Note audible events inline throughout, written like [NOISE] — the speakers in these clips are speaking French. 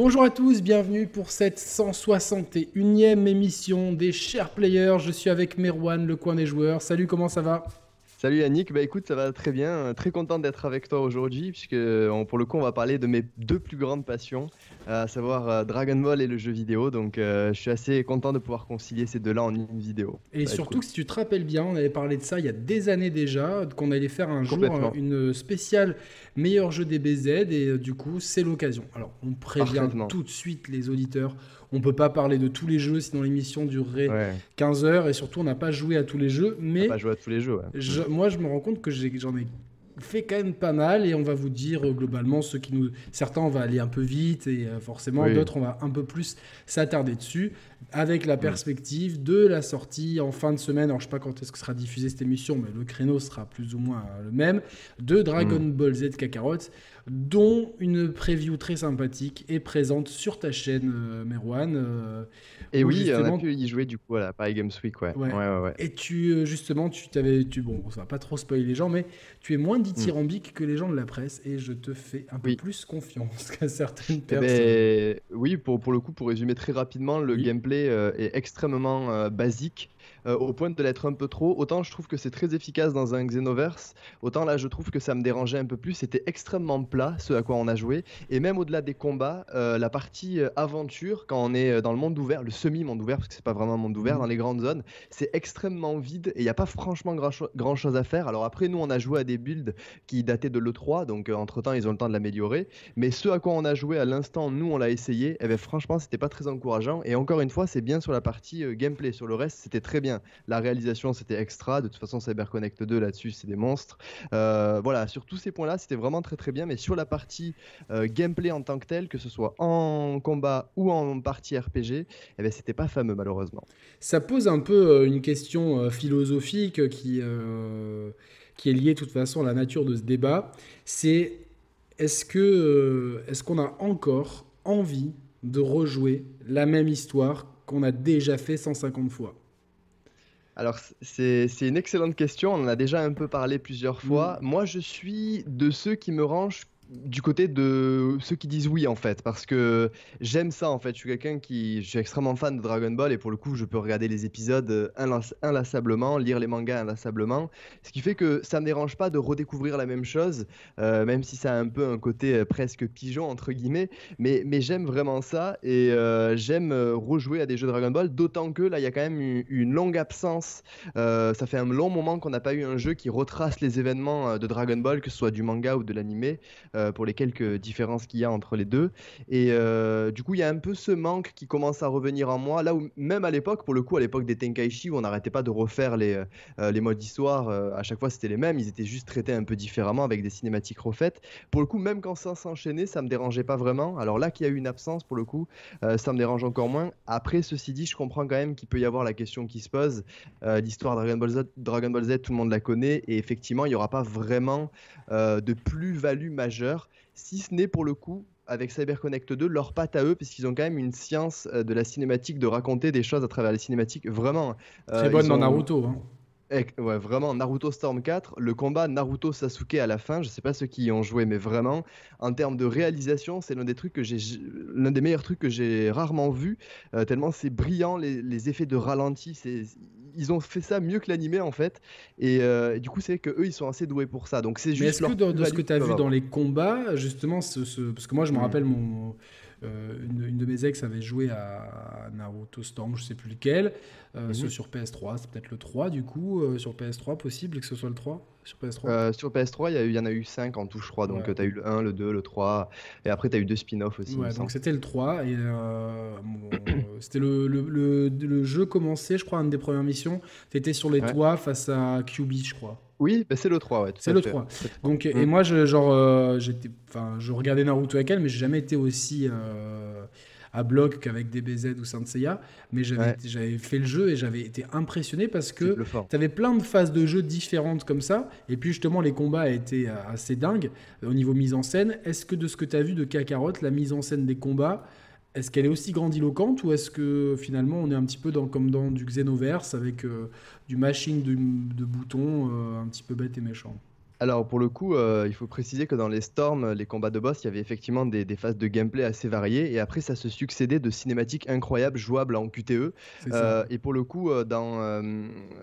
Bonjour à tous, bienvenue pour cette 161e émission des Chers Players. Je suis avec Merwan, le coin des joueurs. Salut, comment ça va? Salut Yannick, bah écoute, ça va très bien. Très content d'être avec toi aujourd'hui, puisque pour le coup, on va parler de mes deux plus grandes passions, à savoir euh, Dragon Ball et le jeu vidéo. Donc, euh, je suis assez content de pouvoir concilier ces deux-là en une vidéo. Et surtout, si tu te rappelles bien, on avait parlé de ça il y a des années déjà, qu'on allait faire un jour euh, une spéciale meilleur jeu des BZ, et du coup, c'est l'occasion. Alors, on prévient tout de suite les auditeurs on peut pas parler de tous les jeux, sinon l'émission durerait 15 heures. Et surtout, on n'a pas joué à tous les jeux. Mais pas joué à tous les jeux. moi, je me rends compte que j'en ai, fait quand même pas mal. Et on va vous dire euh, globalement ce qui nous. Certains, on va aller un peu vite et euh, forcément, d'autres, on va un peu plus s'attarder dessus avec la perspective de la sortie en fin de semaine. Alors, je sais pas quand est-ce que sera diffusée cette émission, mais le créneau sera plus ou moins le même. De Dragon mm. Ball Z Kakarot dont une preview très sympathique est présente sur ta chaîne, euh, Merwan. Euh, et oui, on a pu y jouer du coup à la Paris Games Week, ouais. Ouais. ouais, Et tu, euh, justement, tu t'avais, tu, bon, ça va pas trop spoiler les gens, mais tu es moins dithyrambique que les gens de la presse et je te fais un peu plus confiance [LAUGHS] qu'à certaines eh ben, personnes. oui, pour, pour le coup, pour résumer très rapidement, le gameplay est extrêmement basique. Euh, au point de l'être un peu trop. Autant je trouve que c'est très efficace dans un Xenoverse, autant là je trouve que ça me dérangeait un peu plus. C'était extrêmement plat ce à quoi on a joué. Et même au-delà des combats, euh, la partie euh, aventure, quand on est dans le monde ouvert, le semi-monde ouvert, parce que c'est pas vraiment un monde ouvert, mmh. dans les grandes zones, c'est extrêmement vide et il n'y a pas franchement grand, chose à faire. Alors après, nous on a joué à des builds qui dataient de l'E3, donc entre temps ils ont le temps de l'améliorer. Mais ce à quoi on a joué à l'instant, nous on l'a essayé, et eh bien franchement c'était pas très encourageant. Et encore une fois, c'est bien sur la partie gameplay. Sur le reste, c'était très bien. La réalisation, c'était extra. De toute façon, CyberConnect 2, là-dessus, c'est des monstres. Euh, voilà, sur tous ces points-là, c'était vraiment très très bien. Mais sur la partie euh, gameplay en tant que tel, que ce soit en combat ou en partie RPG, eh ben, c'était pas fameux, malheureusement. Ça pose un peu euh, une question philosophique qui, qui est liée de toute façon à la nature de ce débat. C'est est-ce que est-ce qu'on a encore envie de rejouer la même histoire qu'on a déjà fait 150 fois? Alors, c'est une excellente question. On en a déjà un peu parlé plusieurs fois. Mm. Moi, je suis de ceux qui me rangent du côté de ceux qui disent oui en fait parce que j'aime ça en fait. Je suis quelqu'un qui je suis extrêmement fan de Dragon Ball et pour le coup je peux regarder les épisodes inlassablement lire les mangas inlassablement ce qui fait que ça me dérange pas de redécouvrir la même chose euh, même si ça a un peu un côté euh, presque pigeon entre guillemets. Mais, mais j'aime vraiment ça et euh, j'aime rejouer à des jeux Dragon Ball d'autant que là il y a quand même une, une longue absence ça fait un long moment qu'on n'a pas eu un jeu qui retrace les événements de Dragon Ball que ce soit du manga ou de l'animé euh, pour les quelques différences qu'il y a entre les deux. Et euh, du coup, il y a un peu ce manque qui commence à revenir en moi. Là où, même à l'époque, pour le coup, à l'époque des Tenkaichi, où on n'arrêtait pas de refaire les, euh, les modes d'histoire, à chaque fois c'était les mêmes, ils étaient juste traités un peu différemment avec des cinématiques refaites. Pour le coup, même quand ça s'enchaînait, ça me dérangeait pas vraiment. Alors là qu'il y a eu une absence, pour le coup, ça me dérange encore moins. Après, ceci dit, je comprends quand même qu'il peut y avoir la question qui se pose. L'histoire Dragon Dragon Ball Z, tout le monde la connaît, et effectivement, il n'y aura pas vraiment de plus-value majeure si ce n'est pour le coup avec CyberConnect 2 leur patte à eux, puisqu'ils ont quand même une science euh, de la cinématique, de raconter des choses à travers les cinématiques. Vraiment. Euh, Très bonne dans Naruto. Hein. Ouais, vraiment, Naruto Storm 4, le combat Naruto Sasuke à la fin, je sais pas ceux qui y ont joué, mais vraiment, en termes de réalisation, c'est l'un des trucs que j'ai, l'un des meilleurs trucs que j'ai rarement vu, euh, tellement c'est brillant, les, effets de ralenti, c'est, ils ont fait ça mieux que l'animé en fait, et, euh, du coup c'est que eux ils sont assez doués pour ça. Donc c'est juste. Mais est-ce que de, ce que tu as vu dans les combats, justement, ce, parce que moi je me mm. rappelle mon euh, une, de mes ex avait joué à Naruto Storm, je sais plus lequel, euh, mhm. sur PS3, c'est peut-être le 3 du coup, euh, sur PS3, possible que ce soit le 3 sur PS3 Sur PS3, il y, en a eu 5 en tout, je crois, donc tu as eu le 1, le 2, le 3, et après tu as eu deux spin-offs aussi. Ouais, donc c'était le 3, et [COUGHS] c'était le, le, le, jeu commençait, je crois, une des premières missions, tu étais sur les toits face à QB, je crois. Oui, bah, c'est le 3, ouais. C'est le 3. Donc, Et moi, je, genre, euh, j'étais, je regardais Naruto avec elle, mais j'ai jamais été aussi euh, à bloc qu'avavec DBZ ou Saint Seiya. Mais j'avais fait le jeu et j'avais été impressionné parce que tu avais plein de phases de jeu différentes comme ça. Et puis justement, les combats étaient euh, assez dingues au niveau mise en scène. Est-ce que de ce que tu as vu de Kakarot, la mise en scène des combats, est-ce qu'elle est aussi grandiloquente ou est-ce que finalement on est un petit peu dans, comme dans du Xenoverse avec du mashing de, boutons euh, un petit peu bête et méchant? Alors pour le coup, euh, il faut préciser que dans les Storms, les combats de boss, il y avait effectivement des, phases de gameplay assez variées et après ça se succédait de cinématiques incroyables jouables en QTE. Euh, et pour le coup, euh, dans,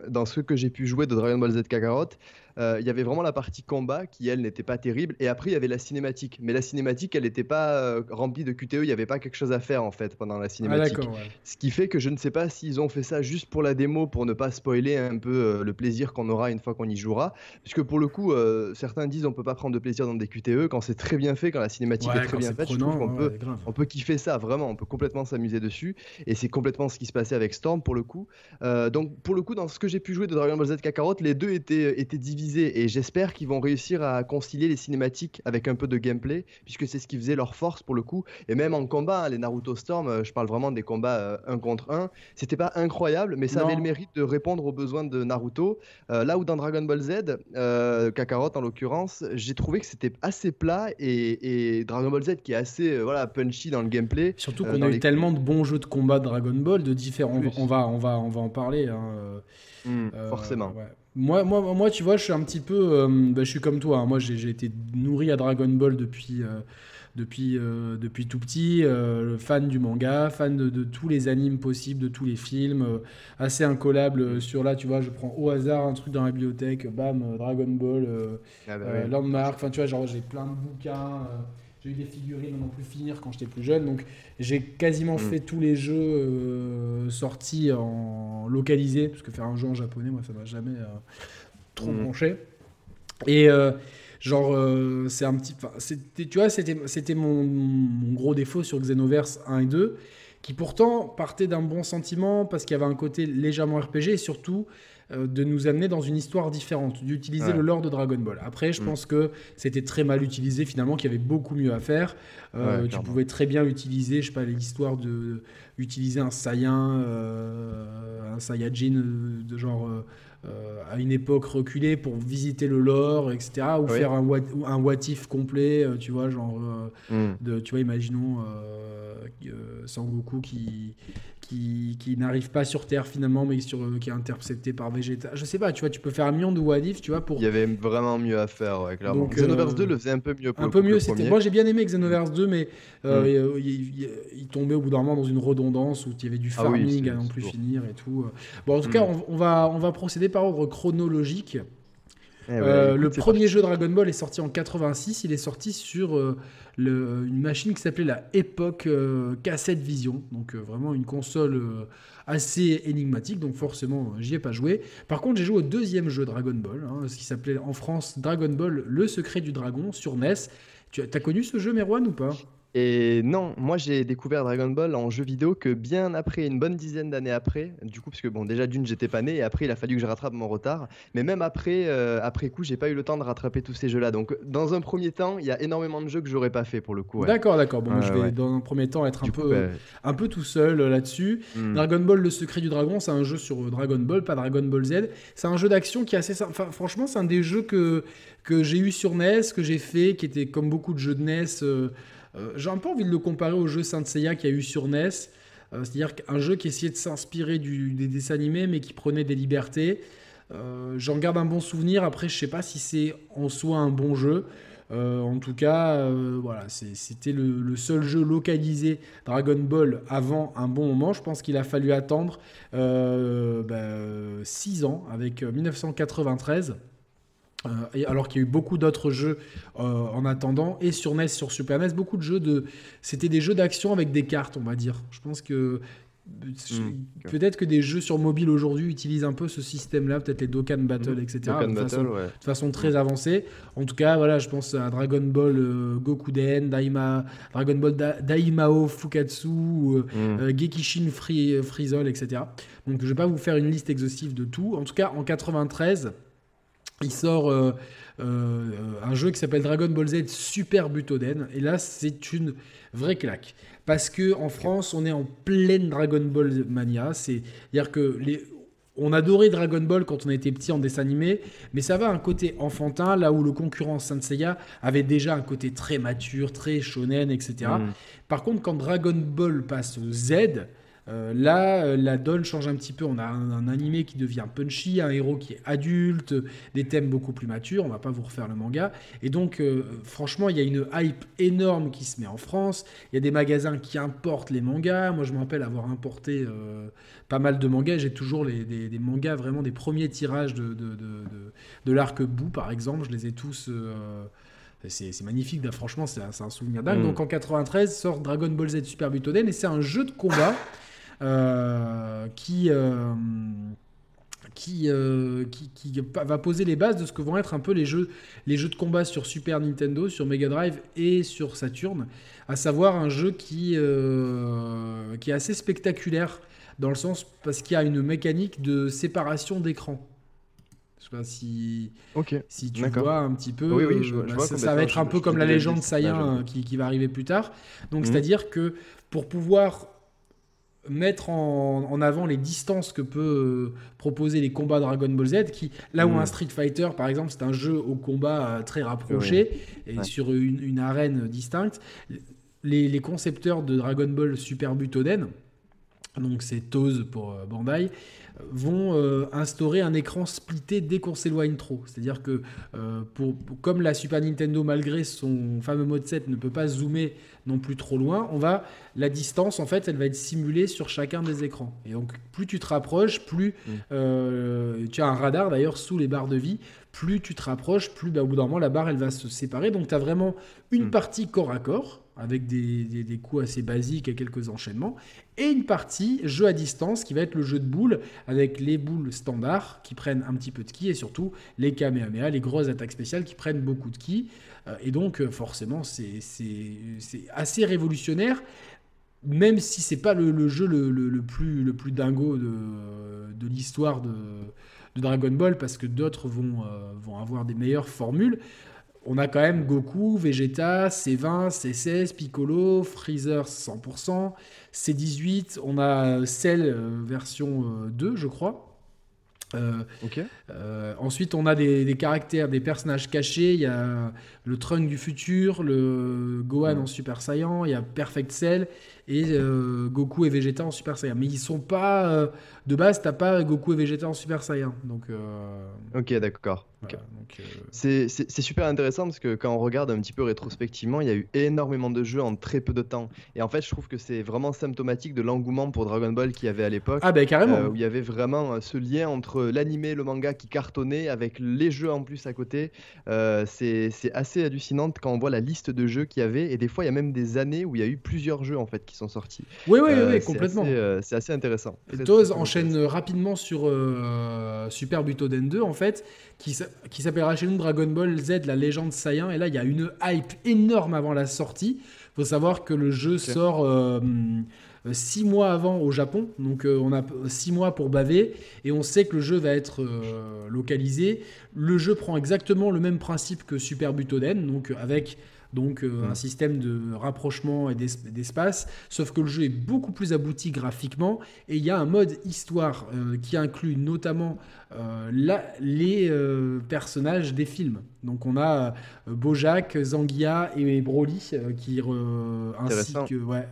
dans ce que j'ai pu jouer de Dragon Ball Z Kakarot, euh, il y avait vraiment la partie combat qui, elle, n'était pas terrible. Et après, il y avait la cinématique. Mais la cinématique, elle n'était pas euh, remplie de QTE. Il n'y avait pas quelque chose à faire, en fait, pendant la ah, cinématique. Ce qui fait que je ne sais pas s'ils ont fait ça juste pour la démo, pour ne pas spoiler un peu euh, le plaisir qu'on aura une fois qu'on y jouera. Puisque pour le coup, certains disent on peut pas prendre de plaisir dans des QTE. Quand c'est très bien fait, quand la cinématique est très bien faite, je trouve qu'on peut, on peut kiffer ça, vraiment. On peut complètement s'amuser dessus. Et c'est complètement ce qui se passait avec Storm, pour le coup. donc, pour le coup, dans ce que j'ai pu jouer de Dragon Ball Z Kakarot, les deux étaient, étaient divisés et j'espère qu'ils vont réussir à concilier les cinématiques avec un peu de gameplay puisque c'est ce qui faisait leur force pour le coup. Et même en combat hein, les Naruto Storm euh, je parle vraiment des combats euh, un contre un c'était pas incroyable mais ça avait le mérite de répondre aux besoins de Naruto. Euh, là où dans Dragon Ball Z Kakarot en l'occurrence j'ai trouvé que c'était assez plat et, Dragon Ball Z qui est assez voilà punchy dans le gameplay surtout qu'on a eu tellement de bons jeux de combat de Dragon Ball de différents on va on va on va en parler hein, hmm, forcément moi, moi, moi, tu vois, je suis un petit peu. Euh, bah, je suis comme toi. Hein. Moi, j'ai été nourri à Dragon Ball depuis, euh, depuis, euh, depuis tout petit. fan du manga, fan de, tous les animes possibles, de tous les films. assez incollable sur là, tu vois, je prends au hasard un truc dans la bibliothèque, bam, Dragon Ball, ah bah Landmark. Enfin, tu vois, genre, j'ai plein de bouquins. J'ai eu des figurines non plus finir quand j'étais plus jeune. Donc j'ai quasiment mm. fait tous les jeux euh, sortis en localisé. Parce que faire un jeu en japonais, moi, ça m'a jamais euh, trop mm. penché. Et euh, genre, c'est un petit. Tu vois, c'était mon, mon, gros défaut sur Xenoverse 1 et 2. Qui pourtant partait d'un bon sentiment parce qu'il y avait un côté légèrement RPG et surtout euh, de nous amener dans une histoire différente, d'utiliser le lore de Dragon Ball. Après, je mm. pense que c'était très mal utilisé, finalement, qu'il y avait beaucoup mieux à faire. Euh, tu pouvais très bien utiliser, je sais pas, l'histoire de utiliser un Saiyan, euh, un Saiyajin de genre euh, à une époque reculée pour visiter le lore, etc. Ou faire un what, un what if complet, euh, tu vois, genre, euh, hmm. de, tu vois, imaginons Sangoku qui, qui, qui n'arrive pas sur Terre finalement, mais sur, qui est intercepté par Vegeta. Je sais pas, tu vois, tu peux faire un million de what if, tu vois, pour... Il y avait vraiment mieux à faire, ouais, clairement. Xenoverse 2 le faisait un peu mieux. un peu mieux, c'était... Moi j'ai bien aimé Xenoverse 2, mais hmm. il, tombait au bout d'un moment dans une redondance où il y avait du ah farming à non plus finir et tout. Bon, en tout hmm. cas, on, on, va, on va procéder par ordre chronologique. Eh euh, le premier jeu Dragon Ball est sorti en 86. Il est sorti sur euh, une machine qui s'appelait la Epoch euh, Cassette Vision. Donc vraiment une console assez énigmatique. Donc forcément, j'y ai pas joué. Par contre, j'ai joué au deuxième jeu Dragon Ball, hein, ce qui s'appelait en France Dragon Ball Le Secret du Dragon sur NES. Tu as connu ce jeu, Merwan, ou pas? Et non, moi j'ai découvert Dragon Ball en jeu vidéo que bien après, une bonne dizaine d'années après. Du coup, parce que bon, déjà d'une, j'étais pas né et après, il a fallu que je rattrape mon retard. Mais même après, euh, après coup, j'ai pas eu le temps de rattraper tous ces jeux-là. Donc, dans un premier temps, il y a énormément de jeux que j'aurais pas fait pour le coup. D'accord, d'accord. Bon, je vais dans un premier temps être un peu, ben, un peu tout seul euh, là-dessus. Hmm. Dragon Ball, le secret du dragon, c'est un jeu sur euh, Dragon Ball, pas Dragon Ball Z. C'est un jeu d'action qui est assez. Enfin, franchement, c'est un des jeux que que j'ai eu sur NES, que j'ai fait, qui était comme beaucoup de jeux de NES. Euh, j'ai un peu envie de le comparer au jeu Saint Seiya qu'il y a eu sur NES. Euh, c'est-à-dire qu'un jeu qui essayait de s'inspirer des dessins animés, mais qui prenait des libertés. Euh, j'en garde un bon souvenir. Après, je sais pas si c'est en soi un bon jeu. en tout cas, voilà, c'était le, seul jeu localisé Dragon Ball avant un bon moment. Je pense qu'il a fallu attendre 6 ben, ans avec 1993. Euh, alors qu'il y a eu beaucoup d'autres jeux euh, en attendant, et sur NES, sur Super NES, beaucoup de jeux de. C'était des jeux d'action avec des cartes, on va dire. Je pense que. Hmm, peut-être que des jeux sur mobile aujourd'hui utilisent un peu ce système-là, peut-être les Dokkan Battle, etc. de, façon, très avancée. En tout cas, voilà, je pense à Dragon Ball euh, Gokuden, Daima, Dragon Ball Daimao Fukatsu, hmm. Gekishin Free, Freezol, etc. Donc je vais pas vous faire une liste exhaustive de tout. En tout cas, en 93, il sort euh, euh, un jeu qui s'appelle Dragon Ball Z Super Butoden. Et là, c'est une vraie claque. Parce que en France, on est en pleine Dragon Ball mania. C'est-à-dire que les, on adorait Dragon Ball quand on était petit en dessin animé, mais ça va un côté enfantin, là où le concurrent Saint Seiya avait déjà un côté très mature, très shonen, etc. Mm. Par contre, quand Dragon Ball passe au Z, Euh, là, euh, la donne change un petit peu. On a un, animé qui devient punchy, un héros qui est adulte, des thèmes beaucoup plus matures. On va pas vous refaire le manga. Et donc, euh, franchement, il y a une hype énorme qui se met en France. Il y a des magasins qui importent les mangas. Moi, je me rappelle avoir importé pas mal de mangas. J'ai toujours des, mangas, vraiment des premiers tirages de, de, l'arc Bou, par exemple. Je les ai tous. c'est magnifique, franchement, c'est un, souvenir dingue. Mm. Donc en 93 sort Dragon Ball Z Super Butoden et c'est un jeu de combat qui, euh, qui, euh, qui, qui, va poser les bases de ce que vont être un peu les jeux, les jeux de combat sur Super Nintendo, sur Mega Drive et sur Saturn, à savoir un jeu qui, qui est assez spectaculaire dans le sens parce qu'il y a une mécanique de séparation d'écran. Je sais pas si, si tu vois un petit peu. Bah, ça, va être un peu comme la légende Saiyan qui, qui, va arriver plus tard. Donc, mhm. c'est-à-dire que pour pouvoir mettre en, avant les distances que peut euh, proposer les combats Dragon Ball Z, qui là où mm. un Street Fighter par exemple c'est un jeu au combat euh, très rapproché et sur une, arène distincte, les, concepteurs de Dragon Ball Super Butoden, donc c'est Toz pour euh, Bandai, vont euh, instaurer un écran splitté dès qu'on s'éloigne trop. C'est-à-dire que euh, pour, comme la Super Nintendo, malgré son fameux mode 7, ne peut pas zoomer non plus trop loin, on va la distance en fait, elle va être simulée sur chacun des écrans. Et donc plus tu te rapproches, plus mm. euh, tu as un radar d'ailleurs sous les barres de vie. Plus tu te rapproches, plus bah, au bout d'un moment la barre elle va se séparer. Donc tu as vraiment une mm. partie corps à corps avec des, des, coups assez basiques et quelques enchaînements, et une partie jeu à distance qui va être le jeu de boules avec les boules standards qui prennent un petit peu de ki et surtout les Kamehameha, les grosses attaques spéciales qui prennent beaucoup de ki. Euh, et donc euh, forcément c'est assez révolutionnaire, même si c'est pas le, jeu le, le, plus, le plus dingo de, de l'histoire de, de, Dragon Ball parce que d'autres vont, euh, vont avoir des meilleures formules on a quand même Goku, Vegeta, C20, C16, Piccolo, Freezer 100%, C18, on a Cell euh, version 2, euh, je crois. Euh, ensuite, on a des, caractères, des personnages cachés. Il y a le Trunk du futur, le Gohan en Super Saiyan, il y a Perfect Cell et Goku et Vegeta en Super Saiyan. Mais ils sont pas de base. T'as pas Goku et Vegeta en Super Saiyan. Donc. Ok, d'accord. Euh, c'est super intéressant parce que quand on regarde un petit peu rétrospectivement, il y a eu énormément de jeux en très peu de temps. Et en fait, je trouve que c'est vraiment symptomatique de l'engouement pour Dragon Ball qu'il y avait à l'époque. Ah, ben carrément. Euh, où il y avait vraiment euh, ce lien entre l'animé et le manga qui cartonnait avec les jeux en plus à côté. c'est assez hallucinant quand on voit la liste de jeux qu'il y avait. Et des fois, il y a même des années où il y a eu plusieurs jeux en fait qui sont sortis. Oui, oui, oui, complètement. C'est assez, intéressant. Toz enchaîne rapidement sur Super Butoden 2 en fait qui, qui s'appellera chez nous Dragon Ball Z, la légende Saiyan. Et là, il y a une hype énorme avant la sortie. Il faut savoir que le jeu sort euh, six mois avant au Japon. Donc, euh, on a six mois pour baver. Et on sait que le jeu va être euh, localisé. Le jeu prend exactement le même principe que Super Butoden. Donc, avec donc un système de rapprochement et d'espace, sauf que le jeu est beaucoup plus abouti graphiquement et il y a un mode histoire qui inclut notamment euh, les euh, personnages des films. Donc on a euh, Bojack, Zangia et Broly qui ainsi que ouais,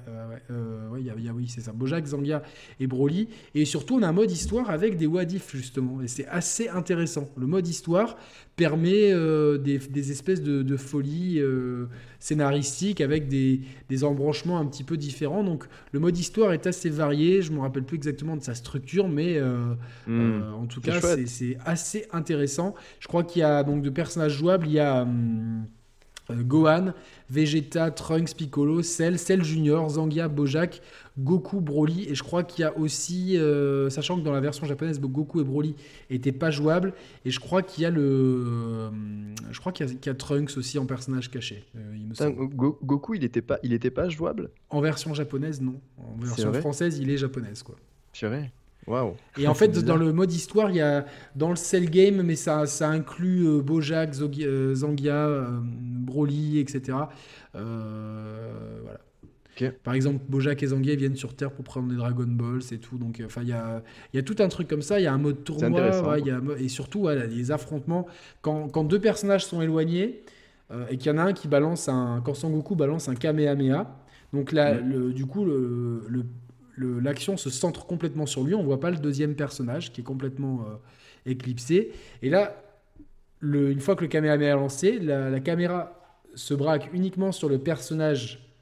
ouais, y a, oui c'est ça. Bojack, Zangia et Broly. Et surtout on a un mode histoire avec des what justement. Et c'est assez intéressant. Le mode histoire permet des, espèces de, de folie scénaristique avec des, des, embranchements un petit peu différents. Donc le mode histoire est assez varié. Je me rappelle plus exactement de sa structure, mais hmm. en tout cas c'est assez intéressant. Je crois qu'il y a donc de personnages jouables. Il y a hum, euh, Gohan, Vegeta, Trunks, Piccolo, Cell, Cell Junior, Zangia, Bojack, Goku, Broly. Et je crois qu'il y a aussi, euh, sachant que dans la version japonaise, Goku et Broly n'étaient pas jouables. Et je crois qu'il y a le, hum, je crois qu'il y, a Trunks aussi en personnage caché. Euh, Goku, il n'était pas, il était pas jouable? En version japonaise, non. En version française, il est japonaise, quoi. vrai et en fait, dans le mode histoire, il y a dans le cell game, mais ça, ça inclut euh, Bojack, euh, Zangia, euh, Broly, etc. voilà. Par exemple, Bojack et Zangia viennent sur Terre pour prendre des Dragon Balls et tout. Donc, enfin, il y a, y a tout un truc comme ça. Il y a un mode tournoi, y a, et surtout, voilà, les affrontements. Quand, quand, deux personnages sont éloignés et qu'il y en a un qui balance un, quand Son Goku balance un Kamehameha. Donc là, le, du coup, le, le l'action se centre complètement sur lui. On voit pas le deuxième personnage qui est complètement éclipsé. Et là, le, une fois que le caméra est lancé, la, caméra se braque uniquement sur le personnage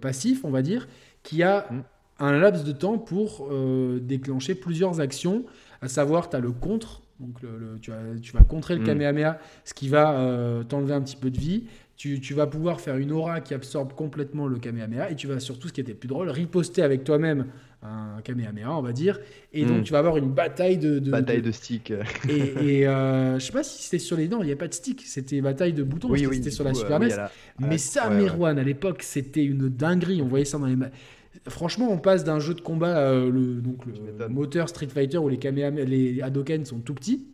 passif, on va dire, qui a mm. un laps de temps pour déclencher plusieurs actions, à savoir, tu as le contre, donc le, tu, vas, tu, vas, contrer le mm. Kamehameha, ce qui va euh, t'enlever un petit peu de vie. Tu, tu, vas pouvoir faire une aura qui absorbe complètement le Kamehameha et tu vas surtout, ce qui était plus drôle, riposter avec toi-même un Kamehameha, on va dire. Et donc mm. tu vas avoir une bataille de... bataille de, sticks. [LAUGHS] et, et euh, je sais pas si c'était sur les dents, il n'y a pas de stick, c'était bataille de boutons, oui, oui, c'était sur la Super NES. Mais ça, Merwan, à l'époque, c'était une dinguerie. On voyait ça dans les... Franchement, on passe d'un jeu de combat, euh, le, donc le moteur Street Fighter où les, Kamehameha, les Hadoken sont tout petits,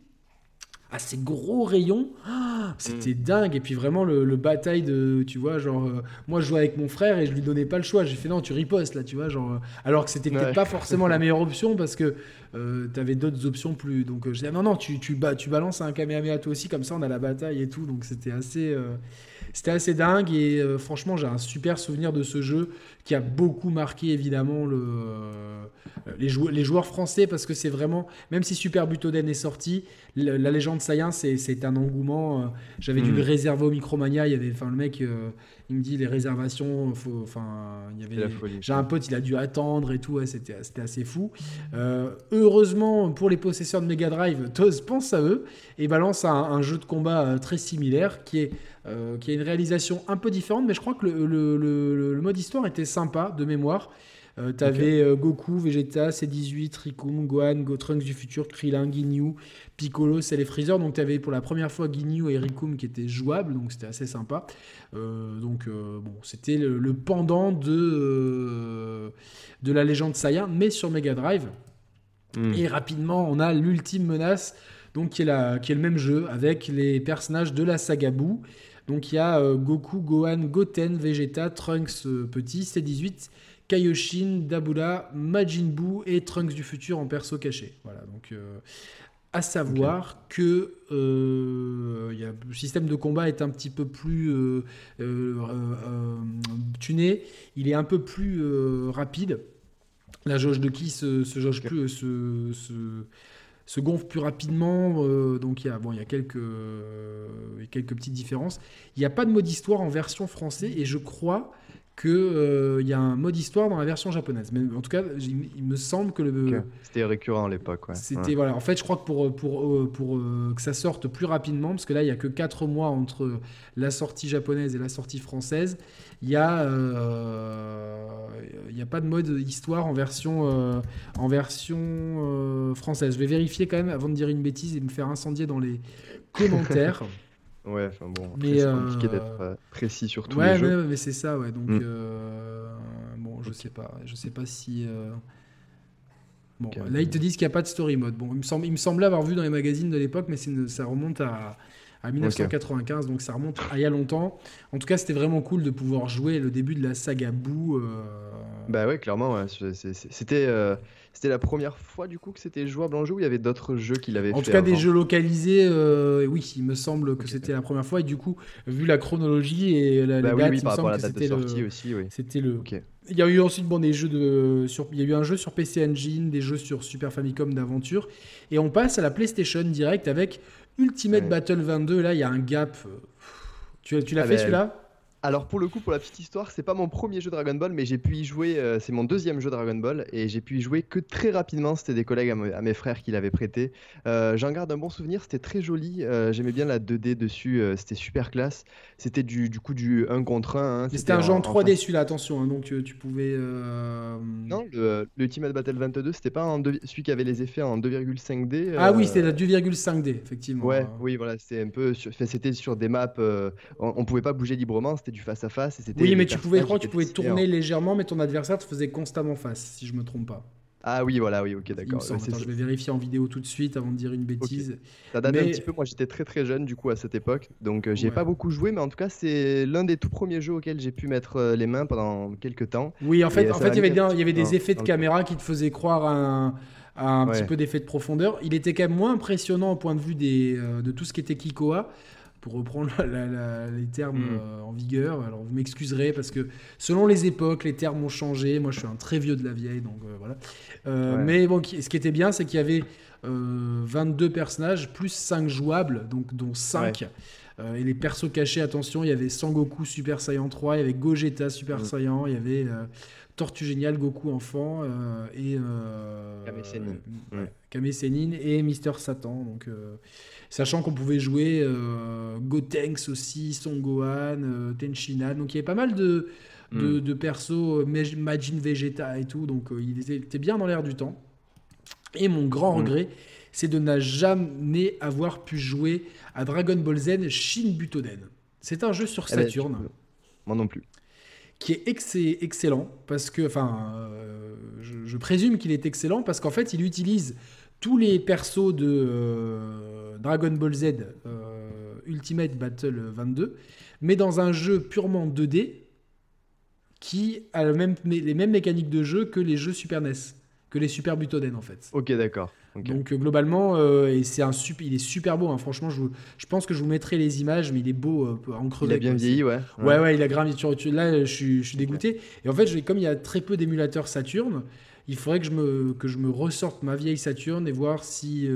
à ces gros rayons. Ah, c'était mm. dingue. Et puis vraiment, le, bataille de. Tu vois, genre. Euh, moi, je jouais avec mon frère et je lui donnais pas le choix. J'ai fait non, tu ripostes là, tu vois. Genre, euh, alors que c'était peut-être pas [LAUGHS] forcément la meilleure option parce que tu avais d'autres options plus. Donc, je disais non, non, tu, tu, tu balances un Kamehameha toi aussi, comme ça on a la bataille et tout. Donc, c'était assez. C'était assez dingue et franchement, j'ai un super souvenir de ce jeu qui a beaucoup marqué évidemment le, euh, les, les, joueurs français parce que c'est vraiment, même si Super Butoden est sorti, la légende Saiyan c'est un engouement. Euh, j'avais dû le hmm. réserver au Micromania, il y avait, enfin le mec, euh, il me dit les réservations, enfin il y avait, j'ai un pote, il a dû attendre et tout, ouais, c'était assez fou. heureusement pour les possesseurs de Mega Drive, Toz pense à eux et balance un, un jeu de combat très similaire qui est euh, qui a une réalisation un peu différente, mais je crois que le, le, le, mode histoire était sympa de mémoire. Euh, T'avais euh, Goku, Vegeta, C18, Rikum, Gohan, Gotrunks du futur, Krillin, Ginyu, Piccolo, c'est les Freezer. Donc t'avais pour la première fois Ginyu et Rikum qui étaient jouables, donc c'était assez sympa. Euh, donc bon, c'était le, pendant de, de la légende Saiyan, mais sur Mega Drive. Hmm. Et rapidement, on a l'ultime menace, donc qui est, la, qui est le même jeu avec les personnages de la saga Boo. Donc il y a euh, Goku, Gohan, Goten, Vegeta, Trunks euh, petit, C18, Kaioshin, Dabula, Majin Buu et Trunks du futur en perso caché. Voilà, donc euh, à savoir que le système de combat est un petit peu plus tuné, il est un peu plus rapide. La jauge de qui se, jauge plus, se, se gonfle plus rapidement. Euh, donc il y a, bon, il y a quelques, quelques petites différences. Il n'y a pas de mode histoire en version français et je crois qu'il euh, y a un mode histoire dans la version japonaise. Mais en tout cas, il, me semble que le. C'était récurrent à l'époque. C'était voilà. En fait, je crois que pour pour euh, pour, que ça sorte plus rapidement, parce que là, il y a que 4 mois entre la sortie japonaise et la sortie française, il y a n'y a pas de mode histoire en version en version française. Je vais vérifier quand même avant de dire une bêtise et me faire incendier dans les [LAUGHS] commentaires. Ouais, enfin bon, c'est compliqué d'être précis sur tous les jeux. Ouais, mais c'est ça, ouais. Donc, mm. bon, je sais pas. Je sais pas si. Bon, là, ils te disent qu'il n'y a pas de story mode. Bon, il me, semble, il me semblait avoir vu dans les magazines de l'époque, mais ça remonte à, à 1995, donc ça remonte à il y a longtemps. En tout cas, c'était vraiment cool de pouvoir jouer le début de la saga Boo. Euh, bah ouais, clairement, c'était euh, c'était la première fois du coup que c'était jouable en jeu ou il y avait d'autres jeux qui l'avaient fait En tout cas, des jeux localisés, euh, oui, il me semble que c'était la première fois. Et du coup, vu la chronologie et la, bah, date, il me semble que c'était le. Aussi, oui. C'était le. Il y a eu ensuite bon, des jeux de. Sur, il y a eu un jeu sur PC Engine, des jeux sur Super Famicom d'aventure. Et on passe à la PlayStation direct avec Ultimate Battle 22, là, il y a un gap. Tu, tu l'as ah fait ben, celui-là? Alors pour le coup, pour la petite histoire, c'est pas mon premier jeu Dragon Ball, mais j'ai pu y jouer. Euh, c'est mon deuxième jeu Dragon Ball et j'ai pu y jouer que très rapidement. C'était des collègues à, mes frères qui l'avaient prêté. Euh, j'en garde un bon souvenir. C'était très joli. Euh, j'aimais bien la 2D dessus. c'était super classe. C'était du, du, coup du 1 contre 1. Hein. C'était un jeu en 3D celui-là. Attention, hein, donc tu pouvais. Non, le, Ultimate Battle 22, c'était pas celui qui avait les effets en 2,5D. Ah oui, c'était la 2,5D effectivement. Ouais, oui, voilà, c'était un peu. C'était sur des maps. on, on pouvait pas bouger librement. C'était du face à face. Et oui, mais tu pouvais, croire, tu pouvais tourner légèrement, mais ton adversaire te faisait constamment face, si je me trompe pas. Ah oui, voilà, oui, ok, d'accord. je vais vérifier en vidéo tout de suite avant de dire une bêtise. Ça date un petit peu, moi j'étais très très jeune du coup à cette époque, donc euh, j'y ai pas beaucoup joué, mais en tout cas c'est l'un des tout premiers jeux auxquels j'ai pu mettre euh, les mains pendant quelques temps. Oui, en fait, en fait il y avait, il y avait des effets de caméra qui te faisaient croire à un, petit peu d'effet de profondeur. Il était quand même moins impressionnant au point de vue des, euh, de tout ce qui était Kikoa. Pour reprendre les termes hmm. en vigueur. Alors vous m'excuserez parce que selon les époques, les termes ont changé. Moi, je suis un très vieux de la vieille, donc voilà. Mais bon, ce qui était bien, c'est qu'il y avait 22 personnages plus 5 jouables, donc dont 5. Euh, et les persos cachés, attention, il y avait Sangoku Super Saiyan 3, il y avait Gogeta Super mm. Saiyan, il y avait euh, Tortue Géniale Goku Enfant euh, et Kame Sennin et Mister Satan. Donc, sachant qu'on pouvait jouer Gotenks aussi, Son Gohan, Tenchinan. Donc il y avait pas mal de, de, mm. de persos, Majin Vegeta et tout. Donc il était bien dans l'air du temps. Et mon grand mm. regret, c'est de ne jamais avoir pu jouer à Dragon Ball Z Shin Butoden. C'est un jeu sur eh ben, Saturn. Moi non plus. Qui est excellent parce que, enfin, euh, je, présume qu'il est excellent parce qu'en fait, il utilise tous les persos de euh, Dragon Ball Z euh, Ultimate Battle 22, mais dans un jeu purement 2D qui a le même, les mêmes mécaniques de jeu que les jeux Super NES, que les Super Butoden en fait. Ok, d'accord. Donc euh, globalement, euh, et c'est un super, il est super beau. Hein. Franchement, je, je, pense que je vous mettrai les images, mais il est beau euh, en crevé. Il a bien vieilli, ouais. ouais. Ouais, il a grave. Là, je suis, je suis dégoûté. Et en fait, comme il y a très peu d'émulateurs Saturn, il faudrait que je me que je me ressorte ma vieille Saturn et voir si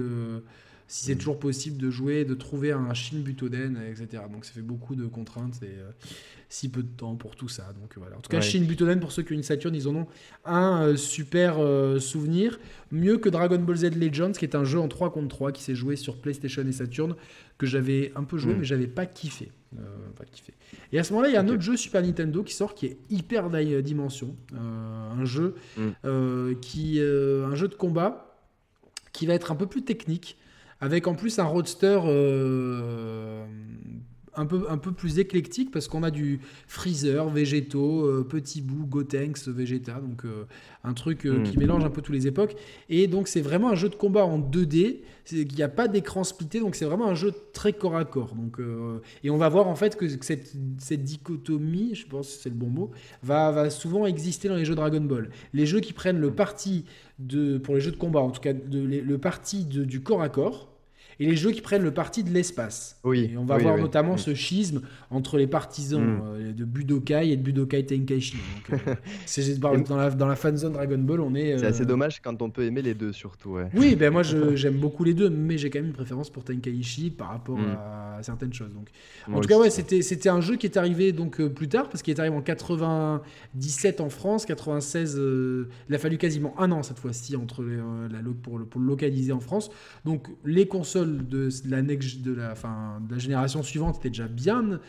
si c'est mm. toujours possible de jouer, de trouver un Shin Butoden, etc. Donc ça fait beaucoup de contraintes et euh, si peu de temps pour tout ça. Donc voilà. En tout cas, Shin Butoden, pour ceux qui ont une Saturn, ils en ont un euh, super euh, souvenir. Mieux que Dragon Ball Z Legends, qui est un jeu en 3 contre 3 qui s'est joué sur PlayStation et Saturn, que j'avais un peu joué, mm. mais j'avais pas kiffé. pas kiffé. Et à ce moment-là, il y a un autre jeu Super Nintendo qui sort qui est hyper dimension. un jeu mm. qui, un jeu de combat qui va être un peu plus technique avec en plus un roadster euh, un, peu, un peu plus éclectique parce qu'on a du freezer, végétaux, euh, petit bout, Gotenks, Vegeta, donc euh, un truc qui hmm. mélange un peu toutes les époques. Et donc c'est vraiment un jeu de combat en 2D, il n'y a pas d'écran splitté, donc c'est vraiment un jeu très corps à corps. Donc, et on va voir en fait que cette, cette dichotomie, je pense que c'est le bon mot, va, va souvent exister dans les jeux Dragon Ball. Les jeux qui prennent le parti de, pour les jeux de combat, en tout cas de, le parti du corps à corps, et les jeux qui prennent le parti de l'espace. Oui. Et on va voir notamment mm. ce schisme entre les partisans mm. euh, de Budokai et de Budokai Tenkaichi. Euh, [LAUGHS] c'est dans la, dans la fanzone Dragon Ball, on est. C'est assez euh, dommage quand on peut aimer les deux, surtout. Oui, ben moi [LAUGHS] j'aime beaucoup les deux, mais j'ai quand même une préférence pour Tenkaichi par rapport mm. à certaines choses. Donc, en tout cas, ouais, c'était un jeu qui est arrivé donc plus tard, parce qu'il est arrivé en 97 en France, 96. il a fallu quasiment un an cette fois-ci entre la, pour, pour le localiser en France. Donc les consoles de la, génération suivante était déjà bien,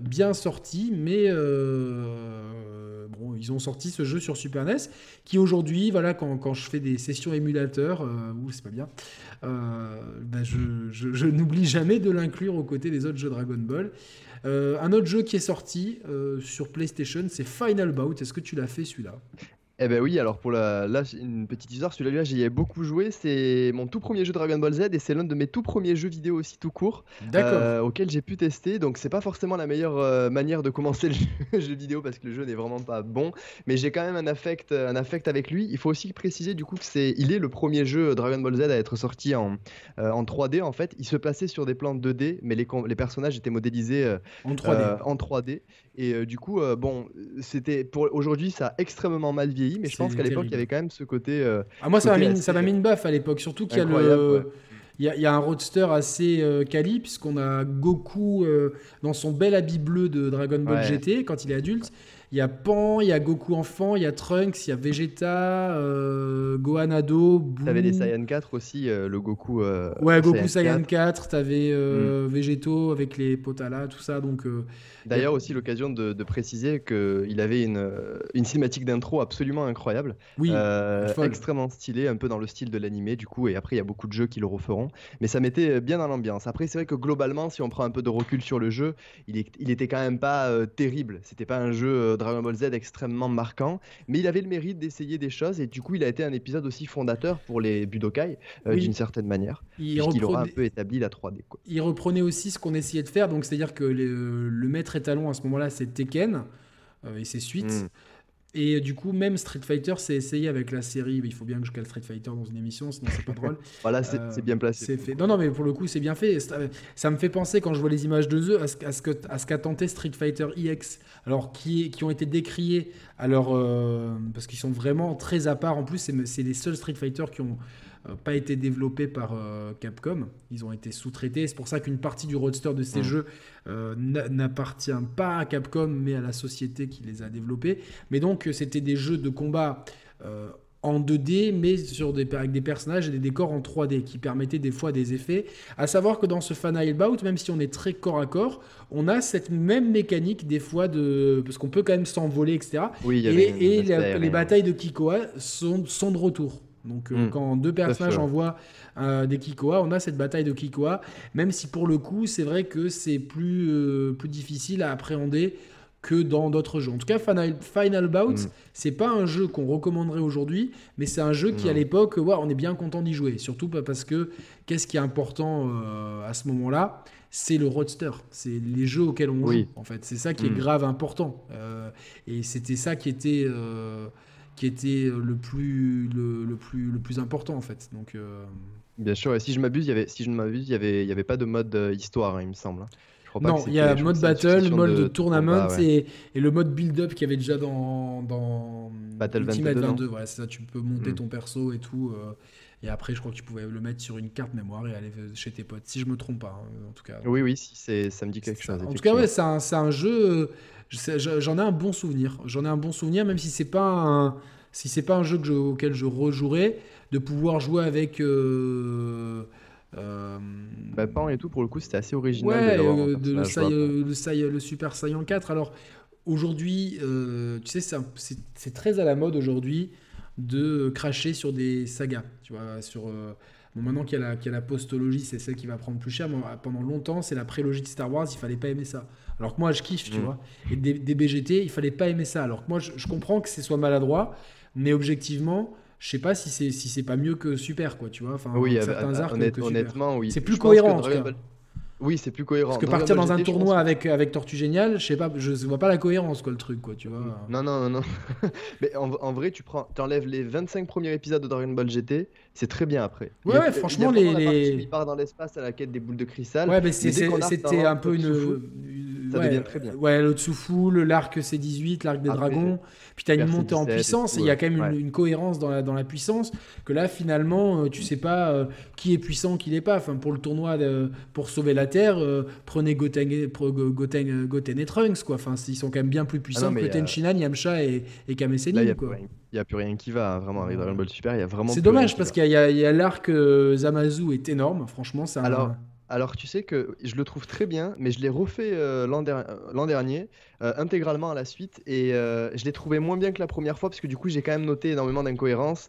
bien sorti, mais euh, bon, ils ont sorti ce jeu sur Super NES qui aujourd'hui, voilà, quand, quand, je fais des sessions émulateurs, euh, c'est pas bien, euh, ben je, je, n'oublie jamais de l'inclure aux côtés des autres jeux Dragon Ball. un autre jeu qui est sorti sur PlayStation, c'est Final Bout. Est-ce que tu l'as fait celui-là? Eh ben oui, alors pour la, là, une petite histoire, celui-là, j'y ai beaucoup joué. C'est mon tout premier jeu Dragon Ball Z et c'est l'un de mes tout premiers jeux vidéo aussi tout court euh, auquel j'ai pu tester. Donc c'est pas forcément la meilleure euh, manière de commencer le [LAUGHS] jeu, vidéo parce que le jeu n'est vraiment pas bon, mais j'ai quand même un affect, un affect avec lui. Il faut aussi préciser du coup que c'est, il est le premier jeu Dragon Ball Z à être sorti en, euh, en 3D en fait. Il se passait sur des plans 2D, mais les, les personnages étaient modélisés en 3D. en 3D. Et du coup, bon, c'était pour aujourd'hui ça a extrêmement mal vieilli mais je pense qu'à l'époque, il y avait quand même ce côté. Euh, ah, moi, ça m'a mis, ça mis une baffe à l'époque, surtout qu'il y a le. Il y, a, un roadster assez euh, quali, puisqu'on a Goku euh, dans son bel habit bleu de Dragon Ball GT quand il est adulte. Il y a Pan, il y a Goku enfant, il y a Trunks, il y a Vegeta, euh, Gohan ado. T'avais les Saiyan 4 aussi, euh, le Goku. Euh, ouais, Goku Saiyan 4, t'avais euh, mm. Végéto avec les Potala, tout ça. Donc. D'ailleurs aussi l'occasion de, préciser qu'il avait une, une cinématique d'intro absolument incroyable. Oui. extrêmement stylé, un peu dans le style de l'animé du coup. Et après il y a beaucoup de jeux qui le referont, mais ça mettait bien dans l'ambiance. Après c'est vrai que globalement, si on prend un peu de recul sur le jeu, il, est, il était quand même pas terrible. C'était pas un jeu Dragon Ball Z extrêmement marquant, mais il avait le mérite d'essayer des choses et du coup il a été un épisode aussi fondateur pour les Budokai euh, d'une certaine manière, il puisqu'il aura un peu établi la 3D. Il reprenait aussi ce qu'on essayait de faire, donc c'est-à-dire que le maître étalon à ce moment-là c'est Tekken euh, et ses suites. Hmm. Et du coup, même Street Fighter s'est essayé avec la série. Il faut bien que je cale Street Fighter dans une émission, sinon c'est pas drôle. [LAUGHS] voilà, c'est euh, bien placé. Fait. Non, non, mais pour le coup, c'est bien fait. Ça, me fait penser, quand je vois les images de jeu, à ce, qu'a tenté Street Fighter EX. Alors, qui, qui ont été décriés, alors, euh, parce qu'ils sont vraiment très à part. En plus, c'est les seuls Street Fighter qui ont euh, pas été développés par euh, Capcom. Ils ont été sous-traités. C'est pour ça qu'une partie du roadster de ces mm. jeux euh, n'appartient pas à Capcom, mais à la société qui les a développés. Mais donc, c'était des jeux de combat en 2D, mais sur des, avec des personnages et des décors en 3D, qui permettaient des fois des effets. À savoir que dans ce Final Bout, même si on est très corps à corps, on a cette même mécanique des fois de... Parce qu'on peut quand même s'envoler, etc. Oui, et, et les batailles de Kikoa sont, sont de retour. Donc euh, hmm. quand deux personnages envoient euh, des Kikoa, on a cette bataille de Kikoa, même si pour le coup c'est vrai que c'est plus, euh, plus difficile à appréhender que dans d'autres jeux. En tout cas, Final, Final Bout, hmm. c'est pas un jeu qu'on recommanderait aujourd'hui, mais c'est un jeu qui à l'époque, ouais, on est bien content d'y jouer. Surtout parce que qu'est-ce qui est important à ce moment-là c'est le roadster, c'est les jeux auxquels on joue. En fait, c'est ça qui est hmm. grave important. et c'était ça qui était qui était le plus, le, plus, le plus important en fait. Donc, euh, Bien sûr, et si je m'abuse, il y avait, si je ne m'abuse, il y avait, il y avait pas de mode euh, histoire, hein, il me semble. Hein. non, il y a mode battle, mode de tournament et, et, le mode build-up qu'il y avait déjà dans, dans Battle Ultimate 22. ouais, c'est ça, tu peux monter hmm. ton perso et tout. Euh, et après, je crois que tu pouvais le mettre sur une carte mémoire et aller chez tes potes, si je me trompe pas, hein, en tout cas. Oui, oui, si ça me dit quelque chose. En tout cas, ouais, c'est un, un, jeu. J'en ai un bon souvenir. J'en ai un bon souvenir, même si c'est pas un si c'est pas un jeu auquel je rejouerais, de pouvoir jouer avec. Euh, euh, bah, Pan et tout, pour le coup, c'était assez original. Ouais, euh, de, le, le, Super Saiyan 4. Alors, aujourd'hui, euh, tu sais, c'est très à la mode aujourd'hui de cracher sur des sagas. Tu vois, sur. Bon, maintenant qu'il y, a la postologie, c'est celle qui va prendre plus cher. Mais pendant longtemps, c'est la prélogie de Star Wars, il fallait pas aimer ça. Alors que moi, je kiffe, tu mm. vois. Et des, BGT, il fallait pas aimer ça. Alors que moi, je, je comprends que ce soit maladroit. Mais objectivement, je sais pas si c'est si c'est pas mieux que super quoi, tu vois. Enfin, oui, certains arcs honnêtement, oui. C'est plus cohérent. Oui, c'est plus cohérent. Parce que partir dans un tournoi avec, avec Tortue Génial, je sais pas, je vois pas la cohérence, quoi, le truc, quoi, tu vois. Non, non, non, non. [LAUGHS] Mais en, vrai, tu prends, enlèves les 25 premiers épisodes de Dragon Ball GT, c'est très bien après. Ouais, franchement, les. les... Il part dans l'espace à la quête des boules de cristal. Ouais, mais c'était un peu une ça devient très bien. Ouais, le Tsufu, l'arc C18, l'arc des dragons. Puis tu as une montée en puissance et il y a quand même une, cohérence dans la, dans la puissance que là, finalement, euh, tu sais pas euh, qui est puissant, qui n'est pas. Enfin, pour le tournoi, pour sauver la Terre, euh, prenez Goten, Goten, Goten, et Trunks, quoi. Enfin, ils sont quand même bien plus puissants ah que Tenchinan, Yamcha et, et Il n'y a, plus rien qui va, hein, vraiment, avec Dragon Ball Super. Il y a vraiment. C'est dommage parce qu'il y a, l'arc Zamazu est énorme, franchement. Ça Alors. Alors, tu sais que je le trouve très bien, mais je l'ai refait euh, l'an dernier, euh, intégralement à la suite, et euh, je l'ai trouvé moins bien que la première fois, parce que du coup, j'ai quand même noté énormément d'incohérences,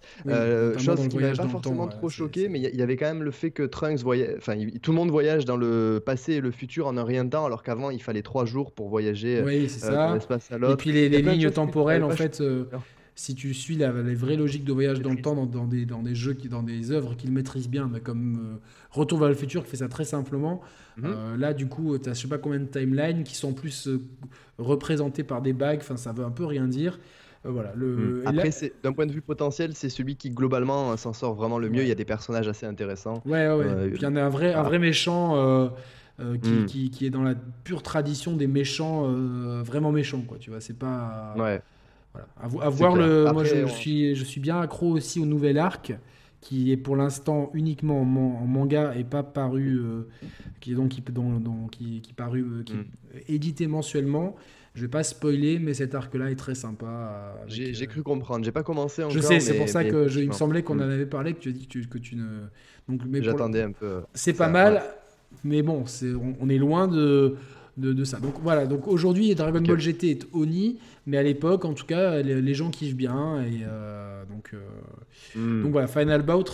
chose qui m'avait pas forcément trop choqué, mais il y, avait quand même le fait que Trunks voyage, enfin, tout le monde voyage dans le passé et le futur en un rien de temps, alors qu'avant, il fallait trois jours pour voyager d'un espace à l'autre. Et puis les, lignes temporelles, en fait si tu suis la, les vraies logiques de voyage dans le temps dans, des, dans des jeux, qui, dans des œuvres qu'il maîtrise bien, mais comme euh, Retour vers le futur qui fait ça très simplement, mhm. euh, là du coup, tu as je sais pas combien de timelines qui sont plus euh, représentées par des bagues, enfin ça veut un peu rien dire. voilà, le, mhm. Après, d'un point de vue potentiel, c'est celui qui globalement s'en sort vraiment le mieux. Il y a des personnages assez intéressants. Ouais, ouais. Puis il y en a un vrai, un vrai méchant. qui, mhm. qui, qui, est dans la pure tradition des méchants vraiment méchants quoi tu vois c'est pas ouais voilà. À, voir le. moi, je, suis, je suis bien accro aussi au nouvel arc qui est pour l'instant uniquement en, manga et pas paru, euh, qui est donc qui, qui, qui paru, euh, qui mm. édité mensuellement. Je vais pas spoiler, mais cet arc-là est très sympa. J'ai euh, cru comprendre. J'ai pas commencé encore. Je sais, c'est pour ça que je, il me semblait qu'on en mm. avait parlé, que tu as dit que tu, que tu ne. Donc, J'attendais un peu. C'est pas mal, mais bon, c'est on, est loin de de, ça. Donc voilà, donc aujourd'hui Dragon Ball GT est Oni, mais à l'époque en tout cas les, gens kiffent bien et euh, donc euh, hmm. donc voilà Final Bout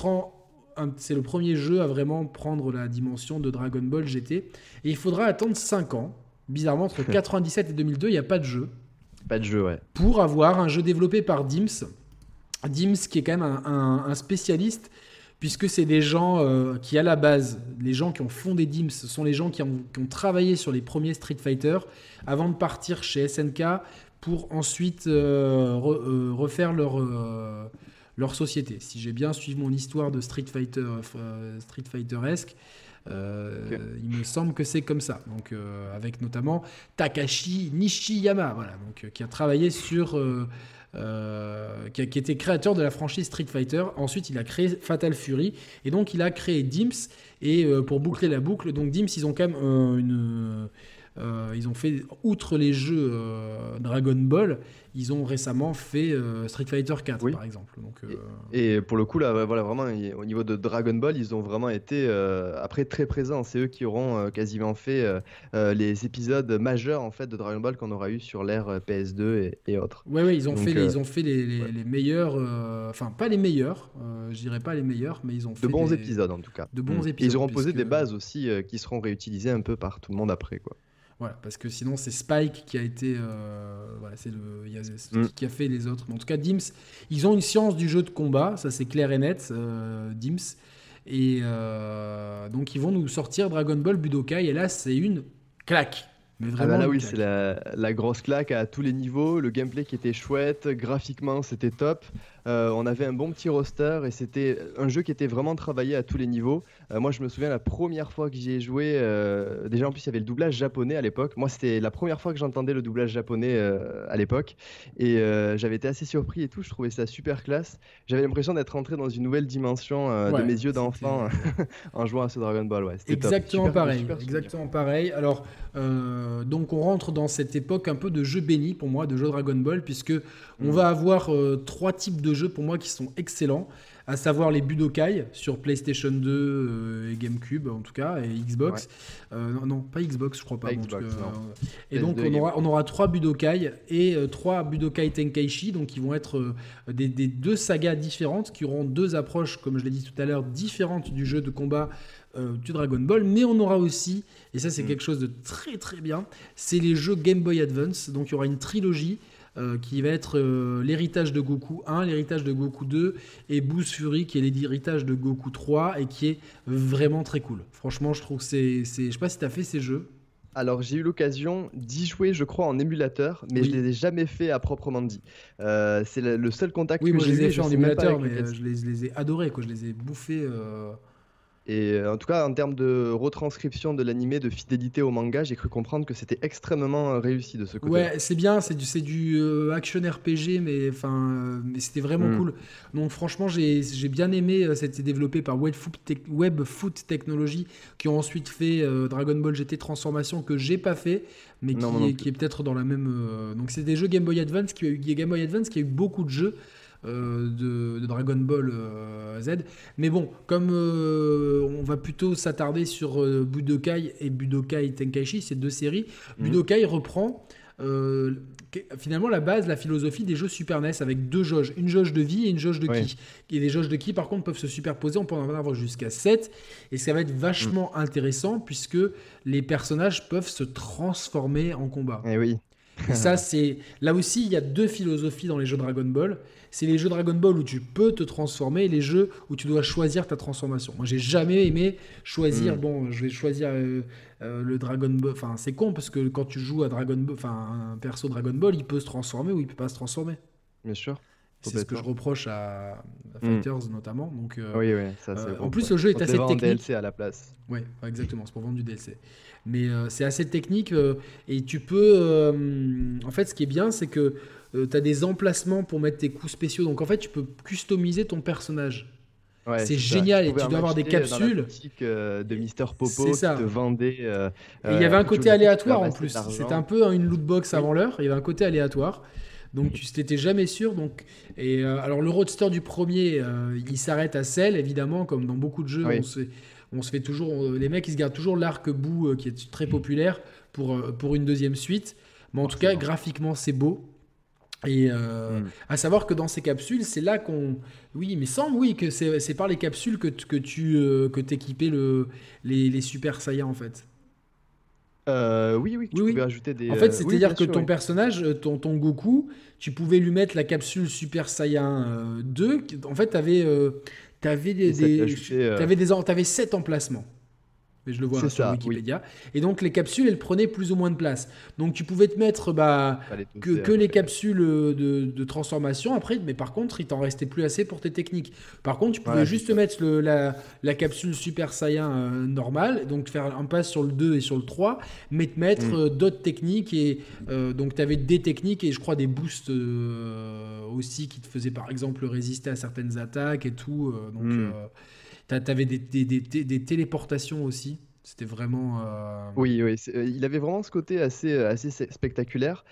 c'est le premier jeu à vraiment prendre la dimension de Dragon Ball GT et il faudra attendre 5 ans. Bizarrement entre [LAUGHS] 97 et 2002 il n'y a pas de jeu. Pas de jeu ouais. Pour avoir un jeu développé par Dims, Dims qui est quand même un spécialiste puisque c'est des gens qui, à la base, les gens qui ont fondé DIMS, ce sont les gens qui ont, qui ont travaillé sur les premiers Street Fighter avant de partir chez SNK pour ensuite refaire leur leur société. Si j'ai bien suivi mon histoire de Street Fighter, euh, Street Fighter-esque, euh, il me semble que c'est comme ça. Donc, euh, avec notamment Takashi Nishiyama, voilà, donc, qui a travaillé sur. Qui, a, qui, était créateur de la franchise Street Fighter. Ensuite, il a créé Fatal Fury. Et donc, il a créé Dims. Et pour boucler la boucle, donc Dims, ils ont quand même une. Ils ont fait, outre les jeux Dragon Ball, ils ont récemment fait euh, Street Fighter 4 par exemple. Donc, euh, et, pour le coup, là, voilà, vraiment, au niveau de Dragon Ball, ils ont vraiment été euh, après très présents. C'est eux qui auront quasiment fait les épisodes majeurs en fait de Dragon Ball qu'on aura eu sur l'ère PS2 et, autres. Oui, ouais, ils ont fait, les, ils ont fait les, les, meilleurs, enfin pas les meilleurs, je dirais pas les meilleurs, mais ils ont fait de bons épisodes en tout cas. De bons mm. épisodes. ils auront posé des bases aussi qui seront réutilisées un peu par tout le monde après quoi. Voilà, parce que sinon c'est Spike qui a été, euh, voilà, c'est le, mm. qui a fait les autres. Mais en tout cas, Dims, ils ont une science du jeu de combat, ça c'est clair et net, euh, Dims. Et euh, donc ils vont nous sortir Dragon Ball Budokai, et là c'est une claque. Mais ah bah vraiment, là oui, c'est la, la, grosse claque à tous les niveaux. Le gameplay qui était chouette, graphiquement c'était top. Euh, on avait un bon petit roster et c'était un jeu qui était vraiment travaillé à tous les niveaux. Euh, moi, je me souviens la première fois que j'y ai joué, euh, déjà en plus, il y avait le doublage japonais à l'époque. Moi, c'était la première fois que j'entendais le doublage japonais à l'époque et j'avais été assez surpris et tout. Je trouvais ça super classe. J'avais l'impression d'être rentré dans une nouvelle dimension de mes yeux d'enfant [LAUGHS] en jouant à ce Dragon Ball. Ouais, exactement pareil. exactement pareil. Alors, donc, on rentre dans cette époque un peu de jeu béni pour moi, de jeu Dragon Ball, puisque on mm. va avoir trois types de jeux pour moi qui sont excellents, à savoir les Budokai sur PlayStation 2 euh, et GameCube en tout cas, et Xbox. Euh, non, pas Xbox, je crois pas. et donc on aura, on aura trois Budokai et euh, trois Budokai Tenkaichi, donc qui vont être des, deux sagas différentes, qui auront deux approches, comme je l'ai dit tout à l'heure, différentes du jeu de combat. du Dragon Ball, mais on aura aussi, et ça c'est mm. quelque chose de très très bien, c'est les jeux Game Boy Advance. Donc il y aura une trilogie euh, qui va être euh, l'héritage de Goku 1, l'héritage de Goku 2 et Boost Fury qui est l'héritage de Goku 3 et qui est vraiment très cool. Franchement, je trouve que c'est. Je sais pas si tu as fait ces jeux. Alors j'ai eu l'occasion d'y jouer, je crois, en émulateur, mais je je les ai jamais fait à proprement dit. Euh, c'est le, seul contact oui, que j'ai eu. Oui, je les ai fait en émulateur, mais je les, les, ai adorés, quoi. Je les ai bouffés. Et euh, en tout cas, en termes de retranscription de l'animé, de fidélité au manga, j'ai cru comprendre que c'était extrêmement euh, réussi de ce côté. Ouais, c'est bien, c'est du, c'est du euh, action RPG, mais, enfin, mais c'était vraiment mm. cool. Donc franchement, j'ai, j'ai bien aimé. C'était développé par Webfoot, Webfoot Technology, qui ont ensuite fait Dragon Ball GT Transformation, que j'ai pas fait, mais qui, est, qui est peut-être dans la même... donc c'est des jeux Game Boy Advance, qui, Game Boy Advance qui a eu beaucoup de jeux. Euh, de, Dragon Ball euh, Z. Mais bon, comme euh, on va plutôt s'attarder sur Budokai et Budokai Tenkaichi, ces deux séries, mhm. Budokai reprend finalement la base, la philosophie des jeux Super NES avec deux jauges, une jauge de vie et une jauge de ki. Et les jauges de ki par contre peuvent se superposer, on peut en avoir jusqu'à 7 et ça va être vachement mhm. intéressant puisque les personnages peuvent se transformer en combat. Et eh oui. Et ça c'est là aussi il y a deux philosophies dans les jeux Dragon Ball c'est les jeux Dragon Ball où tu peux te transformer et les jeux où tu dois choisir ta transformation. Moi, j'ai jamais aimé choisir, mm. bon, je vais choisir euh, euh, le Dragon Ball. Enfin, c'est con parce que quand tu joues à Dragon Ball, enfin, un perso Dragon Ball, il peut se transformer ou il peut pas se transformer. Bien sûr. C'est ce que je reproche à, mm. Fighters notamment. Donc, euh, oui, oui, ça, c'est en plus, le jeu est assez technique. DLC à la place. Oui, exactement, c'est pour vendre du DLC. Mais c'est assez technique et tu peux. en fait, ce qui est bien, c'est que euh, tu as des emplacements pour mettre tes coups spéciaux. Donc en fait, tu peux customiser ton personnage. c'est génial et tu dois avoir des capsules. Euh, de Mister Popo qui te vendait. Euh, il y avait un côté aléatoire en plus. C'était un peu une loot box avant l'heure. Il y avait un côté aléatoire. Donc tu n'étais jamais sûr. Donc et alors le roadster du premier, il s'arrête à sel évidemment comme dans beaucoup de jeux. On, se, on, se, fait toujours, les mecs ils se gardent toujours l'arc-bout qui est très populaire pour pour une deuxième suite. Mais en tout cas graphiquement c'est beau. Et euh, hmm. à savoir que dans ces capsules, c'est là qu'on. Oui, mais semble, oui, que c'est par les capsules que, que tu euh, que équipais le, les, les, Super Saiyans, en fait. Euh, oui, oui, tu pouvais ajouter des. En fait, c'est-à-dire que ton personnage, ton, ton, Goku, tu pouvais lui mettre la capsule Super Saiyan 2. En fait, tu avais, avais des, des, avais des, avais 7 emplacements je le vois sur Wikipédia. Et donc les capsules, elles prenaient plus ou moins de place. Donc tu pouvais te mettre bah, que, les capsules de, transformation après, mais par contre, il t'en restait plus assez pour tes techniques. Par contre, tu pouvais juste mettre le, la, capsule Super Saiyan euh, normale, donc faire un pass sur le 2 et sur le 3, mais te mettre mm. euh, d'autres techniques. Et euh, donc tu avais des techniques et je crois des boosts aussi qui te faisaient par exemple résister à certaines attaques et tout. donc. T'avais des, téléportations aussi. C'était vraiment. Euh, oui, oui. Euh, il avait vraiment ce côté assez, euh, assez spectaculaire.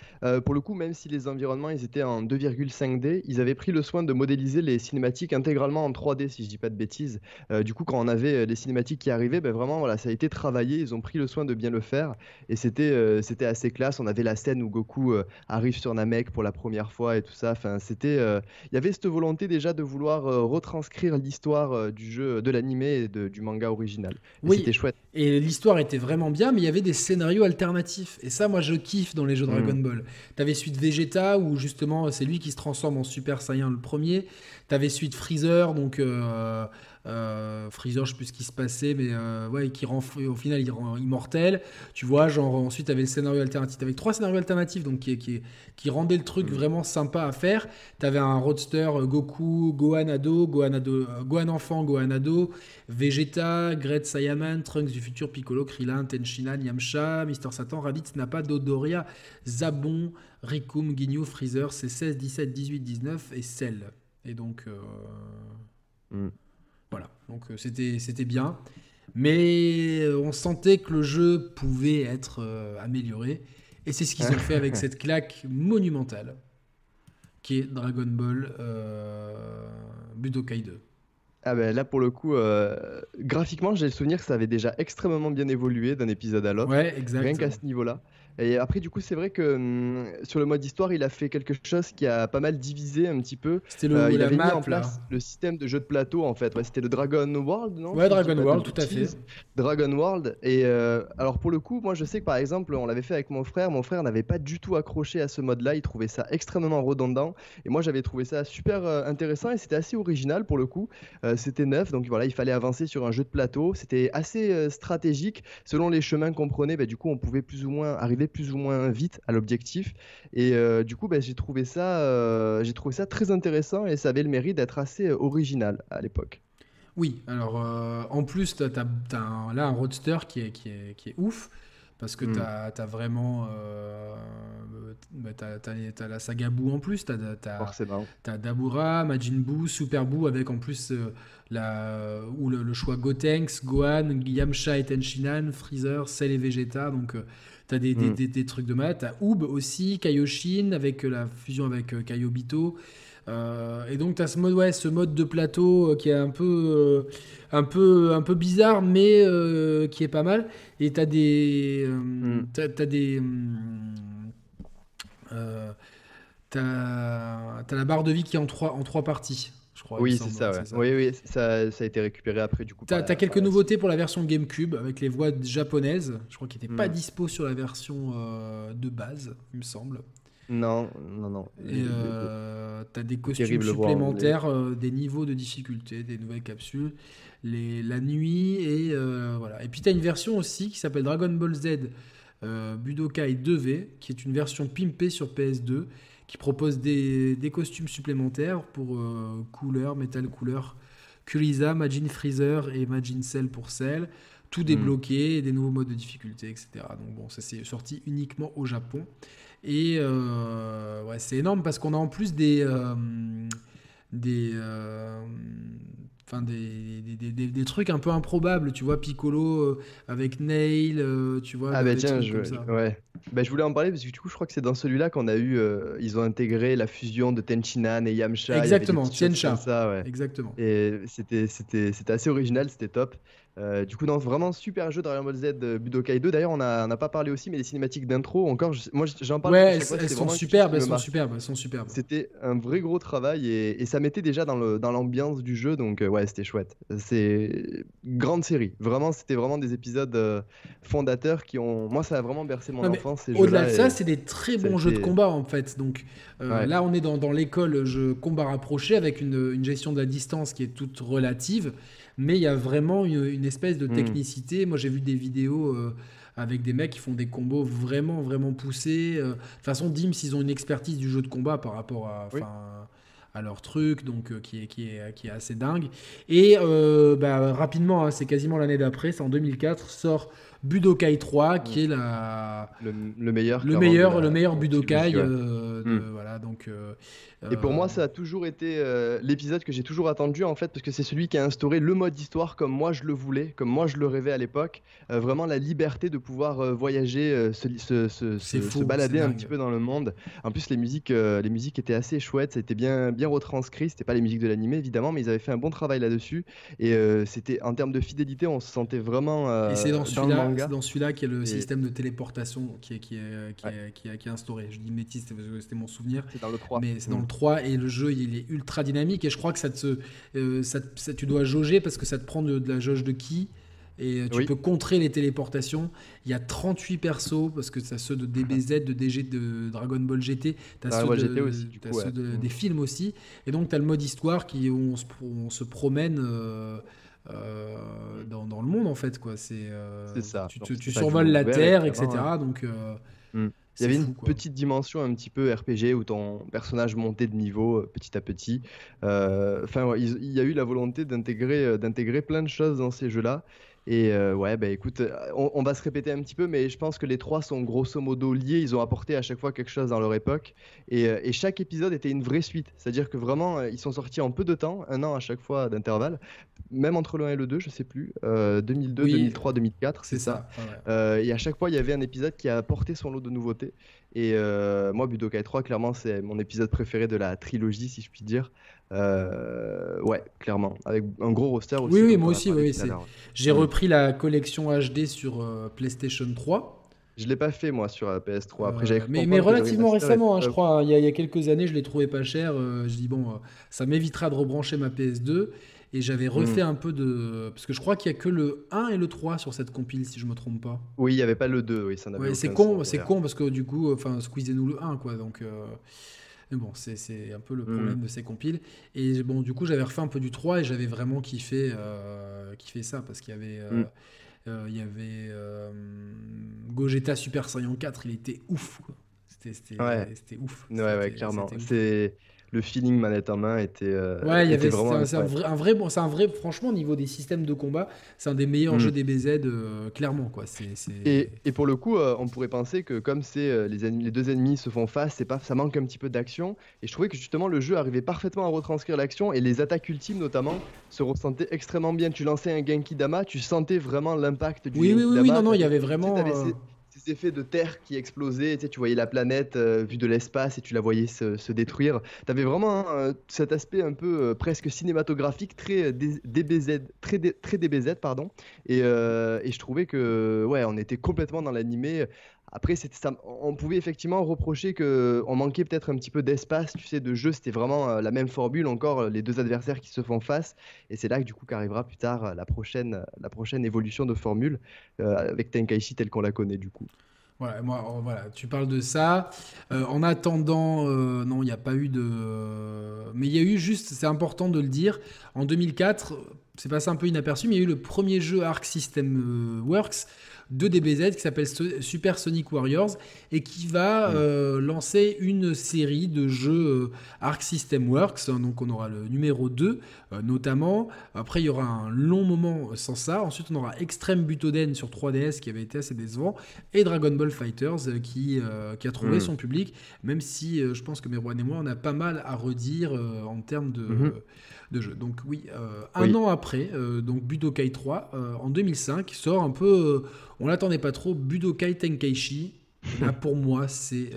pour le coup, même si les environnements ils étaient en 2,5D, ils avaient pris le soin de modéliser les cinématiques intégralement en 3D, si je dis pas de bêtises. du coup, quand on avait les cinématiques qui arrivaient, ben vraiment, voilà, ça a été travaillé. Ils ont pris le soin de bien le faire. Et c'était c'était assez classe. On avait la scène où Goku arrive sur Namek pour la première fois et tout ça. Enfin, c'était. Il y avait cette volonté déjà de vouloir retranscrire l'histoire du jeu, de l'animé et du manga original. oui. C'était chouette. Et l'histoire était vraiment bien, mais il y avait des scénarios alternatifs. Et ça, moi, je kiffe dans les jeux Dragon mm. Ball. T'avais suite Vegeta, où justement, c'est lui qui se transforme en Super Saiyan le premier. T'avais suite Freezer, donc euh, euh, Freezer, je sais plus ce qui se passait, mais euh, ouais, qui rend, au final, il rend immortel. Tu vois, genre, ensuite, tu avais le scénario alternatif. avec trois scénarios alternatifs, donc qui, qui, qui rendaient le truc mm. vraiment sympa à faire. Tu avais un roadster euh, Goku, Gohan ado, Gohan, ado, Gohan enfant, Gohan ado, Vegeta, Great Saiyaman, Trunks du futur, Piccolo, Krillin, Tenshinhan, Yamcha, Mister Satan, Raditz, Nappa, Dodoria, Zabon, Rikum, Ginyu, Freezer, c'est 16, 17, 18, 19 et Cell. Et donc. Mm. Voilà, donc euh, c'était c'était bien. Mais euh, on sentait que le jeu pouvait être euh, amélioré. Et c'est ce qu'ils ont fait avec [LAUGHS] cette claque monumentale qui est Dragon Ball Budokai 2. Ah ben là pour le coup, graphiquement j'ai le souvenir que ça avait déjà extrêmement bien évolué d'un épisode à l'autre. Ouais, exact. Rien qu'à ce niveau-là. Et après, du coup, c'est vrai que hum, sur le mode histoire, il a fait quelque chose qui a pas mal divisé un petit peu. C'était le euh, il avait mis en place le système de jeu de plateau en fait. Ouais, c'était le Dragon World, non? Ouais, Dragon World, tout à fait. Dragon World. Et euh, alors pour le coup, moi, je sais que par exemple, on l'avait fait avec mon frère. Mon frère n'avait pas du tout accroché à ce mode-là. Il trouvait ça extrêmement redondant. Et moi, j'avais trouvé ça super euh, intéressant et c'était assez original pour le coup. c'était neuf, donc voilà, il fallait avancer sur un jeu de plateau. C'était assez stratégique selon les chemins qu'on prenait. Bah, du coup, on pouvait plus ou moins arriver plus ou moins vite à l'objectif. Et euh, du coup, ben, j'ai trouvé ça, euh, j'ai trouvé ça très intéressant et ça avait le mérite d'être assez euh, original à l'époque. Oui, alors en plus, tu as, là un roadster qui est, qui est, qui est ouf parce que mm. tu as, vraiment. Bah, la saga Boo en plus, tu as, Dabura, Majin Buu, Super Buu avec en plus la, ou le, choix Gotenks, Gohan, Yamcha et Tenshinhan, Freezer, Cell et Vegeta. Donc T'as des, des, mm. des, trucs de maths. T'as Oob aussi, Kaioshin, avec euh, la fusion avec euh, Kaiobito. Euh, et donc, tu as ce mode, ouais, ce mode de plateau qui est un peu, un peu, un peu bizarre, mais qui est pas mal. Et tu as des. Mm. T'as, des. as la barre de vie qui est en trois, en trois parties crois. Oui, c'est ça, Oui, oui, ça, ça, a été récupéré après du coup. Tu as, quelques nouveautés pour la version GameCube avec les voix japonaises, je crois qu'ils n'étaient pas hmm. dispo sur la version euh, de base, il me semble. Non, non, non. Et euh, tu as des costumes supplémentaires, euh, des niveaux de difficulté, des nouvelles capsules, les, la nuit et voilà. Et puis tu as une version aussi qui s'appelle Dragon Ball Z Budokai 2V, qui est une version pimpée sur PS2 qui propose des, costumes supplémentaires pour euh, couleur, métal couleur, Kuriza, Majin Freezer et Majin Cell pour Cell. Tout hmm. débloqué, des nouveaux modes de difficulté, etc. Donc bon, ça c'est sorti uniquement au Japon. Et euh, ouais, c'est énorme parce qu'on a en plus des, euh, des, enfin des, des, des, des, trucs un peu improbables tu vois Piccolo euh, avec Nail euh, tu vois ah bah tiens je, ouais. Bah, je voulais en parler parce que du coup je crois que c'est dans celui-là qu'on a eu euh, ils ont intégré la fusion de Tenchinan et Yamcha. Exactement Tiencha ça ouais. Exactement. Et c'était assez original c'était top Euh, du coup, non, vraiment super jeu Dragon Ball Z euh, Budokai 2. D'ailleurs, on n'a pas parlé aussi, mais les cinématiques d'intro, encore, moi j'en parle. Ouais, elles, sont superbes, elles sont superbes, elles sont superbes. C'était un vrai gros travail et, ça mettait déjà dans l'ambiance dans du jeu, donc euh, ouais, c'était chouette. C'est grande série. Vraiment, c'était vraiment des épisodes fondateurs qui ont. Moi, ça a vraiment bercé mon enfance. Au-delà de ça, c'est des très bons jeux de combat en fait. Donc là, on est dans, dans l'école jeu combat rapproché avec une, une gestion de la distance qui est toute relative mais il y a vraiment une, espèce de hmm. technicité. Moi, j'ai vu des vidéos euh, avec des mecs qui font des combos vraiment, vraiment poussés. Euh. De toute façon, Dims, ils ont une expertise du jeu de combat par rapport à, à leur truc, donc euh, qui, est, qui, est, qui est assez dingue. Et bah, rapidement, hein, c'est quasiment l'année d'après, c'est en 2004, sort Budokai 3, qui est la le, meilleur le meilleur le meilleur Budokai. Hmm. Voilà, donc et pour moi, euh. ça a toujours été euh, l'épisode que j'ai toujours attendu en fait, parce que c'est celui qui a instauré le mode histoire comme moi je le voulais, comme moi je le rêvais à l'époque. Euh, vraiment la liberté de pouvoir voyager, se, se, se, se, balader un petit peu dans le monde. En plus, les musiques, les musiques étaient assez chouettes, ça a été bien, bien retranscrit. C'était pas les musiques de l'animé évidemment, mais ils avaient fait un bon travail là-dessus. Et c'était en termes de fidélité, on se sentait vraiment. et c'est dans celui-là, dans celui-là qu'il y a le système de téléportation qui est, qui est, qui, est, qui, est, instauré. Je dis métis, c'était mon souvenir. C'est dans le 3. Mais c'est dans le 3 et le jeu il est ultra dynamique et je crois que ça te, euh, ça, tu dois jauger parce que ça te prend de, la jauge de qui et tu peux contrer les téléportations. Il y a 38 persos parce que tu as ceux de DBZ, de DG, de Dragon Ball GT, tu as, ceux, aussi, mm. des films aussi. Et donc tu as le mode histoire qui, où on se, promène. Euh, euh, dans, le monde en fait quoi c'est ça tu, tu, survoles la terre etc donc mm. Il y avait une petite dimension un petit peu RPG où ton personnage montait de niveau euh, petit à petit. Euh, enfin, il, y a eu la volonté d'intégrer, euh, d'intégrer plein de choses dans ces jeux-là. Et euh, ouais, bah écoute, euh, on, va se répéter un petit peu, mais je pense que les trois sont grosso modo liés. Ils ont apporté à chaque fois quelque chose dans leur époque. Et, euh, chaque épisode était une vraie suite. C'est-à-dire que vraiment, ils sont sortis en peu de temps, un an à chaque fois d'intervalle. Même entre le 1 et le 2, je sais plus. 2002, 2003, 2004, c'est ça. et à chaque fois, il y avait un épisode qui a apporté son lot de nouveautés. Et moi, Budokai 3, clairement, c'est mon épisode préféré de la trilogie, si je puis dire. Euh, ouais, clairement. Avec un gros roster aussi. Oui, oui moi aussi. Oui, J'ai repris la collection HD sur euh, PlayStation 3. Je l'ai pas fait moi sur la PS3. Après, euh, mais, mais relativement récemment, hein, je crois. Il y, a, quelques années, je l'ai trouvé pas cher. je dis bon, ça m'évitera de rebrancher ma PS2. Et j'avais refait hmm. un peu de. Parce que je crois qu'il y a que le 1 et le 3 sur cette compile, si je me trompe pas. Oui, il n'y avait pas le 2. Oui, ça ouais, c'est con, c'est con parce que du coup, enfin, squeezez-nous le 1, quoi. Donc. Mais bon, c'est un peu le problème mm. de ces compiles. Et bon, du coup, j'avais refait un peu du 3 et j'avais vraiment kiffé, euh, kiffé ça parce qu'il y avait. Euh, mm. euh, il y avait Gogeta Super Saiyan 4, il était ouf. C'était ouais. ouf. Ouais, ouais, clairement. C'est le feeling manette en main était. Euh, ouais, il y avait vraiment. C'est un, vrai, un vrai, c'est un vrai, franchement, au niveau des systèmes de combat, c'est un des meilleurs mm. jeux DBZ, euh, clairement. Quoi. Et, et, pour le coup, euh, on pourrait penser que comme c'est les, deux ennemis se font face, c'est pas, ça manque un petit peu d'action. Et je trouvais que justement le jeu arrivait parfaitement à retranscrire l'action et les attaques ultimes notamment se ressentaient extrêmement bien. Tu lançais un Genki Dama, tu sentais vraiment l'impact du oui, Genki oui, oui, non, non, il y avait vraiment effets de terre qui explosait, tu, voyais la planète euh, vue de l'espace et tu la voyais se, détruire. Tu avais vraiment hein, cet aspect un peu euh, presque cinématographique, très euh, DBZ, très, très DBZ, pardon. Et, et, je trouvais que, ouais, on était complètement dans l'animé après, on pouvait effectivement reprocher qu'on manquait peut-être un petit peu d'espace, tu sais, de jeu. C'était vraiment euh, la même formule, encore euh, les deux adversaires qui se font face. Et c'est là que du coup qu'arrivera plus tard euh, la prochaine, la prochaine évolution de formule avec Tenkaichi tel qu'on la connaît du coup. Voilà, moi, oh, voilà, tu parles de ça. en attendant, non, il n'y a pas eu de. Mais il y a eu juste, c'est important de le dire, en 2004, c'est passé un peu inaperçu, mais il y a eu le premier jeu Arc System Works de DBZ qui s'appelle Super Sonic Warriors et qui va mm. euh, lancer une série de jeux euh, Arc System Works. Donc on aura le numéro 2 euh, notamment. Après il y aura un long moment sans ça. Ensuite on aura Extreme Butoden sur 3DS qui avait été assez décevant et Dragon Ball Fighters qui, qui a trouvé mm. son public même si je pense que Merwan et moi on a pas mal à redire en termes de... Mm-hmm de jeu. Donc oui, un an après, donc Budokai 3, euh, en 2005, sort un peu, on l'attendait pas trop, Budokai Tenkaichi. Là, pour moi, c'est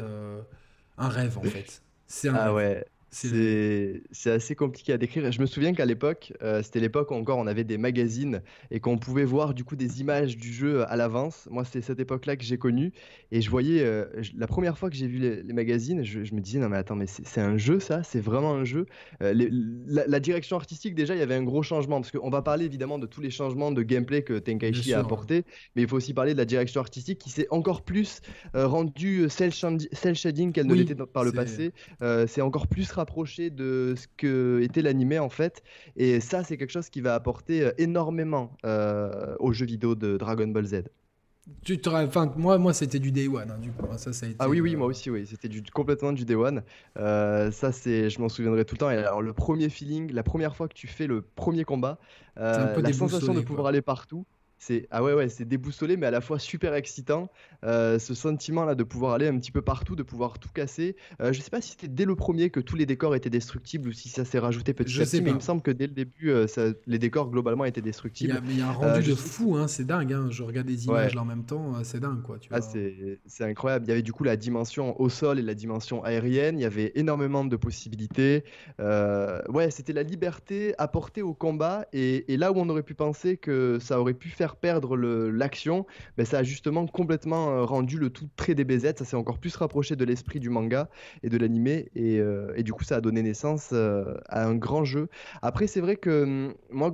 un rêve en fait. C'est un ah ouais. C'est assez compliqué à décrire. Je me souviens qu'à l'époque, euh, c'était l'époque où encore on avait des magazines et qu'on pouvait voir du coup des images du jeu à l'avance. Moi, c'est cette époque-là que j'ai connue et je voyais euh, la première fois que j'ai vu les, magazines, je, me disais non mais attends mais c'est un jeu ça, c'est vraiment un jeu? Euh, la, direction artistique déjà, il y avait un gros changement parce qu'on va parler évidemment de tous les changements de gameplay que Tenkaichi a apporté, mais il faut aussi parler de la direction artistique qui s'est encore plus rendue cel, shading qu'elle ne l'était par le passé. c'est encore plus rapproché de ce que était l'animé en fait. Et ça, c'est quelque chose qui va apporter euh, énormément euh, aux jeux vidéo de Dragon Ball Z. Tu enfin, moi, moi c'était du Day One. Hein, du coup. Ça, ça a été, ah oui, oui, euh, moi aussi, oui. C'était du, complètement du Day One. ça, c'est, je m'en souviendrai tout le temps. Et alors, le premier feeling, la première fois que tu fais le premier combat, la sensation de pouvoir aller partout, c'est ah ouais ouais c'est déboussolé mais à la fois super excitant euh, ce sentiment là de pouvoir aller un petit peu partout de pouvoir tout casser. Euh, je sais pas si c'était dès le premier que tous les décors étaient destructibles ou si ça s'est rajouté petit je à petit mais il me semble que dès le début euh, les décors globalement étaient destructibles. il y a, un rendu de fou hein, c'est dingue hein. je regarde des images là en même temps c'est dingue quoi tu ah, c'est incroyable. Il y avait du coup la dimension au sol et la dimension aérienne. Il y avait énormément de possibilités. Ouais c'était la liberté apportée au combat et, et là où on aurait pu penser que ça aurait pu faire perdre l'action, mais ça a justement complètement euh, rendu le tout très DBZ. Ça s'est encore plus rapproché de l'esprit du manga et de l'animé, et, euh, et, du coup, ça a donné naissance euh, à un grand jeu. Après, c'est vrai que hum, moi,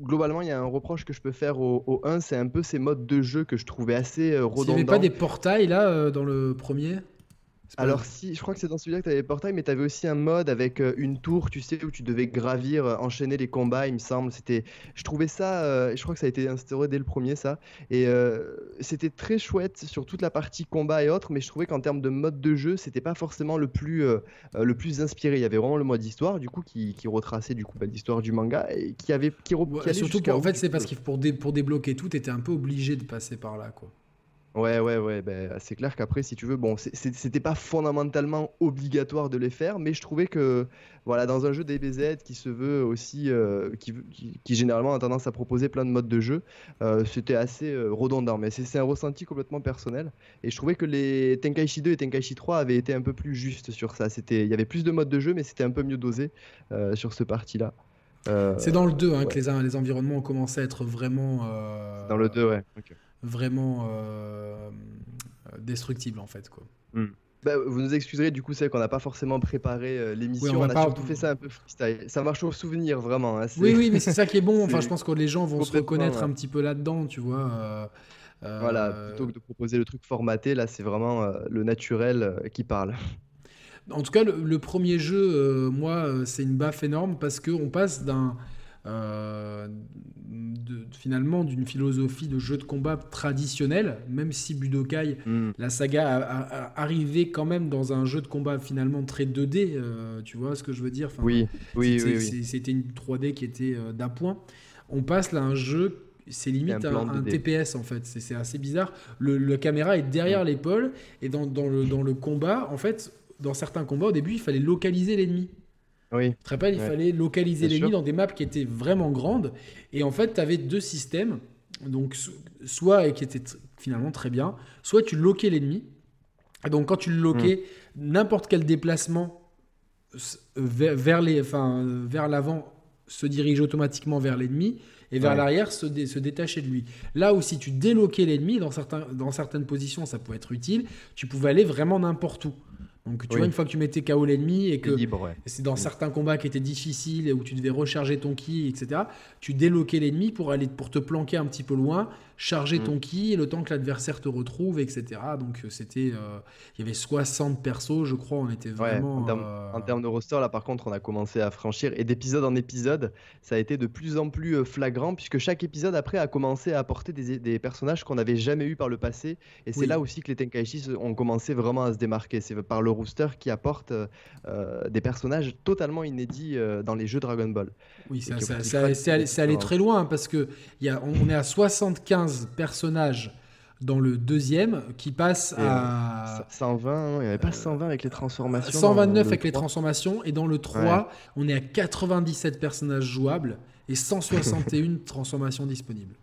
globalement, il y a un reproche que je peux faire au, au 1, c'est un peu ces modes de jeu que je trouvais assez redondants. Il n'y avait pas des portails là dans le premier? Alors si, je crois que c'est dans celui-là que tu avais portail, mais tu avais aussi un mode avec euh, une tour, tu sais, où tu devais gravir, euh, enchaîner les combats, il me semble. C'était, je trouvais ça, euh, je crois que ça a été instauré dès le premier ça, et c'était très chouette sur toute la partie combat et autres, mais je trouvais qu'en termes de mode de jeu, c'était pas forcément le plus, le plus inspiré. Il y avait vraiment le mode histoire, du coup, qui, retraçait du coup bah, l'histoire du manga et qui avait, qui, surtout en fait, c'est parce que pour, pour débloquer tout, tu étais un peu obligé de passer par là, quoi. Ouais, ouais, ouais. Ben, c'est clair qu'après, si tu veux, bon, c'était pas fondamentalement obligatoire de les faire, mais je trouvais que, voilà, dans un jeu DBZ qui se veut aussi, euh, qui, qui, généralement a tendance à proposer plein de modes de jeu, euh, c'était assez euh, redondant. Mais c'est un ressenti complètement personnel. Et je trouvais que les Tenkaichi 2 et Tenkaichi 3 avaient été un peu plus justes sur ça. Il y avait plus de modes de jeu, mais c'était un peu mieux dosé sur ce parti-là. c'est dans le 2 hein, que les, les environnements ont commencé à être vraiment. Dans le 2, ouais vraiment euh, destructible en fait. Quoi. Hmm. Bah, vous nous excuserez, du coup, c'est qu'on n'a pas forcément préparé euh, l'émission. on, a surtout fait ça un peu freestyle. Ça marche au souvenir, vraiment. Hein, oui, oui, mais c'est ça qui est bon. [LAUGHS] Enfin, je pense que les gens vont se reconnaître un petit peu là-dedans, tu vois. Euh, voilà, plutôt que de proposer le truc formaté, là, c'est vraiment le naturel qui parle. En tout cas, le premier jeu, moi, c'est une baffe énorme parce qu'on passe d'un euh, de, finalement d'une philosophie de jeu de combat traditionnel, même si Budokai, hmm. la saga, a, arrivé quand même dans un jeu de combat finalement très 2D, euh, tu vois ce que je veux dire? Oui, oui, oui, C'était une 3D qui était euh, d'appoint. On passe là à un jeu c'est limite un, TPS en fait, c'est assez bizarre. Le, caméra est derrière hmm. l'épaule et dans, dans, le, dans le combat, en fait, dans certains combats au début, il fallait localiser l'ennemi. Oui. Tu te rappelles, il fallait localiser l'ennemi dans des maps qui étaient vraiment grandes. Et en fait, tu avais deux systèmes. Donc, soit, et qui étaient finalement très bien, soit tu loquais l'ennemi. Donc, quand tu le loquais, hmm. n'importe quel déplacement vers, vers les, enfin, vers l'avant se dirige automatiquement vers l'ennemi et vers l'arrière se, se, détacher de lui. Là où si tu déloquais l'ennemi dans, certains, dans certaines positions, ça pouvait être utile, tu pouvais aller vraiment n'importe où. Donc tu vois, une fois que tu mettais KO l'ennemi et que c'est dans certains combats qui étaient difficiles et où tu devais recharger ton ki, etc., tu déloquais l'ennemi pour aller pour te planquer un petit peu loin charger ton mm. ki le temps que l'adversaire te retrouve, etc. Donc euh, c'était, euh, il y avait 60 persos, je crois, on était vraiment. Euh, en, termes, de roster, là par contre, on a commencé à franchir et d'épisode en épisode, ça a été de plus en plus flagrant puisque chaque épisode après a commencé à apporter des, personnages qu'on n'avait jamais eu par le passé. Et c'est là aussi que les Tenkaichi ont commencé vraiment à se démarquer. C'est par le roster qui apporte des personnages totalement inédits dans les jeux Dragon Ball. Oui, c'est allé, très loin parce que y a, on est à 75 personnages dans le deuxième qui passe à 120, hein, il n'y avait pas 120 avec les transformations. 129 avec les transformations et dans le 3, on est à 97 personnages jouables et 161 [LAUGHS] transformations disponibles.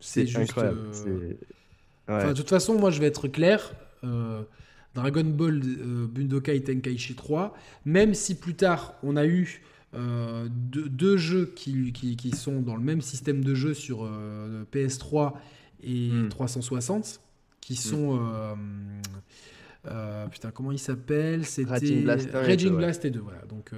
C'est juste. Euh, de toute façon, moi je vais être clair. Euh, Dragon Ball Bundokai Tenkaichi 3, même si plus tard on a eu deux, jeux qui, qui, sont dans le même système de jeu sur PS3 et 360, hmm. qui sont... putain, comment il s'appelle? C'était Raging Blast, et 2. Voilà. Donc,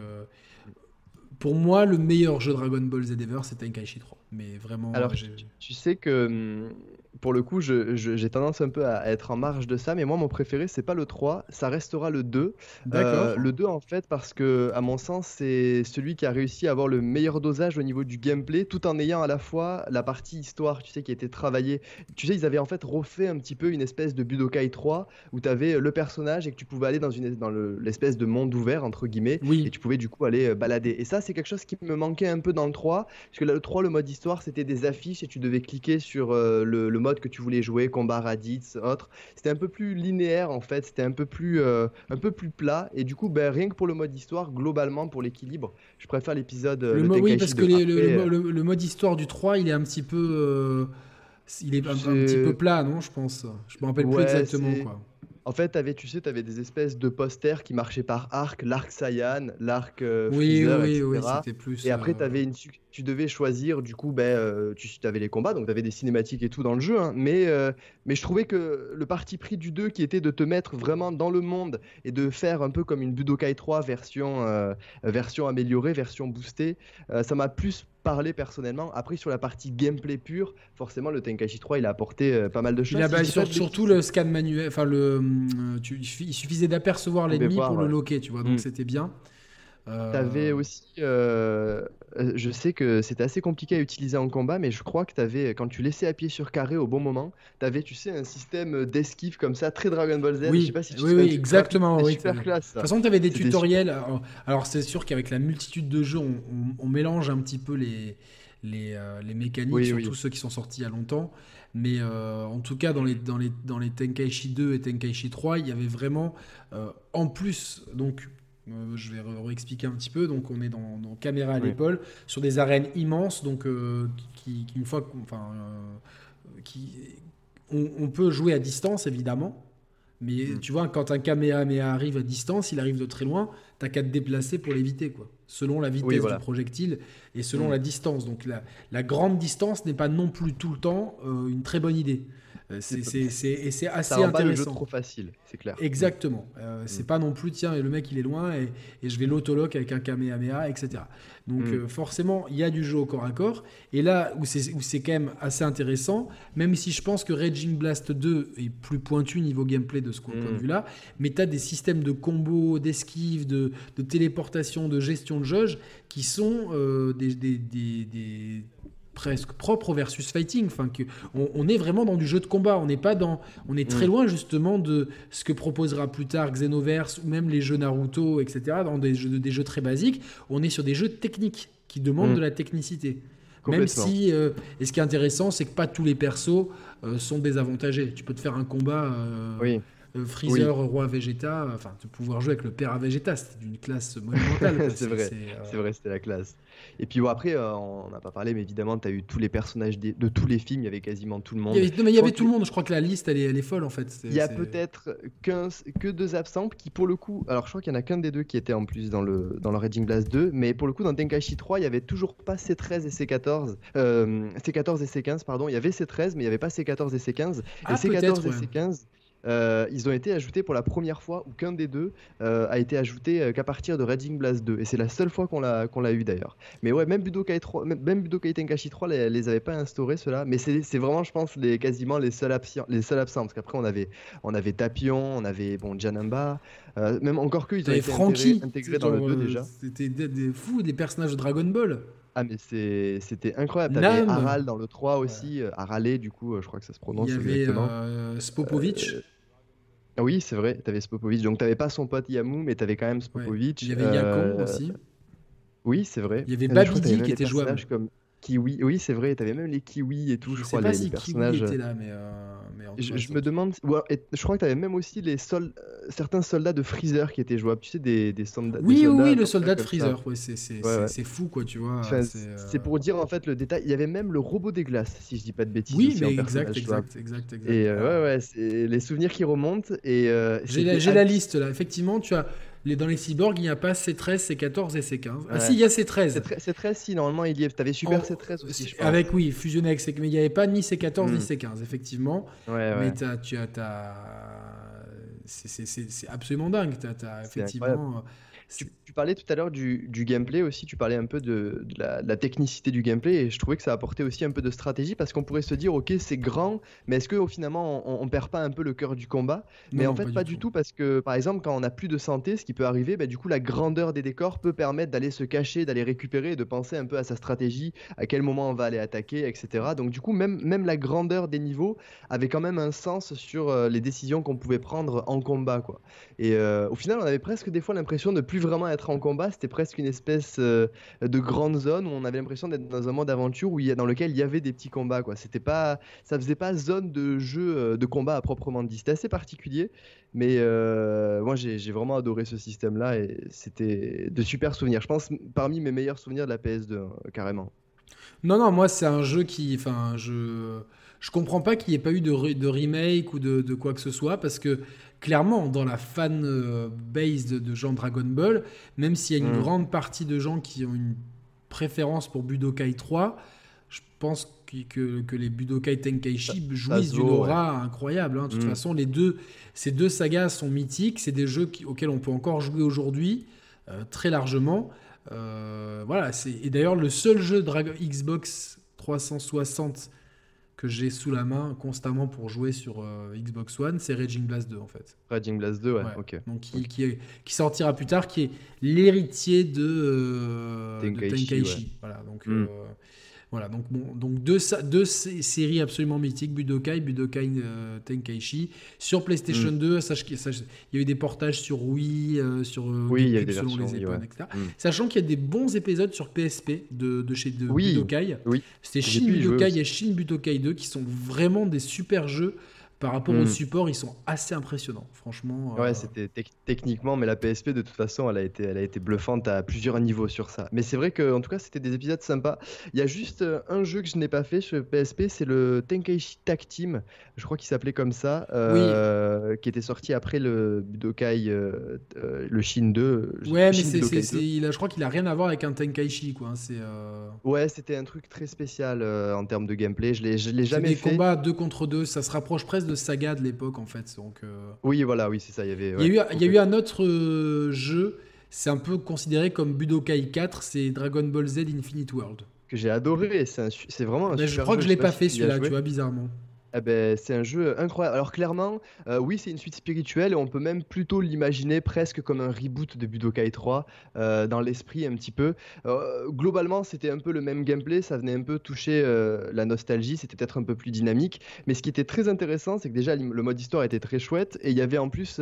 pour moi, le meilleur jeu Dragon Ball Z ever, c'est Tenkaichi 3. Mais vraiment. Alors, tu sais que hum, pour le coup, j'ai tendance un peu à être en marge de ça, mais moi, mon préféré, c'est pas le 3, ça restera le 2. Euh, le 2, en fait, parce que, à mon sens, c'est celui qui a réussi à avoir le meilleur dosage au niveau du gameplay, tout en ayant à la fois la partie histoire, tu sais, qui a été travaillée. Tu sais, ils avaient en fait refait un petit peu une espèce de Budokai 3 où tu avais le personnage et que tu pouvais aller dans, une, dans l'espèce de monde ouvert, entre guillemets, et tu pouvais du coup aller euh, balader. Et ça, c'est quelque chose qui me manquait un peu dans le 3, parce que là, le 3, le mode histoire, c'était des affiches et tu devais cliquer sur euh, le, le mode que tu voulais jouer, combat Raditz, autre. C'était un peu plus linéaire en fait, c'était un peu plus euh, un peu plus plat et du coup ben, rien que pour le mode histoire, globalement pour l'équilibre, je préfère l'épisode euh, le, Oui, parce que euh. le, mode histoire du 3, il est un petit peu il est un, petit peu plat, non, je pense. Je me rappelle plus exactement quoi. En fait, avais, tu sais, tu avais des espèces de posters qui marchaient par arc, l'arc Saiyan, l'arc oui, oui, oui, c'était plus. Et après, avais une, tu devais choisir, du coup, ben, euh, tu avais les combats, donc tu avais des cinématiques et tout dans le jeu, hein. mais, euh, mais je trouvais que le parti pris du 2, qui était de te mettre vraiment dans le monde et de faire un peu comme une Budokai 3 version, euh, version améliorée, version boostée, ça m'a plus parlé personnellement. Après, sur la partie gameplay pure, forcément, le Tenkaichi 3, il a apporté pas mal de choses. Il a, surtout le scan manuel, enfin, le, tu, il suffisait d'apercevoir l'ennemi pour le loquer, tu vois, donc mm. c'était bien. Euh... T'avais aussi, euh, euh, je sais que c'était assez compliqué à utiliser en combat, mais je crois que t'avais, quand tu laissais appuyer sur carré au bon moment, t'avais, tu sais, un système d'esquive comme ça, très Dragon Ball Z. Oui, je sais pas si tu oui, oui exactement. Oui, super classe. De toute façon, t'avais des tutoriels. Alors, c'est sûr qu'avec la multitude de jeux, on, mélange un petit peu les, les, euh, les mécaniques, surtout ceux qui sont sortis il y a longtemps. Mais en tout cas, dans les, dans, les, dans les Tenkaichi 2 et Tenkaichi 3, il y avait vraiment, en plus, donc euh, je vais réexpliquer un petit peu. Donc, on est dans, caméra à l'épaule, sur des arènes immenses, donc euh, qui, une fois, enfin, euh, qui, on, peut jouer à distance évidemment, mais mm. tu vois, quand un Kamehameha arrive à distance, il arrive de très loin, t'as qu'à te déplacer pour l'éviter, quoi. Selon la vitesse du projectile et selon mm. la distance. Donc, la, la grande distance n'est pas non plus tout le temps une très bonne idée. Euh, c'est et c'est assez intéressant. Pas le jeu trop facile, c'est clair. Exactement. Euh, mm. C'est pas non plus tiens le mec il est loin et, et je vais l'autologue avec un Kamehameha etc. Donc mm. euh, forcément il y a du jeu au corps à corps et là où c'est quand même assez intéressant, même si je pense que Raging Blast 2 est plus pointu niveau gameplay de ce qu'on mm. vu là, mais tu as des systèmes de combos, d'esquive, de, de, téléportation, de gestion de jauge qui sont des, des, des presque propre au versus fighting. Enfin, que on, est vraiment dans du jeu de combat. On n'est pas dans, on est très mm. loin justement de ce que proposera plus tard Xenoverse ou même les jeux Naruto, etc. Dans des jeux, des jeux très basiques, on est sur des jeux techniques qui demandent mm. de la technicité. Même si, euh, et ce qui est intéressant, c'est que pas tous les persos euh, sont désavantagés. Tu peux te faire un combat. Euh, oui euh, Freezer, roi Vegeta, enfin, de pouvoir jouer avec le père à Vegeta, c'était d'une classe monumentale. [LAUGHS] c'est vrai, euh, c'est vrai, c'était la classe. Et puis bon, après, euh, on n'a pas parlé, mais évidemment, tu as eu tous les personnages de, tous les films, il y avait quasiment tout le monde. Il y avait, mais il y avait tout le monde, je crois que la liste, elle est, elle est folle en fait. Il y a peut-être que deux absents qui, pour le coup, alors je crois qu'il y en a qu'un des deux qui était en plus dans le, dans le Raging Blast 2, mais pour le coup, dans Tenkaichi 3, il y avait toujours pas C13 et C14, C14 et C15, pardon, il y avait C13, mais il n'y avait pas C14 et C15. Ah, et C14 et C15 euh, ils ont été ajoutés pour la première fois, ou qu'un des deux euh, a été ajouté euh, qu'à partir de Raging Blast 2. Et c'est la seule fois qu'on l'a, qu'on l'a eu d'ailleurs. Mais ouais, même Budokai, 3, même Budokai Tenkashi 3 les, les avait pas instaurés ceux-là. Mais c'est, c'est vraiment, je pense, les, quasiment les seuls, absents, les seuls absents. Parce qu'après, on avait, on avait Tapion, on avait bon, Janamba. même encore que, ils avaient été Frankie, intégrés, dans le 2 déjà. C'était des, fous, des personnages de Dragon Ball. Ah mais c'était incroyable. T'avais Aral dans le 3 aussi, ouais. du coup, je crois que ça se prononce Il y avait Spopovich. Oui, c'est vrai, tu avais Spopovic. Donc tu pas son pote Yamu, mais tu avais quand même Spopovic. Il y avait euh, aussi. Oui, c'est vrai. Il y avait Babidi qui était jouable. Comme... Kiwi, oui, c'est vrai, t'avais même les Kiwi et tout, je, crois, sais pas les, si personnages. Kiwi était là, mais. Euh, je, me demande. je crois que t'avais même aussi les sol... certains soldats de Freezer qui étaient jouables. Tu sais, des, des, soldats. Oui, oui, le soldat de Freezer. Ouais, c'est fou, quoi, tu vois. c'est pour dire en fait le détail. Il y avait même le robot des glaces, si je dis pas de bêtises. Oui, mais exact, exact, exact, exact, Et ouais, ouais, c'est les souvenirs qui remontent. Et j'ai la liste là. Effectivement, tu as les, dans les cyborgs, il n'y a pas C13, C14 et C15. Ah si, il y a C13. C13, si, normalement, il y avait. Avais Super C13 aussi, je Avec, oui, fusionné avec C... Mais il n'y avait pas ni C14 ni C15, effectivement. Ouais, mais as, tu as... as... C'est absolument dingue. Tu as, effectivement... Tu, parlais tout à l'heure du, gameplay aussi, tu parlais un peu de, la, technicité du gameplay et je trouvais que ça apportait aussi un peu de stratégie parce qu'on pourrait se dire ok c'est grand mais est-ce que finalement on, perd pas un peu le cœur du combat? Mais en fait pas, du, tout. parce que par exemple quand on a plus de santé, ce qui peut arriver, bah, du coup la grandeur des décors peut permettre d'aller se cacher, d'aller récupérer et de penser un peu à sa stratégie, à quel moment on va aller attaquer, etc. Donc du coup même, même la grandeur des niveaux avait quand même un sens sur euh, les décisions qu'on pouvait prendre en combat quoi. Et euh, au final on avait presque des fois l'impression de plus vraiment être en combat, c'était presque une espèce euh, de grande zone où on avait l'impression d'être dans un monde d'aventure où il dans lequel il y avait des petits combats. Quoi. C'était pas, ça faisait pas zone de jeu euh, de combat à proprement dit. C'était assez particulier, mais euh, moi j'ai vraiment adoré ce système-là et c'était de super souvenirs. Je pense parmi mes meilleurs souvenirs de la PS2, carrément. Non, non, moi c'est un jeu qui, enfin, je, je comprends pas qu'il n'y ait pas eu de, de remake ou de, de, quoi que ce soit parce que clairement, dans la fan euh, base de, de gens Dragon Ball, même s'il y a une mm. grande partie de gens qui ont une préférence pour Budokai 3, je pense que, que, les Budokai Tenkaichi jouissent d'une aura incroyable. Hein. De toute mm. façon, les deux, ces deux sagas sont mythiques. C'est des jeux auxquels on peut encore jouer aujourd'hui euh, très largement. Euh, voilà, et d'ailleurs, le seul jeu Dragon Xbox 360 que j'ai sous la main constamment pour jouer sur euh, Xbox One, c'est Raging Blast 2 en fait. Raging Blast 2, ouais, ok. Donc qui, qui, qui, sortira plus tard, qui est l'héritier de, euh, Tenkaichi. Voilà, donc hmm. Voilà, donc, bon, donc deux, deux séries absolument mythiques, Budokai, Budokai euh, Tenkaichi. Sur PlayStation 2, mm. sache, il y a eu des portages sur Wii, euh, sur euh, oui, il y a des selon les époques, etc. Mm. Sachant qu'il y a des bons épisodes sur PSP de, de chez de Budokai. Oui. C'était Shin Budokai et Shin Budokai 2 qui sont vraiment des super jeux par rapport au hmm. support, ils sont assez impressionnants, franchement. Ouais, euh, c'était techniquement, mais la PSP de toute façon, elle a été, elle a été bluffante à plusieurs niveaux sur ça. Mais c'est vrai que, en tout cas, c'était des épisodes sympas. Il y a juste euh, un jeu que je n'ai pas fait sur PSP, c'est le Tenkaichi Tag Team. Je crois qu'il s'appelait comme ça, euh, qui était sorti après le Budokai, le Shin 2. Ouais, mais c'est, je crois qu'il a rien à voir avec un Tenkaichi, quoi. Hein, c'est. Ouais, c'était un truc très spécial en termes de gameplay. Je l'ai, je l'ai jamais des fait. Des combats deux contre deux, ça se rapproche presque de saga de l'époque en fait. Donc, euh, Oui, voilà, oui, c'est ça. Il y avait. il, y a eu, il y a eu un autre euh, jeu, c'est un peu considéré comme Budokai 4, c'est Dragon Ball Z Infinite World. Que j'ai adoré, c'est vraiment un Je crois que je l'ai pas fait celui-là, tu vois, bizarrement. Eh ben, c'est un jeu incroyable. Alors clairement, euh, oui, c'est une suite spirituelle et on peut même plutôt l'imaginer presque comme un reboot de Budokai 3 euh, dans l'esprit un petit peu. Euh, globalement, c'était un peu le même gameplay, ça venait un peu toucher la nostalgie, c'était peut-être un peu plus dynamique. Mais ce qui était très intéressant, c'est que déjà le mode histoire était très chouette et il y avait en plus,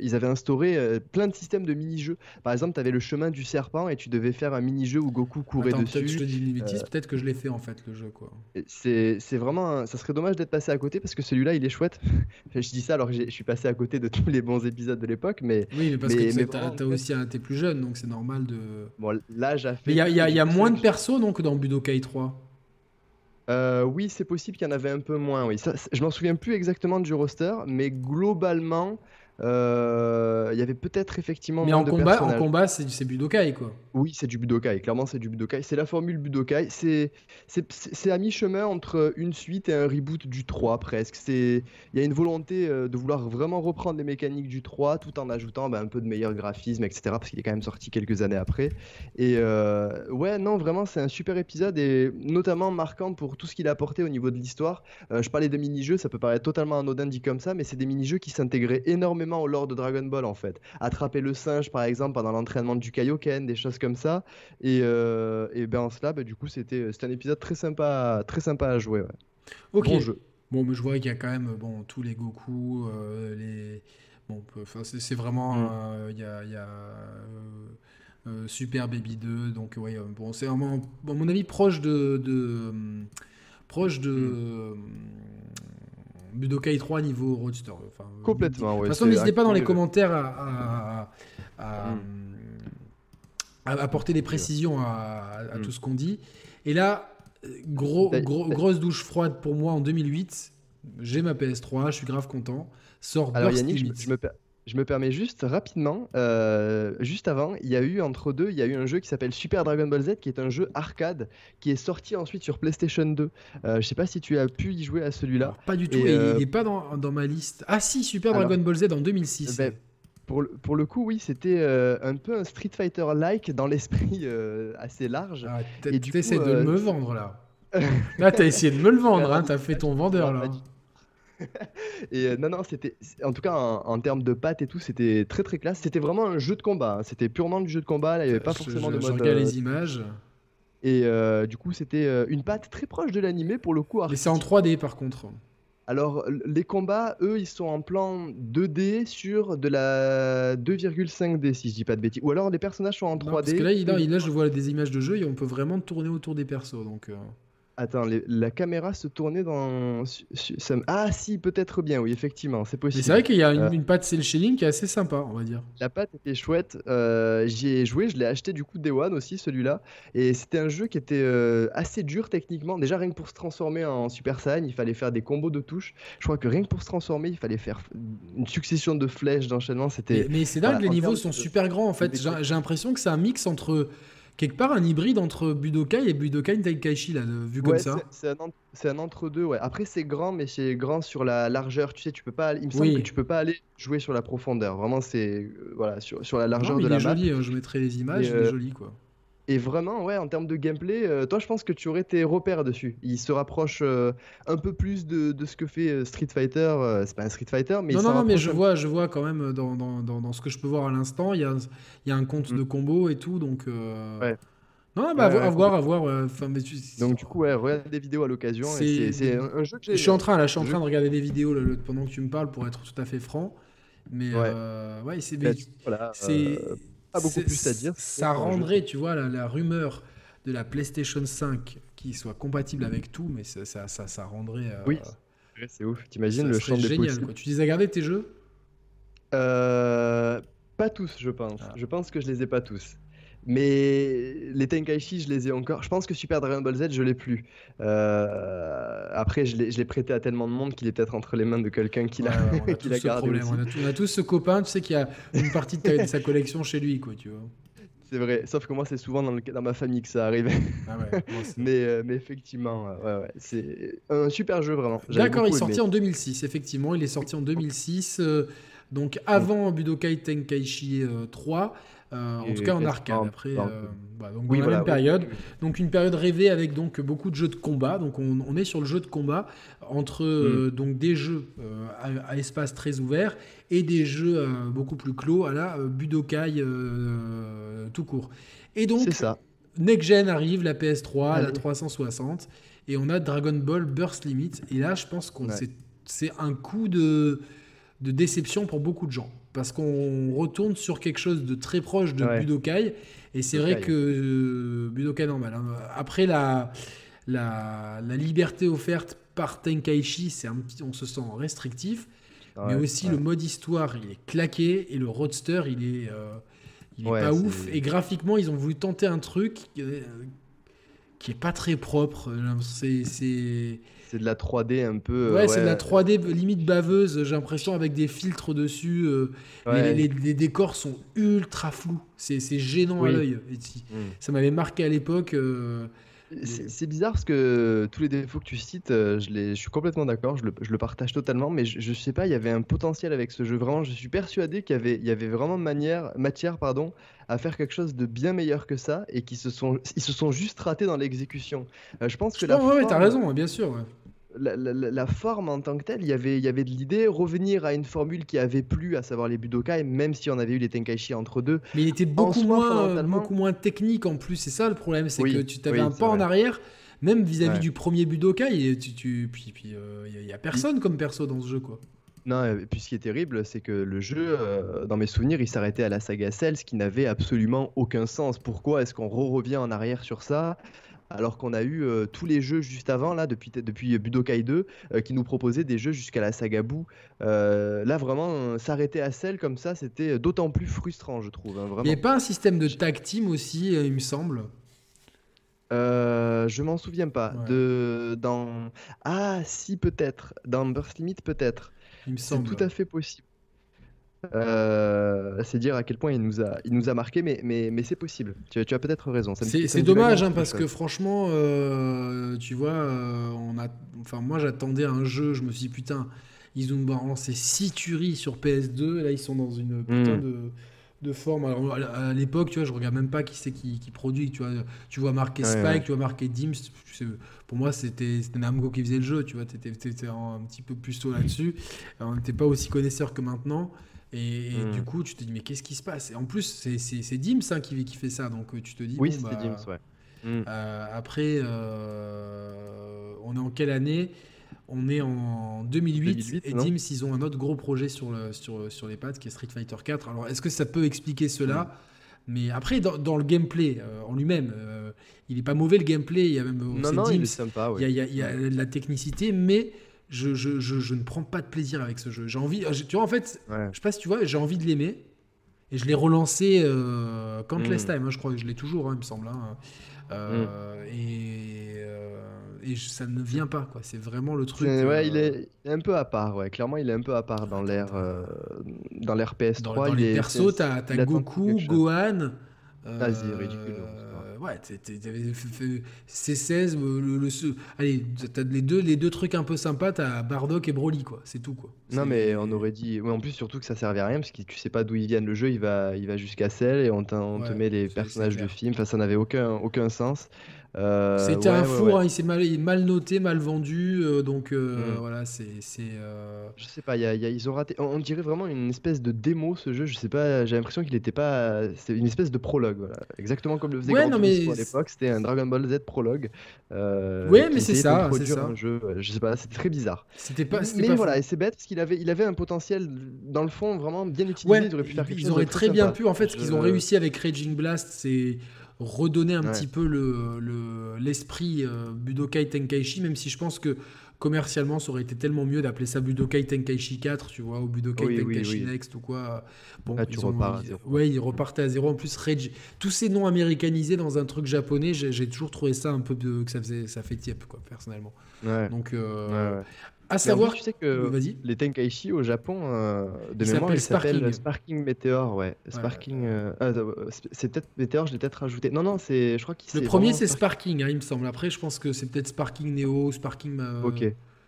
ils avaient instauré plein de systèmes de mini-jeux. Par exemple, tu avais le chemin du serpent et tu devais faire un mini-jeu où Goku courait dessus. Peut-être que je te dis une bêtise, peut-être que je l'ai fait en fait le jeu quoi. C'est vraiment, ça serait dommage passé à côté parce que celui-là il est chouette. [LAUGHS] je dis ça alors que je suis passé à côté de tous les bons épisodes de l'époque, mais. Oui, mais parce que t'as aussi t'es plus jeune donc c'est normal de. Bon, là j'ai fait. Mais il y a, y a, moins de persos donc dans Budokai 3. Euh, oui, c'est possible qu'il y en avait un peu moins. Oui, ça, je m'en souviens plus exactement du roster, mais globalement, il y avait peut-être effectivement. Mais en, combat, en combat, c'est Budokai quoi. Oui, c'est du Budokai. Clairement, c'est du Budokai. C'est la formule Budokai. C'est à mi-chemin entre une suite et un reboot du 3 presque. Il y a une volonté euh, de vouloir vraiment reprendre les mécaniques du 3 tout en ajoutant bah, un peu de meilleur graphisme, etc. Parce qu'il est quand même sorti quelques années après. Et euh, ouais, non, vraiment, c'est un super épisode et notamment marquant pour tout ce qu'il a apporté au niveau de l'histoire. je parlais de mini-jeux, ça peut paraître totalement anodin dit comme ça, mais c'est des mini-jeux qui s'intégraient énormément au lore de Dragon Ball en fait. Attraper le singe par exemple pendant l'entraînement du Kaioken, des choses comme ça. Et, euh, et ben en cela, bah, du coup c'était un épisode très sympa, très sympa à jouer. Ok. Bon jeu. Bon, mais je vois qu'il y a quand même bon tous les Goku, euh, les bon, c'est vraiment mm. euh, il y a, y a Super Baby 2. Donc, ouais, bon, c'est à mon avis proche de. de proche de. Budokai 3 niveau Roadster. Enfin, Complètement, De toute façon, n'hésitez pas dans les commentaires à, à, apporter des précisions à, mm. tout ce qu'on dit. Et là, gros, grosse douche froide pour moi en 2008. J'ai ma PS3, je suis grave content. Sort Alors Yannick, je, me, je, me, permets juste rapidement, euh, juste avant, il y a eu entre deux, il y a eu un jeu qui s'appelle Super Dragon Ball Z, qui est un jeu arcade, qui est sorti ensuite sur PlayStation 2. Euh, je sais pas si tu as pu y jouer à celui-là. Pas du tout, et, il n'est euh, pas dans, dans, ma liste. Ah si, Super Dragon Ball Z en 2006. Ben, pour le, pour le, coup, oui, c'était euh, un peu un Street Fighter-like dans l'esprit assez large. Ah, et tu essaies de me vendre là. là, tu as essayé de me le vendre, hein, tu as fait ton vendeur là. [LAUGHS] et euh, non, non, c'était. En tout cas, en, termes de pattes et tout, c'était très très classe. C'était vraiment un jeu de combat. Hein. C'était purement du jeu de combat. il n'y avait pas forcément de mode. Je regarde les euh, images. Et euh, du coup, c'était une patte très proche de l'animé pour le coup. Mais c'est en 3D par contre. Alors, les combats, eux, ils sont en plan 2D sur de la 2,5D, si je dis pas de bêtises. Ou alors les personnages sont en 3D. parce que là, là, je vois des images de jeu et on peut vraiment tourner autour des persos. Donc. Attends, la caméra se tournait dans. Ah, si, peut-être bien, oui, effectivement, c'est possible. Mais c'est vrai qu'il y a une, euh, patte cel shading qui est assez sympa, on va dire. La patte était chouette. Euh, j'y ai joué, je l'ai acheté du coup Day One aussi, celui-là. Et c'était un jeu qui était euh, assez dur techniquement. Déjà, rien que pour se transformer en Super Saiyan, il fallait faire des combos de touches. Je crois que rien que pour se transformer, il fallait faire une succession de flèches, d'enchaînement. C'était. Mais, c'est dingue, les niveaux sont super grands en fait. J'ai l'impression que c'est un mix entre quelque part un hybride entre Budokai et Budokai Tenkaichi, là, vu comme ça. C'est un, entre-deux, ouais. Après, c'est grand, mais c'est grand sur la largeur. Tu sais, tu peux pas. Il me semble que tu peux pas aller jouer sur la profondeur. Vraiment, c'est. Euh, voilà, sur, sur la largeur de la. Il est joli, hein, je mettrai les images, il est euh, joli, quoi. Et vraiment, ouais, en termes de gameplay, euh, toi, je pense que tu aurais tes repères dessus. Il se rapproche euh, un peu plus de, de, ce que fait euh, Street Fighter. c'est pas un Street Fighter, mais non, non, non, mais je vois, je vois quand même dans, dans, dans, ce que je peux voir à l'instant, il y a, y a un compte mm. de combo et tout, donc. Ouais. Non, bah, à, voir, à voir. Donc du coup, ouais, regarde des vidéos à l'occasion. C'est un, jeu que Je suis en train, là, je suis en train de regarder des vidéos pendant que tu me parles pour être tout à fait franc. Mais ouais, ouais c'est. Voilà, c'est beaucoup plus à dire. Ça rendrait, tu vois, la, rumeur de la PlayStation 5 qui soit compatible avec tout, mais ça, ça, ça, rendrait. Euh, oui, c'est ouf. T'imagines le champ des génial, quoi. Tu les as gardés tes jeux? Euh, Pas tous, je pense. Ah. Je pense que je les ai pas tous. Mais les Tenkaichi, je les ai encore. Je pense que Super Dragon Ball Z, je l'ai plus. Euh, après, je l'ai prêté à tellement de monde qu'il est peut-être entre les mains de quelqu'un qui l'a gardé. On, a tous ce copain, tu sais, qui a une partie de, sa collection chez lui, quoi, tu vois. C'est vrai, sauf que moi, c'est souvent dans, dans, ma famille que ça arrive. Ah [LAUGHS] mais, euh, mais effectivement, ouais, ouais, c'est un super jeu, vraiment. D'accord, il est sorti en 2006, effectivement. Il est sorti en 2006, euh, donc avant Budokai Tenkaichi 3. Euh, en tout cas en arcade. Après, euh, bah, donc dans la même période. Donc une période rêvée avec donc beaucoup de jeux de combat. Donc on, est sur le jeu de combat entre euh, mm. donc des jeux à, espace très ouvert et des jeux beaucoup plus clos à la Budokai tout court. Et donc ça. Next Gen arrive, la PS3, la 360, et on a Dragon Ball Burst Limit. Et là, je pense qu'on c'est un coup de, de déception pour beaucoup de gens parce qu'on retourne sur quelque chose de très proche de Budokai. Et c'est vrai que euh, Budokai normal. Hein. Après la, la, liberté offerte par Tenkaichi, c'est un petit, on se sent restrictif. mais aussi le mode histoire, il est claqué et le roadster, il est, euh, il est pas ouf. Et graphiquement, ils ont voulu tenter un truc euh, qui est pas très propre. C'est c'est de la 3D un peu. Ouais, c'est de la 3D limite baveuse, j'ai l'impression, avec des filtres dessus. Euh, les, décors sont ultra flous. C'est gênant à l'œil. Mm. Ça m'avait marqué à l'époque. Euh, c'est bizarre parce que tous les défauts que tu cites, euh, je, je suis complètement d'accord, je, je le, partage totalement, mais je, je, sais pas, il y avait un potentiel avec ce jeu. Vraiment, je suis persuadé qu'il y avait, il y avait vraiment manière, matière pardon, à faire quelque chose de bien meilleur que ça et qu'ils se sont, ils se sont juste ratés dans l'exécution. je pense que la. Ouais, t'as raison, bien sûr la, forme en tant que telle, il y avait, il y avait de l'idée, revenir à une formule qui avait plu, à savoir les Budokai, même si on avait eu les Tenkaichi entre deux. Mais il était beaucoup, moins, beaucoup moins technique en plus, c'est ça le problème, c'est que tu avais un pas en arrière, même vis-à-vis du premier Budokai, et tu, puis il euh, y, a personne comme perso dans ce jeu, quoi. Non, et puis ce qui est terrible, c'est que le jeu, euh, dans mes souvenirs, il s'arrêtait à la saga Cell, ce qui n'avait absolument aucun sens. Pourquoi est-ce qu'on revient en arrière sur ça? Alors qu'on a eu euh, tous les jeux juste avant, là, depuis, depuis Budokai 2, euh, qui nous proposaient des jeux jusqu'à la saga Boo. là, vraiment, s'arrêter à Cell comme ça, c'était d'autant plus frustrant, je trouve. Hein, il n'y a pas un système de tag team aussi, il me semble je m'en souviens pas. De, dans... Ah, si, peut-être. Dans Burst Limit, peut-être. C'est tout à fait possible. Euh, c'est dire à quel point il nous a, il nous a marqué, mais, mais, mais c'est possible. Tu, as peut-être raison. C'est dommage, hein, parce que franchement, euh, tu vois, euh, on a, enfin, moi j'attendais un jeu, je me suis dit, putain, ils ont balancé 6 tueries sur PS2, là ils sont dans une putain hmm. de de forme. Alors, à l'époque, tu vois, je regarde même pas qui c'est qui, produit. Tu vois, tu vois marqué Spike, tu vois marqué Dims. Pour moi, c'était Namco qui faisait le jeu. Tu vois, tu étais, un petit peu plus tôt là-dessus. On n'était pas aussi connaisseur que maintenant. Et, hmm. du coup, tu te dis, mais qu'est-ce qui se passe? Et en plus, c'est Dims hein, qui, qui fait ça. Donc, euh, tu te dis, oui, bon, bah, Dims, ouais. Hmm. Euh, après, euh, on est en quelle année? On est en 2008, et Dims, ils ont un autre gros projet sur, le, sur, sur les pattes qui est Street Fighter 4. Alors, est-ce que ça peut expliquer cela? Mais après, dans, le gameplay euh, en lui-même, il n'est pas mauvais le gameplay. Il y a même non, non, il est sympa. Il, y a, il, y a, la technicité, mais je, je, je, ne prends pas de plaisir avec ce jeu. J'ai envie, tu vois, en fait, je sais pas si tu vois, j'ai envie de l'aimer. Et je l'ai relancé euh, Countless mm. Time, hein, je crois que je l'ai toujours, hein, il me semble. Hein. Euh, mm. Et et ça ne vient pas quoi. C'est vraiment le truc. Ouais, euh, il, est, un peu à part. Ouais, clairement, il est un peu à part dans l'air euh, dans l'air PS3. Dans, dans les persos, t'as as Goku, Gohan. Euh, c'est ridicule. Ouais, C16, le, le, allez, t'as les deux, les deux trucs un peu sympas, t'as Bardock et Broly, quoi. C'est tout, quoi. Non, mais on aurait dit. en plus, surtout que ça servait à rien, parce que tu sais pas d'où ils viennent. Le jeu, il va, il va jusqu'à Cell et on, te met les personnages du film. Enfin, ça n'avait aucun, aucun sens. Euh, C'était un four, hein, il s'est mal, mal, noté, mal vendu, euh, donc euh, mm. voilà, c'est. Je sais pas, y a, ils ont raté. On, dirait vraiment une espèce de démo ce jeu, je sais pas, j'ai l'impression qu'il n'était pas. C'est une espèce de prologue, voilà. Exactement comme le faisait ouais, mais... à l'époque, c'était un Dragon Ball Z prologue. ouais, mais c'est ça, c'est ça. Un jeu, je sais pas, c'était très bizarre. C'était pas. Mais voilà, et c'est bête parce qu'il avait, il avait un potentiel dans le fond vraiment bien utilisé. ils auraient pu faire quelque ils auraient très bien pu, en fait, ce qu'ils ont réussi avec Raging Blast, c'est redonner un petit peu l'esprit le, euh, Budokai Tenkaichi, même si je pense que commercialement, ça aurait été tellement mieux d'appeler ça Budokai Tenkaichi 4, tu vois, ou Budokai Tenkaichi Next ou quoi. Bon, Là, tu ils, repars zéro. Ouais, ils repartaient à zéro. En plus, tous ces noms américanisés dans un truc japonais, j'ai toujours trouvé ça un peu que ça faisait, ça fait tiep, quoi, personnellement. Donc, euh, à savoir, tu sais que les Tenkaichi au Japon, euh, de mémoire, ils s'appellent Sparking. Meteor, ouais. Sparking. Euh, ah, c'est peut-être Meteor, je l'ai peut-être rajouté. Non, non, c'est, je crois qu'il. Le premier, c'est Sparking, hein, il me semble. Après, je pense que c'est peut-être Sparking Neo, Sparking. Euh, ok.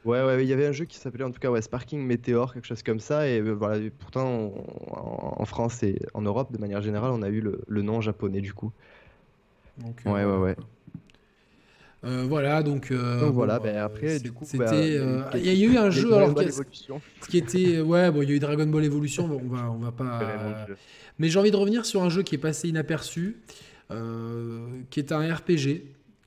Ouais, ouais, il y avait un jeu qui s'appelait en tout cas ouais, Sparking Meteor, quelque chose comme ça. Et voilà, pourtant, en, France et en Europe, de manière générale, on a eu le, le nom japonais du coup. Donc, ouais, ouais, ouais. Euh, voilà, donc. Euh, donc voilà, ben après, du coup. C'était. Bah, euh, il y a eu un jeu. Alors, ce qui était. Ouais, bon, il y a eu Dragon Ball Evolution, on va, on va pas. Mais j'ai envie de revenir sur un jeu qui est passé inaperçu, qui est un RPG,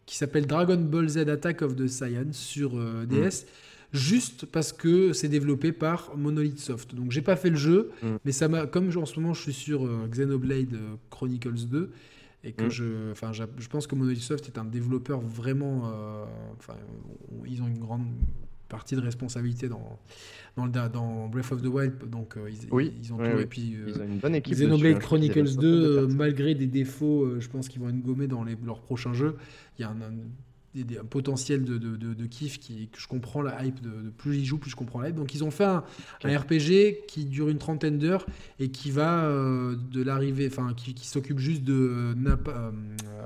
qui s'appelle Dragon Ball Z Attack of the Saiyan sur DS. Mm. Juste parce que c'est développé par Monolith Soft. Donc j'ai pas fait le jeu, mm. mais ça m'a. Comme en ce moment je suis sur Xenoblade Chronicles 2, et que mm. je, enfin, je, pense que Monolith Soft est un développeur vraiment, euh, enfin, ils ont une grande partie de responsabilité dans dans, le, dans Breath of the Wild, donc euh, ils, oui, ils ont tout, et puis euh, ils ont une bonne équipe. Xenoblade hein, Chronicles 2, malgré des défauts, je pense qu'ils vont être gommés dans les, leurs prochains jeux. Il y a un un potentiel de, de, de, kiff qui, que je comprends la hype. De, plus j'y joue, plus je comprends la hype. Donc ils ont fait un, RPG qui dure une trentaine d'heures et qui va euh, de l'arrivée, enfin qui, qui s'occupe juste de Napa, euh,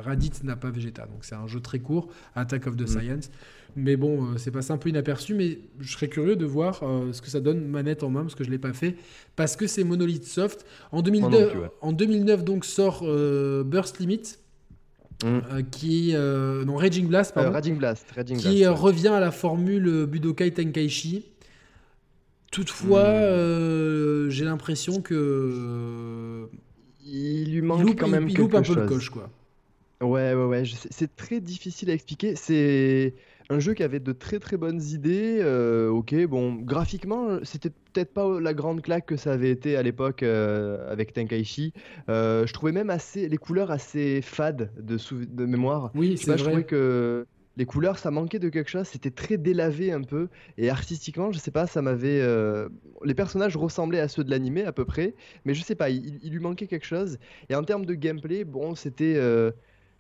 Radit Napa Vegeta. Donc c'est un jeu très court, Attack of the mm. Science. Mais bon, euh, c'est passé un peu inaperçu, mais je serais curieux de voir ce que ça donne manette en main, parce que je ne l'ai pas fait, parce que c'est Monolith Soft. En 2009, en 2009 donc sort Burst Limit, Mm. Euh, qui euh, non Raging Blast pardon, Raging Blast, qui revient à la formule Budokai Tenkaichi. Toutefois, mm. euh, j'ai l'impression que il lui manque quand même il, quelque un peu le coche quoi. Ouais ouais ouais, c'est très difficile à expliquer. C'est un jeu qui avait de très très bonnes idées. euh, ok, bon, graphiquement, c'était peut-être pas la grande claque que ça avait été à l'époque euh, avec Tenkaichi. Euh, je trouvais même assez les couleurs assez fades de, de mémoire. Oui, c'est pas, je trouvais vrai. que les couleurs, ça manquait de quelque chose. C'était très délavé un peu. Et artistiquement, je sais pas, ça m'avait. euh, Les personnages ressemblaient à ceux de l'animé à peu près, mais je sais pas, il, il lui manquait quelque chose. Et en termes de gameplay, bon, c'était. euh,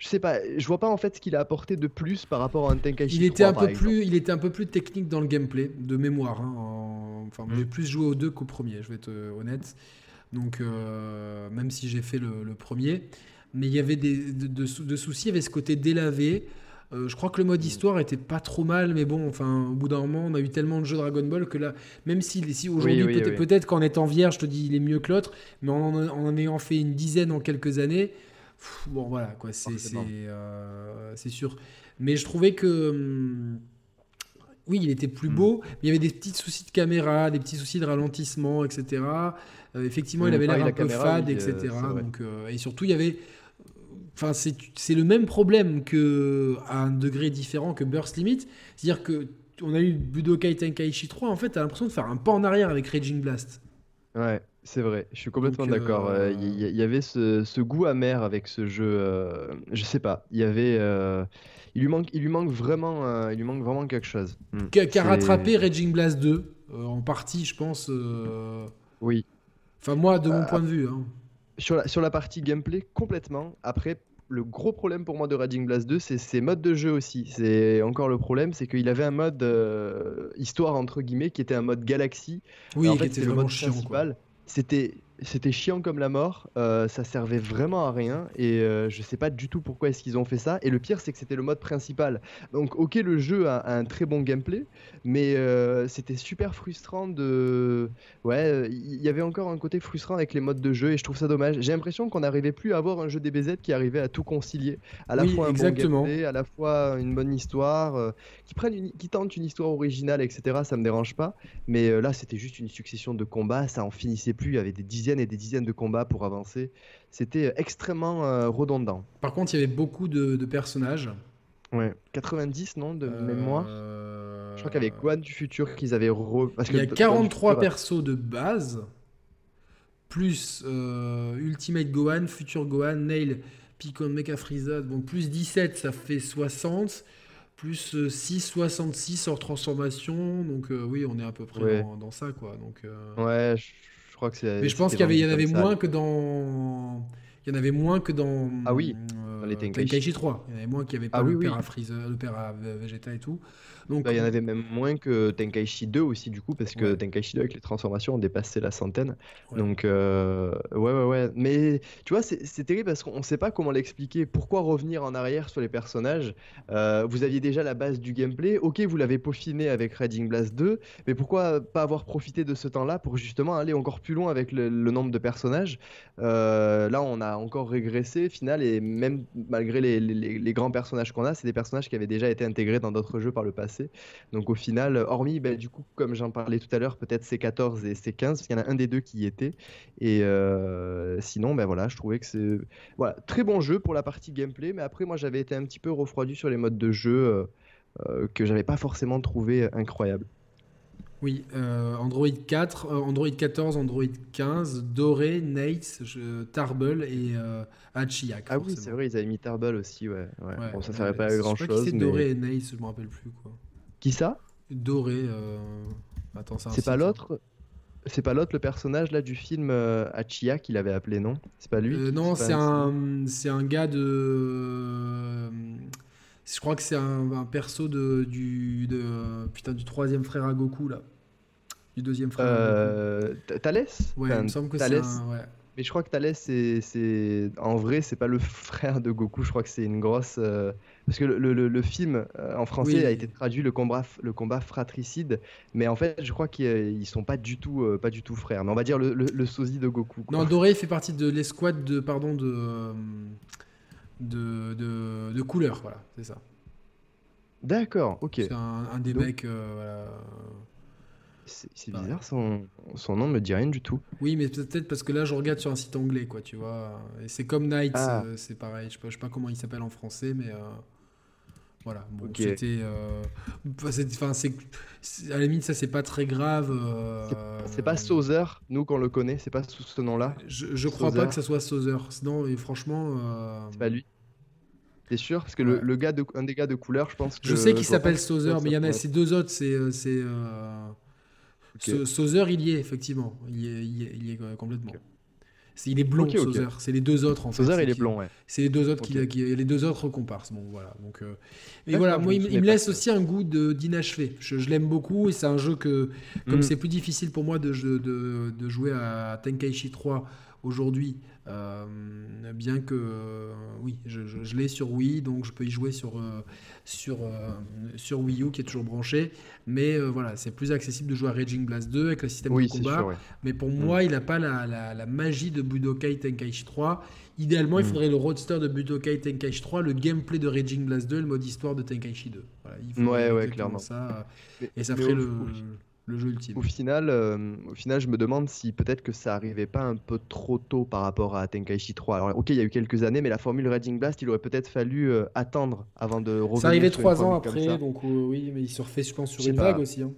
Je sais pas, je vois pas en fait ce qu'il a apporté de plus par rapport à un Tenkaichi Il était 3, un peu exemple. plus, il était un peu plus technique dans le gameplay, de mémoire. hein, en- Enfin, Mm. j'ai plus joué aux deux qu'au premier, je vais être euh, honnête. Donc, euh, même si j'ai fait le, le premier, mais il y avait des de, de sou- de soucis, il y avait ce côté délavé. Euh, je crois que le Mm. mode histoire était pas trop mal, mais bon, enfin, au bout d'un moment, on a eu tellement de jeux Dragon Ball que là, même si, si aujourd'hui, Oui, oui, peut-être oui. qu'en étant vierge, je te dis, il est mieux que l'autre, mais en, en en ayant fait une dizaine en quelques années, pff, bon, voilà, quoi, c'est c'est Forcément. euh, c'est sûr. Mais je trouvais que. hum, Oui, il était plus Mm. beau, mais il y avait des petits soucis de caméra, des petits soucis de ralentissement, etc. Euh, effectivement, il Mm, avait l'air un la peu caméra, fade, euh, etc. vrai. Donc, euh, et surtout, il y avait. Enfin, c'est c'est le même problème que à un degré différent que Burst Limit. C'est-à-dire que on a eu Budokai Tenkaichi 3, en fait, t'as l'impression de faire un pas en arrière avec Raging Blast. Ouais, c'est vrai, je suis complètement d'accord. euh, Euh, Il y, il avait ce, ce goût amer avec ce jeu. euh, je sais pas, il y avait. euh, il lui manque, il lui manque vraiment, euh, il lui manque vraiment quelque chose. Mm. Qui a, qui a C'est- rattrapé Raging Blast 2, euh, en partie, je pense. euh, Oui. Enfin, moi, de mon Euh, point de vue. hein. Sur la, sur la partie gameplay, complètement. Après, le gros problème pour moi de Raging Blast 2, c'est ses modes de jeu aussi. C'est encore le problème, c'est qu'il avait un mode euh, histoire entre guillemets qui était un mode galaxie. Oui, en qui était le mode chiant. quoi. C'était c'était chiant comme la mort. euh, ça servait vraiment à rien et euh, je sais pas du tout pourquoi est-ce qu'ils ont fait ça. Et le pire, c'est que c'était le mode principal. Donc, ok, le jeu a, a un très bon gameplay, mais euh, c'était super frustrant de. Ouais, il y avait encore un côté frustrant avec les modes de jeu et je trouve ça dommage. J'ai l'impression qu'on n'arrivait plus à avoir un jeu DBZ qui arrivait à tout concilier, à la Oui, fois un exactement. bon gameplay, à la fois une bonne histoire, euh, qui prennent une, qui tentent une histoire originale, etc. Ça me dérange pas. Mais là, c'était juste une succession de combats, ça en finissait plus. Il y avait des dizaines et des dizaines de combats pour avancer. C'était euh, extrêmement euh, redondant. Par contre, il y avait beaucoup de, de personnages. Ouais. 90, non, de mémoire? Euh, Je crois qu'avec Gohan du futur qu'ils avaient re... Parce Il y a que Gohan du 43 futur a- persos de base, plus Ultimate Gohan, Future Gohan, Nail, Picon, Mecha Frieza, bon, plus 17, ça fait 60, plus euh, 6, 66 hors transformation, donc euh, oui, on est à peu près Ouais. dans, dans ça, quoi. Donc, euh, Ouais, je crois que c'est. Mais je pense qu'il y, en avait moins que dans... Il y en avait moins que dans, Ah oui, euh, dans les Tenkaichi. 3. Il y en avait moins qui avait pas Ah le oui, oui. à Vegeta et tout. Donc, Bah, il y en avait même moins que Tenkaichi 2 aussi, du coup, parce que Ouais. Tenkaichi 2 avec les transformations ont dépassé la centaine. Ouais. Donc, euh, ouais, ouais, ouais. Mais tu vois, c'est terrible parce qu'on ne sait pas comment l'expliquer. Pourquoi revenir en arrière sur les personnages? Euh, Vous aviez déjà la base du gameplay. Ok, vous l'avez peaufiné avec Raging Blast 2, mais pourquoi pas avoir profité de ce temps-là pour justement aller encore plus loin avec le, le nombre de personnages? Euh, Là, on a encore régressé, final, et même malgré les, les- les grands personnages qu'on a, c'est des personnages qui avaient déjà été intégrés dans d'autres jeux par le passé. Donc au final, hormis, ben, du coup, comme j'en parlais tout à l'heure, peut-être C14 et C15, parce qu'il y en a un des deux qui y était. Et euh, sinon, ben voilà, je trouvais que c'est voilà, très bon jeu pour la partie gameplay, mais après, moi, j'avais été un petit peu refroidi sur les modes de jeu euh, euh, que j'avais pas forcément trouvé incroyables. Oui, euh, Android 4, euh, Android 14, Android 15, Doré, Nate, je- Tarble et euh, Hachiyak. Ah oui, c'est vrai, ils avaient mis Tarbell aussi, ouais. ouais. Ouais, bon, ça ouais, servait pas je à sais grand pas chose. qui c'est mais... Doré et Nate, je me rappelle plus quoi. Qui ça? Doré, euh... attends, c'est pas l'autre C'est pas l'autre, le personnage là du film euh, Hachia qu'il avait appelé, non? C'est pas lui Euh, non, c'est un, c'est un gars de. euh, Je crois que c'est un, un perso de, du, de, putain, du troisième frère à Goku là. Du deuxième frère à Goku. Euh, Th- Thalès? Ouais, Enfin, il me semble que c'est Thalès, un. Ouais. Mais je crois que Thalès, c'est, en vrai, c'est pas le [LAUGHS] frère de Goku. Je crois que c'est une grosse. euh, Parce que le, le- le- le film euh, en français Oui. a été traduit le combat, le combat fratricide, mais en fait, je crois qu'ils euh, sont pas du tout, euh, pas du tout frères. Mais on va dire le, le, sosie de Goku. quoi. Non, Doré fait partie de l'escouade de. Pardon, de. De, de, de couleur, voilà, c'est ça. D'accord, ok. C'est un, un des Donc- mecs. voilà. C'est, Ouais. bizarre, son... son nom me dit rien du tout. Oui, mais peut-être parce que là, je regarde sur un site anglais, quoi, tu vois. Et c'est comme Knight, Ah. euh, c'est pareil. Je sais, pas, je sais pas comment il s'appelle en français, mais. euh, Voilà, bon, c'était. Enfin, c'est. À la limite, ça, c'est pas très grave. C'est pas Sauzer, nous, qu'on le connaît, c'est pas sous ce nom-là Je, je crois pas que ça soit Sauzer. Sinon, et franchement. C'est pas lui T'es sûr? Parce que le, gars de, un des gars de couleur, je pense que. Je sais qu'il s'appelle Sauzer, mais il y en a ces deux autres, c'est. C'est Sauzer, il y est, effectivement. Il y est, il y est, complètement. il est blond, Sauzer. C'est les deux autres, en fait. Sauzer, il est blond, ouais. C'est les deux autres qui, les deux autres comparses. Bon, voilà. Donc, euh... Et voilà, moi, il, me laisse aussi un goût d'inachevé. Je, je l'aime beaucoup et c'est un jeu que, comme mm. c'est plus difficile pour moi de, de, de jouer à Tenkaichi 3 aujourd'hui, euh, bien que euh, oui, je, je, l'ai sur Wii, donc je peux y jouer sur, euh, sur, sur Wii U qui est toujours branché. Mais voilà, c'est plus accessible de jouer à Raging Blast 2 avec le système de combat. Mais pour moi, mm. il n'a pas la, la, magie de Budokai Tenkaichi 3. Idéalement, il mm. faudrait le roadster de Budokai Tenkaichi 3, le gameplay de Raging Blast 2 le mode histoire de Tenkaichi 2. Voilà, il ouais, ouais, clairement. Ça, et ça ferait le le jeu ultime. Au final, euh, au final, je me demande si peut-être que ça arrivait pas un peu trop tôt par rapport à Tenkaichi 3. Alors, ok, il y a eu quelques années, mais la formule Raging Blast, il aurait peut-être fallu euh, attendre avant de revenir. Ça arrivait trois ans après, donc euh, oui, mais il se refait, je pense, sur une vague aussi. Hein.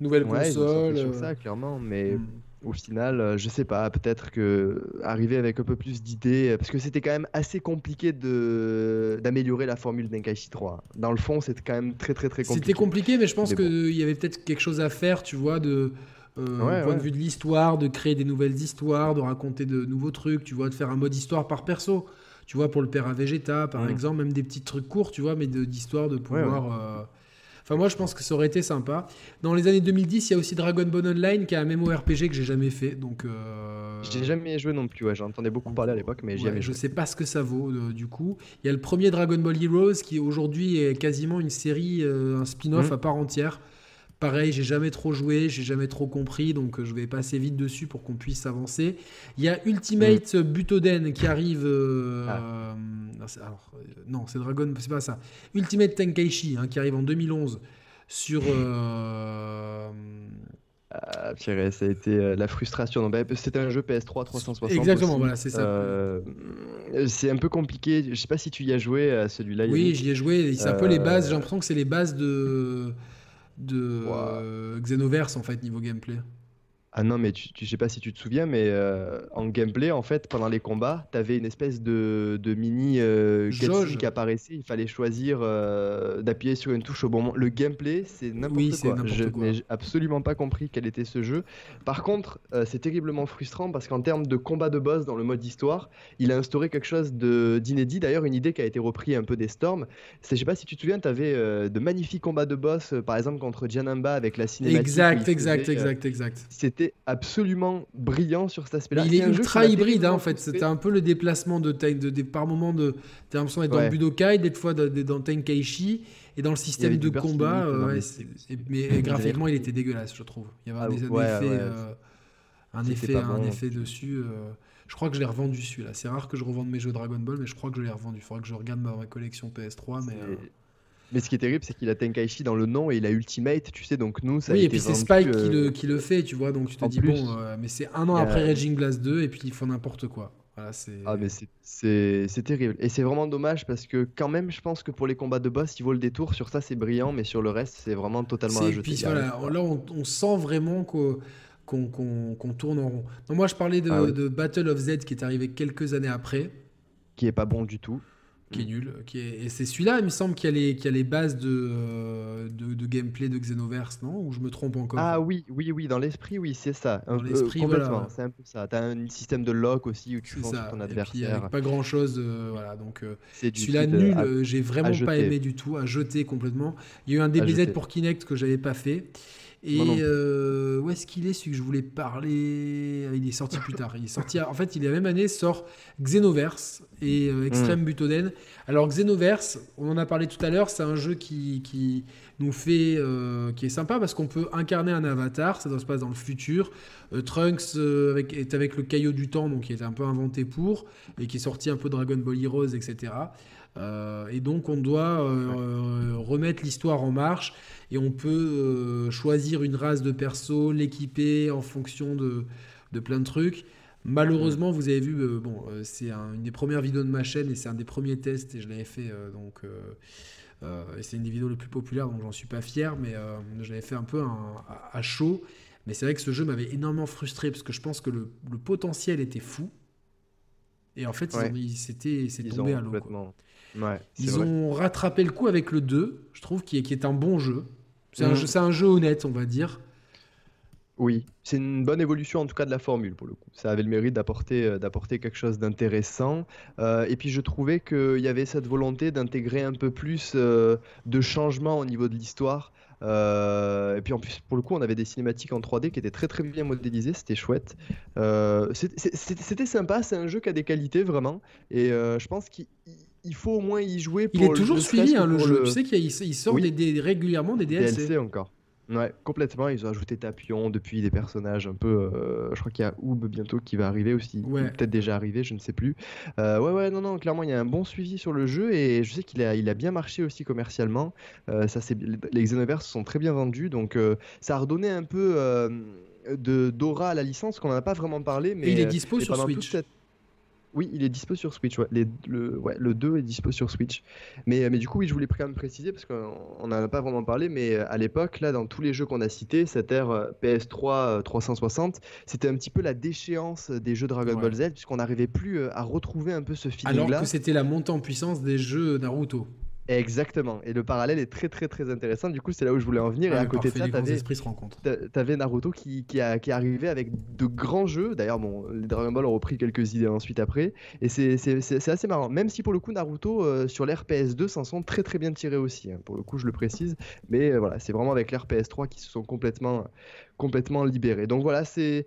Nouvelle console. Sur ça, clairement, mais. Hmm au final, euh, je sais pas, peut-être que arriver avec un peu plus d'idées, euh, parce que c'était quand même assez compliqué de d'améliorer la formule d'Enkaichi 3. Dans le fond, c'était quand même très très très compliqué. C'était compliqué, mais je pense qu'il y avait peut-être quelque chose à faire, tu vois, de euh, point de vue de l'histoire, de créer des nouvelles histoires, de raconter de nouveaux trucs, tu vois, de faire un mode histoire par perso. Tu vois, pour le père à Vegeta, par mm. exemple, même des petits trucs courts, tu vois, mais d'histoire de, pouvoir. Enfin, moi, je pense que ça aurait été sympa. Dans les années 2010, il y a aussi Dragon Ball Online, qui est un MMORPG que j'ai jamais fait. Donc, euh... j'ai jamais joué non plus. Ouais, j'en entendais beaucoup parler à l'époque, mais ouais, Je sais pas ce que ça vaut euh, du coup. Il y a le premier Dragon Ball Heroes, qui aujourd'hui est quasiment une série, euh, un spin-off mmh. à part entière. Pareil, j'ai jamais trop joué, j'ai jamais trop compris, donc euh, je vais passer vite dessus pour qu'on puisse avancer. Il y a Ultimate mm. Butoden qui arrive. Euh, ah. alors, euh, non, c'est Dragon, c'est pas ça. Ultimate Tenkaichi hein, qui arrive en 2011 sur. Ah, Pierre, ça a été la frustration. Bah, c'était un jeu PS3 360. Exactement, voilà, c'est ça. c'est un peu compliqué. Je sais pas si tu y as joué à celui-là. Oui, j'y ai joué. C'est un peu les bases. J'ai l'impression que c'est les bases de de Xenoverse en fait niveau gameplay. Ah non, mais tu, je sais pas si tu te souviens, mais euh, en gameplay, en fait, pendant les combats, tu avais une espèce de, de mini euh, qui apparaissait. Il fallait choisir euh, d'appuyer sur une touche au bon moment. Le gameplay, c'est n'importe quoi. Je n'ai absolument pas compris quel était ce jeu. Par contre, euh, c'est terriblement frustrant parce qu'en termes de combat de boss dans le mode histoire, il a instauré quelque chose d'inédit. D'ailleurs, une idée qui a été reprise un peu des Storms. Je sais pas si tu te souviens, tu avais de magnifiques combats de boss, par exemple contre Janamba avec la cinématique. Exact, exact, exact, exact. C'était absolument brillant sur cet aspect-là. Il est, ultra hybride, hein, en fait. C'était un peu le déplacement de, de, de par moment de. T'as l'impression d'être dans Budokai, des fois dans Tenkaichi, et dans le système de combat. Euh, mais [LAUGHS] graphiquement, il était dégueulasse, je trouve. Il y avait un, effet, un, effet, un effet dessus. Euh, je crois que je l'ai revendu celui-là. C'est rare que je revende mes jeux Dragon Ball, mais je crois que je l'ai revendu. Il faudra que je regarde ma, collection PS3. Mais, mais ce qui est terrible, c'est qu'il a Tenkaichi dans le nom et il a Ultimate, tu sais, donc nous, ça oui, a et puis c'est Spike qui, le, euh, qui, le, fait, tu vois, donc tu te dis, bon, euh, mais c'est un an après Raging Blast 2 et puis ils font n'importe quoi. Voilà, ah, mais c'est terrible. Et c'est vraiment dommage parce que, quand même, je pense que pour les combats de boss, il vaut le détour. Sur ça, c'est brillant, mais sur le reste, c'est vraiment totalement à jeter. Puis, voilà, là, on, sent vraiment qu'on tourne en rond. moi, je parlais de, ah de Battle of Z qui est arrivé quelques années après. Qui est pas bon du tout qui est mm. nul. Qui est... Et c'est celui-là, il me semble, qui a les, qui a les bases de, euh, de, de, gameplay de Xenoverse, non? Ou je me trompe encore? Ah oui, oui, oui, dans l'esprit, oui, c'est ça. Dans l'esprit, complètement, c'est un peu ça. T'as un système de lock aussi où tu penses ton adversaire. Puis, pas grand-chose, euh, voilà. Donc euh, celui-là, nul, j'ai vraiment pas aimé du tout, à jeter complètement. Il y a eu un DBZ pour Kinect que j'avais pas fait. Et euh, où est-ce qu'il est celui que je voulais parler? Il est sorti plus tard. Il est sorti. En fait, il est la même année sort Xenoverse et euh, Extreme mm. Butoden. Alors Xenoverse, on en a parlé tout à l'heure. C'est un jeu qui, qui nous fait, euh, qui est sympa parce qu'on peut incarner un avatar. Ça doit se passer dans le futur. Trunks avec, est avec le caillot du temps, donc qui est un peu inventé pour et qui est sorti un peu Dragon Ball Heroes, etc. et donc on doit remettre l'histoire en marche et on peut euh, choisir une race de perso, l'équiper en fonction de, de, plein de trucs. Malheureusement, vous avez vu, euh, bon, euh, c'est une des premières vidéos de ma chaîne et c'est un des premiers tests et je l'avais fait donc et c'est une des vidéos les plus populaires, donc j'en suis pas fier, mais je l'avais fait un peu à, chaud. Mais c'est vrai que ce jeu m'avait énormément frustré parce que je pense que le, potentiel était fou. Et en fait, c'est tombé à l'eau. Ils ont rattrapé le coup avec le 2, je trouve, qui est, qui est un bon jeu. C'est un, un, jeu honnête, on va dire. Oui, c'est une bonne évolution en tout cas de la formule pour le coup. Ça avait le mérite d'apporter euh, d'apporter quelque chose d'intéressant. Euh, et puis je trouvais qu'il y avait cette volonté d'intégrer un peu plus euh, de changement au niveau de l'histoire. et puis en plus, pour le coup, on avait des cinématiques en 3D qui étaient très très bien modélisées, c'était chouette. c'était sympa, c'est un jeu qui a des qualités vraiment. Et je pense qu'il faut au moins y jouer pour Il est toujours suivi hein, le jeu. Tu sais qu'il sort des, régulièrement des DLC. DLC encore. Ouais, complètement. Ils ont ajouté Tapion depuis des personnages un peu. Euh, je crois qu'il y a Oob bientôt qui va arriver aussi. Peut-être déjà arrivé, je ne sais plus. Euh, ouais, ouais, non, non, clairement, il y a un bon suivi sur le jeu et je sais qu'il a, il a bien marché aussi commercialement. Euh, ça, c'est, les Xenoverse sont très bien vendus donc ça a redonné un peu de d'aura à la licence qu'on n'en a pas vraiment parlé. Mais il est dispo sur Switch. Oui, il est dispo sur Switch. Ouais. le, ouais, le 2 est dispo sur Switch. Mais, mais du coup, oui, je voulais quand même préciser, parce qu'on n'en a pas vraiment parlé, mais euh, à l'époque, là, dans tous les jeux qu'on a cités, cette ère euh, PS3 360, euh, c'était un petit peu la déchéance des jeux Dragon Ball Z, puisqu'on n'arrivait plus à retrouver un peu ce feeling-là. Alors que c'était la montée en puissance des jeux Naruto. Exactement. Et le parallèle est très très très intéressant. Du coup, c'est là où je voulais en venir. et à côté de ça, tu avais Naruto qui, qui, a, qui est arrivé avec de grands jeux. D'ailleurs, bon, les Dragon Ball ont repris quelques idées ensuite après. Et c'est assez marrant. Même si pour le coup, Naruto, euh, sur l'RPS 2, s'en sont très très bien tirés aussi. Hein. Pour le coup, je le précise. Mais euh, voilà, c'est vraiment avec l'RPS 3 qui se sont complètement complètement libéré. Donc voilà, c'est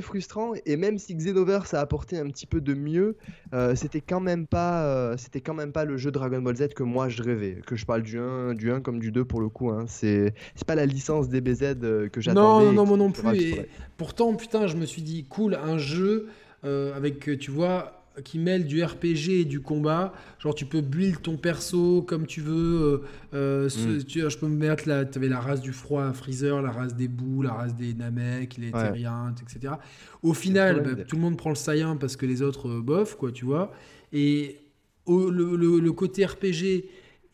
frustrant. Et même si Xenoverse a apporté un petit peu de mieux, euh, c'était quand même pas euh, c'était quand même pas le jeu Dragon Ball Z que moi je rêvais. Que je parle du 1, du 1 comme du 2 pour le coup. Hein. C'est pas la licence DBZ euh, que j'attendais. Non, non, moi non plus. Et pourtant, putain, je me suis dit, cool, un jeu avec, tu vois qui mêle du RPG et du combat. Genre, tu peux build ton perso comme tu veux. Euh, euh, mm. tu, je peux me mettre là, tu avais la race du froid Freezer, la race des bouts, la race des Namek, les Terriens, etc. Au final, bah, tout le monde prend le Saiyan parce que les autres, euh, bof, quoi, tu vois. Et le, côté RPG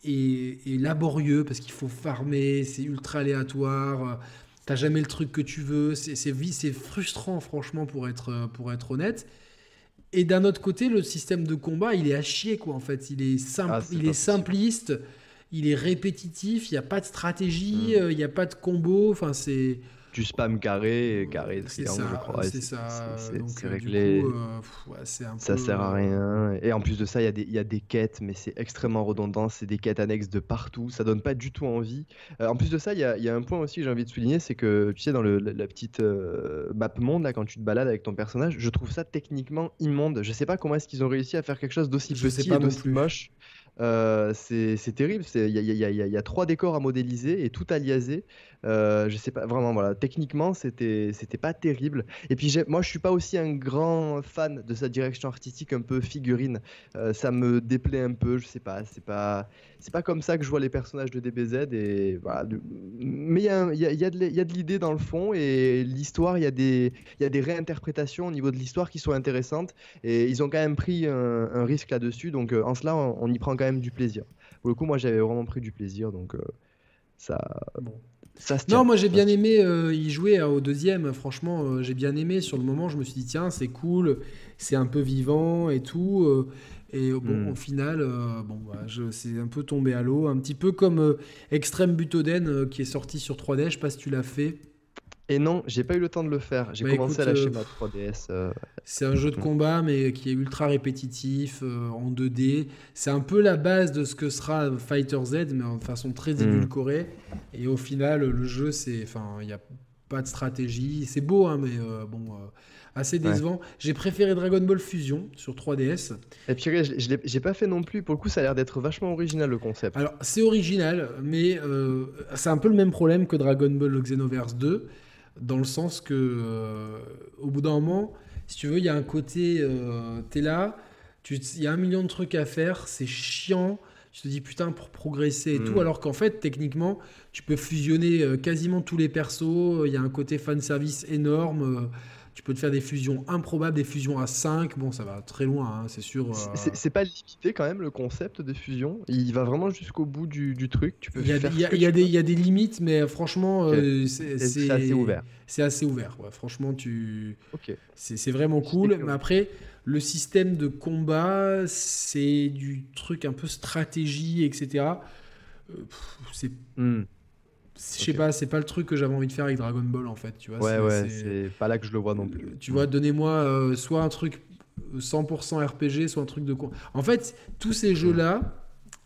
est, laborieux parce qu'il faut farmer, c'est ultra aléatoire. T'as jamais le truc que tu veux, c'est frustrant franchement pour être, pour être honnête. Et d'un autre côté, le système de combat, il est à chier, quoi, en fait. Il est, simple, ah, il est simpliste, il est répétitif, il n'y a pas de stratégie, hmm. euh, il n'y a pas de combo. Enfin, c'est du spam carré, carré c'est ça, je crois. C'est ça. C'est euh, réglé. Euh, ça sert à rien. Et en plus de ça, il y, y, a des quêtes, mais c'est extrêmement redondant. C'est des quêtes annexes de partout. Ça donne pas du tout envie. Euh, en plus de ça, il y a, y a, un point aussi que j'ai envie de souligner c'est que, tu sais, dans le, la, petite map monde, là, quand tu te balades avec ton personnage, je trouve ça techniquement immonde. Je sais pas comment est-ce qu'ils ont réussi à faire quelque chose d'aussi petit et d'aussi moche. Euh, c'est terrible. Il y, y, a trois décors à modéliser et tout aliasé. Euh, je sais pas vraiment. Voilà, techniquement, c'était c'était pas terrible. Et puis moi, je suis pas aussi un grand fan de sa direction artistique un peu figurine. Euh, ça me déplaît un peu. Je sais pas. C'est pas c'est pas comme ça que je vois les personnages de DBZ. Et voilà. Mais il y a, y, a, de l'idée dans le fond et l'histoire. Il y a des il y a des réinterprétations au niveau de l'histoire qui sont intéressantes. Et ils ont quand même pris un, risque là-dessus. Donc en cela, on, y prend quand même du plaisir. Pour le coup, moi, j'avais vraiment pris du plaisir. Donc ça. Bon non, moi j'ai bien aimé euh, y jouer hein, au deuxième. Franchement, euh, j'ai bien aimé. Sur le moment, je me suis dit, tiens, c'est cool, c'est un peu vivant et tout. Euh, et bon, hmm. au final, bon, bah, c'est un peu tombé à l'eau. Un petit peu comme Extreme Butoden qui est sorti sur 3D. Je sais pas si tu l'as fait. Et non, j'ai pas eu le temps de le faire. J'ai bah, commencé à lâcher euh, ma 3DS. Euh, c'est un jeu de combat, mais qui est ultra répétitif, euh, en 2D. C'est un peu la base de ce que sera Fighter Z, mais en façon très hmm. édulcorée. Et au final, le jeu, c'est, enfin, il n'y a pas de stratégie. C'est beau, hein, mais bon, assez décevant. J'ai préféré Dragon Ball Fusion sur 3DS. Et puis, je j'ai pas fait non plus. Pour le coup, ça a l'air d'être vachement original le concept. Alors, c'est original, mais c'est un peu le même problème que Dragon Ball Xenoverse 2 dans le sens que, euh, au bout d'un moment, si tu veux, il y a un côté, euh, tu es là, il y a un million de trucs à faire, c'est chiant. Tu te dis putain pour progresser et tout, mm. alors qu'en fait techniquement tu peux fusionner euh, quasiment tous les persos. Il y a un côté fan service énorme. Peux te faire des fusions improbables, des fusions à 5. Bon, ça va très loin, hein, c'est sûr. Euh. C'est pas limité quand même le concept des fusions. Il va vraiment jusqu'au bout du, truc. Tu peux il y a, il y a, des, il y a des limites, mais franchement, c'est assez ouvert. C'est assez ouvert. franchement, tu. C'est vraiment cool. Mais après, le système de combat, c'est du truc un peu stratégie, etc. c'est. Hmm. Je sais pas, c'est pas le truc que j'avais envie de faire avec Dragon Ball en fait, tu vois. Ouais, ouais, c'est pas là que je le vois non plus. Tu vois, donnez-moi euh, soit un truc 100% RPG, soit un truc de. En fait, tous ces jeux-là,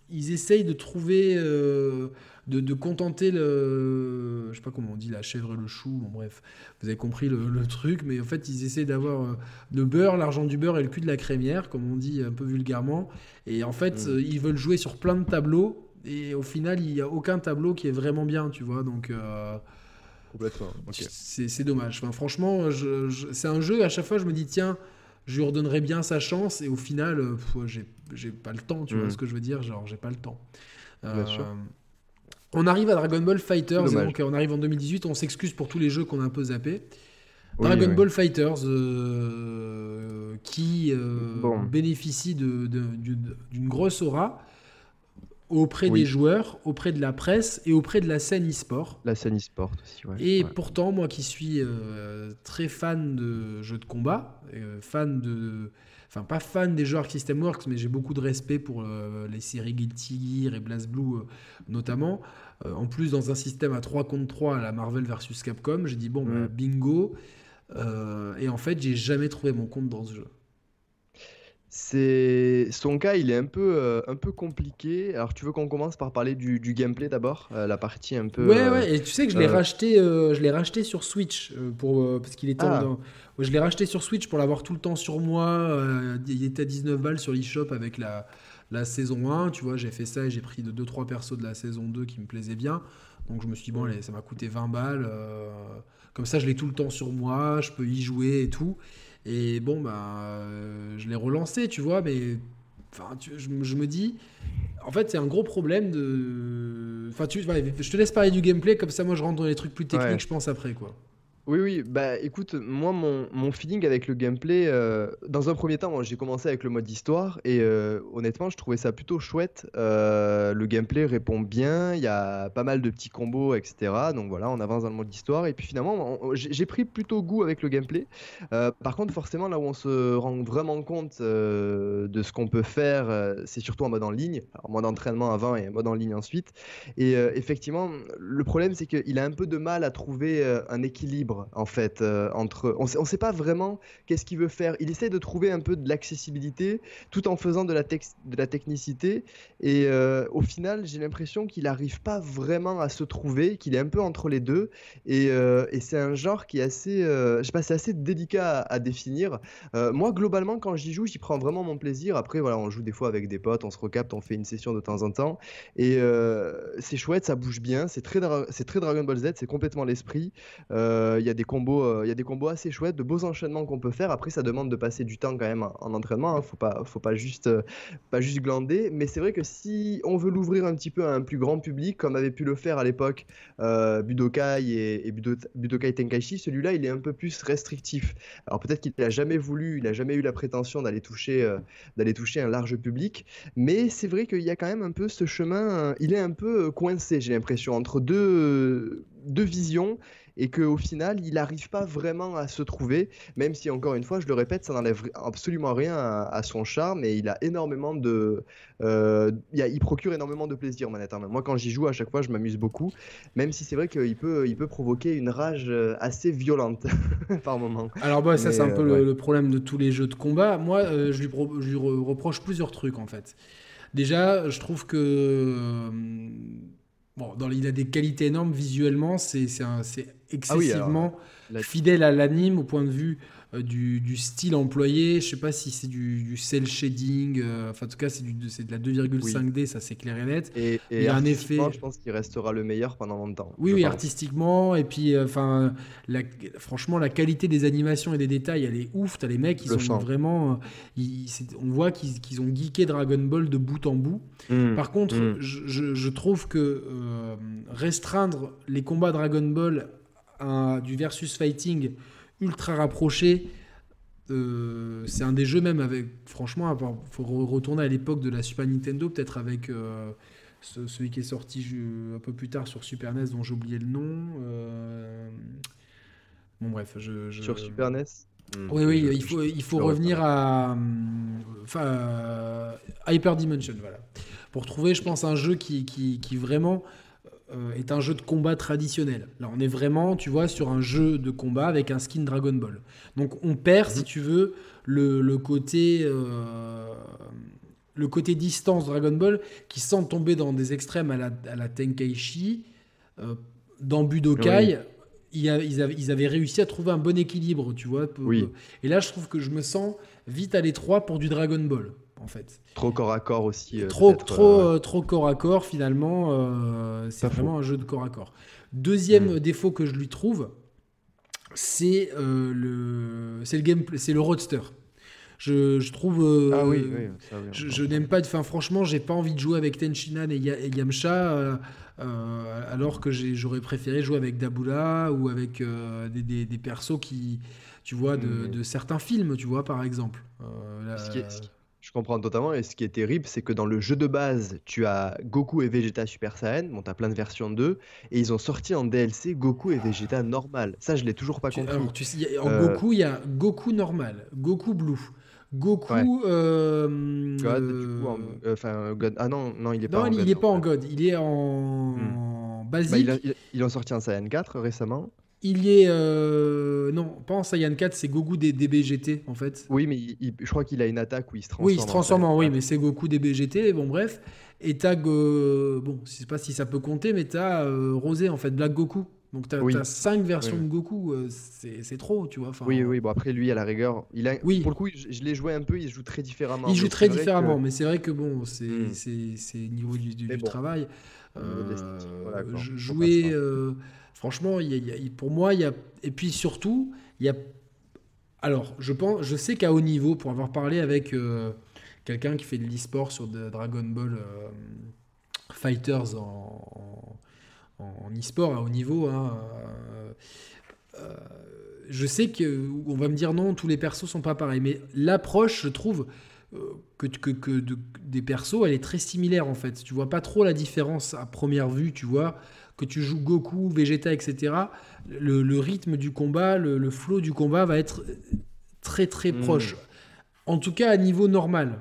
ils essayent de trouver. Euh, de, de, contenter le. Je sais pas comment on dit, la chèvre et le chou, bon bref, vous avez compris le, truc, mais en fait, ils essayent d'avoir euh, le beurre, l'argent du beurre et le cul de la crémière, comme on dit un peu vulgairement. Et en fait, mm. ils veulent jouer sur plein de tableaux et au final, il n'y a aucun tableau qui est vraiment bien, tu vois. Donc. Euh, Complètement. C'est dommage. Enfin, franchement, c'est un jeu, à chaque fois, je me dis, tiens, je lui redonnerai bien sa chance, et au final, euh, j'ai pas le temps, tu vois mm. ce que je veux dire Genre, j'ai pas le temps. Bien sûr. Euh, on arrive à Dragon Ball Fighters, donc on arrive en 2018, on s'excuse pour tous les jeux qu'on a un peu zappés. Dragon Ball Fighters qui bénéficie d'une grosse aura auprès des joueurs, auprès de la presse et auprès de la scène e-sport. La scène e-sport aussi, ouais. Et pourtant, moi qui suis euh, très fan de jeux de combat, euh, fan de. Enfin, pas fan des jeux Arc System Works, mais j'ai beaucoup de respect pour euh, les séries Guilty Gear et BlazBlue notamment. en plus, dans un système à 3 contre 3 à la Marvel versus Capcom, j'ai dit bon, bah, bingo. et en fait, j'ai jamais trouvé mon compte dans ce jeu. C'est son cas, il est un peu euh, un peu compliqué. Alors tu veux qu'on commence par parler du, gameplay d'abord, euh, la partie un peu. Ouais ouais. Et tu sais que je l'ai euh, racheté, je l'ai racheté sur Switch pour parce qu'il était. Ah. Je l'ai racheté sur Switch pour l'avoir tout le temps sur moi. il était à 19 balles sur l'eShop avec la la saison 1. Tu vois, j'ai fait ça et j'ai pris de 2-3 persos de la saison 2 qui me plaisaient bien. Donc je me suis dit bon, allez, ça m'a coûté 20 balles. comme ça, je l'ai tout le temps sur moi. Je peux y jouer et tout. Et bon, bah, euh, je l'ai relancé, tu vois, mais enfin, je, me dis, en fait, c'est un gros problème de. Enfin, tu, je te laisse parler du gameplay, comme ça, moi, je rentre dans les trucs plus techniques, je pense, après, quoi. Oui, oui, bah écoute, moi, mon, feeling avec le gameplay, euh, dans un premier temps, j'ai commencé avec le mode histoire et euh, honnêtement, je trouvais ça plutôt chouette. Euh, le gameplay répond bien, il y a pas mal de petits combos, etc. Donc voilà, on avance dans le mode histoire et puis finalement, j'ai pris plutôt goût avec le gameplay. par contre, forcément, là où on se rend vraiment compte de ce qu'on peut faire, c'est surtout en mode en ligne. Alors, mode entraînement avant et mode en ligne ensuite. Et effectivement, le problème, c'est qu'il a un peu de mal à trouver un équilibre en fait euh, entre. On ne sait pas vraiment qu'est-ce qu'il veut faire. Il essaie de trouver un peu de l'accessibilité tout en faisant de la, technicité. Et euh, au final, j'ai l'impression qu'il n'arrive pas vraiment à se trouver, qu'il est un peu entre les deux. Et, euh, c'est un genre qui est assez, je sais pas, c'est assez délicat à, définir. moi, globalement, quand j'y joue, j'y prends vraiment mon plaisir. Après, voilà, on joue des fois avec des potes, on se recapte, on fait une session de temps en temps. Et c'est chouette, ça bouge bien. C'est très, c'est très Dragon Ball Z, c'est complètement l'esprit il y a des combos, euh, il y a des combos assez chouettes, de beaux enchaînements qu'on peut faire. Après, ça demande de passer du temps quand même en, entraînement. Hein. Faut pas, faut pas juste, euh, pas juste glander. Mais c'est vrai que si on veut l'ouvrir un petit peu à un plus grand public, comme avait pu le faire à l'époque euh, Budokai et, Budokai Tenkaichi, celui-là, il est un peu plus restrictif. Alors peut-être qu'il n'a jamais voulu, il n'a jamais eu la prétention d'aller toucher, toucher un large public. Mais c'est vrai qu'il y a quand même un peu ce chemin. il est un peu coincé, j'ai l'impression, entre deux, deux visions et qu'au final, il n'arrive pas vraiment à se trouver, même si, encore une fois, je le répète, ça n'enlève absolument rien à, son charme et il a énormément de. Euh, il, procure énormément de plaisir, manette Moi, quand j'y joue, à chaque fois, je m'amuse beaucoup, même si c'est vrai qu'il peut, il peut provoquer une rage euh, assez violente [LAUGHS] par moment. Alors, bah, ça, c'est un peu le, problème de tous les jeux de combat. Moi, euh, je, lui je, lui reproche plusieurs trucs, en fait. Déjà, je trouve que Bon, dans, il a des qualités énormes visuellement, c'est excessivement ah fidèle à l'anime au point de vue euh, du, style employé. Je sais pas si c'est du, du, cell shading, euh, enfin en tout cas c'est de la 2,5D, ça c'est clair et net. Et, il y a un effet. Je pense qu'il restera le meilleur pendant longtemps. Oui, oui, artistiquement et puis euh, enfin franchement la qualité des animations et des détails, elle est ouf. T'as les mecs, ils sont vraiment, on voit qu'ils ont geeké Dragon Ball de bout en bout. Mmh, Par contre, mmh. je, je, trouve que restreindre les combats Dragon Ball à du versus fighting ultra rapproché. Euh, c'est un des jeux même avec, franchement, il faut retourner à l'époque de la Super Nintendo, peut-être avec euh, celui qui est sorti un peu plus tard sur Super NES, dont j'ai oublié le nom. Euh, bon bref, je, sur Super NES. Hmm. Oui, oui, il faut, il faut revenir à, Hyper Dimension, voilà, pour trouver, je pense, un jeu qui, qui, qui vraiment euh, est un jeu de combat traditionnel. Là, on est vraiment, tu vois, sur un jeu de combat avec un skin Dragon Ball. Donc, on perd, si mhm. tu veux, le, côté. Euh, le côté distance Dragon Ball qui sent tomber dans des extrêmes à la, à la Tenkaichi, euh, dans Budokai, ils, avaient, ils, avaient, réussi à trouver un bon équilibre, tu vois. Et là, je trouve que je me sens vite à l'étroit pour du Dragon Ball en fait. Trop corps à corps aussi. Euh, trop, trop, euh, trop corps à corps finalement. Euh, c'est vraiment un jeu de corps à corps. Deuxième mm. défaut que je lui trouve, c'est le, c'est le gameplay, c'est le roadster. Je, je trouve. ah oui, je, n'aime pas. Enfin, franchement, j'ai pas envie de jouer avec Tenshinhan et, Yamcha. alors que j'aurais préféré jouer avec Dabula ou avec des, des, persos qui, tu vois, de, mm. de, certains films, tu vois, par exemple. Je comprends totalement. Et ce qui est terrible, c'est que dans le jeu de base, tu as Goku et Vegeta Super Saiyan. Bon, t'as plein de versions 2. Et ils ont sorti en DLC Goku et Vegeta normal. Ça, je l'ai toujours pas compris. Alors, tu sais, en euh, Goku, il y a Goku normal, Goku Blue. Goku. Euh, God, du coup, euh, enfin, God. Ah non, non, il est pas non, en il God. il est pas en God. Il est en, hmm. basique. Bah, il, a, il, ils ont sorti un Saiyan 4 récemment. Il y est. Euh, non, pas en Saiyan 4, c'est Goku des DBGT en fait. Oui, mais je crois qu'il a une attaque où il se transforme. Oui, il se transforme en, oui, mais c'est Goku DBGT. Bon, bref. Et t'as. bon, je sais pas si ça peut compter, mais t'as euh, Rosé en fait, Black Goku. Donc t'as as 5 versions de Goku, euh, c'est trop, tu vois. oui, oui, bon après lui, à la rigueur, il a, oui. pour le coup, je, l'ai joué un peu, il joue très différemment. Il joue très différemment, mais c'est vrai que bon, c'est hmm. niveau du, du, travail. Voilà, jouer Franchement, pour moi, il y a. Et puis surtout, il y a. Alors, je, pense, je sais qu'à haut niveau, pour avoir parlé avec euh, quelqu'un qui fait de l'e-sport sur Dragon Ball euh, Fighters en, en, e-sport à haut niveau, hein, euh, je sais qu'on va me dire non, tous les persos sont pas pareils. Mais l'approche, je trouve que des persos, elle est très similaire en fait. Tu vois pas trop la différence à première vue, tu vois que tu joues Goku, Vegeta, etc., le, rythme du combat, le, le, flow du combat va être très très hmm. proche. En tout cas à niveau normal.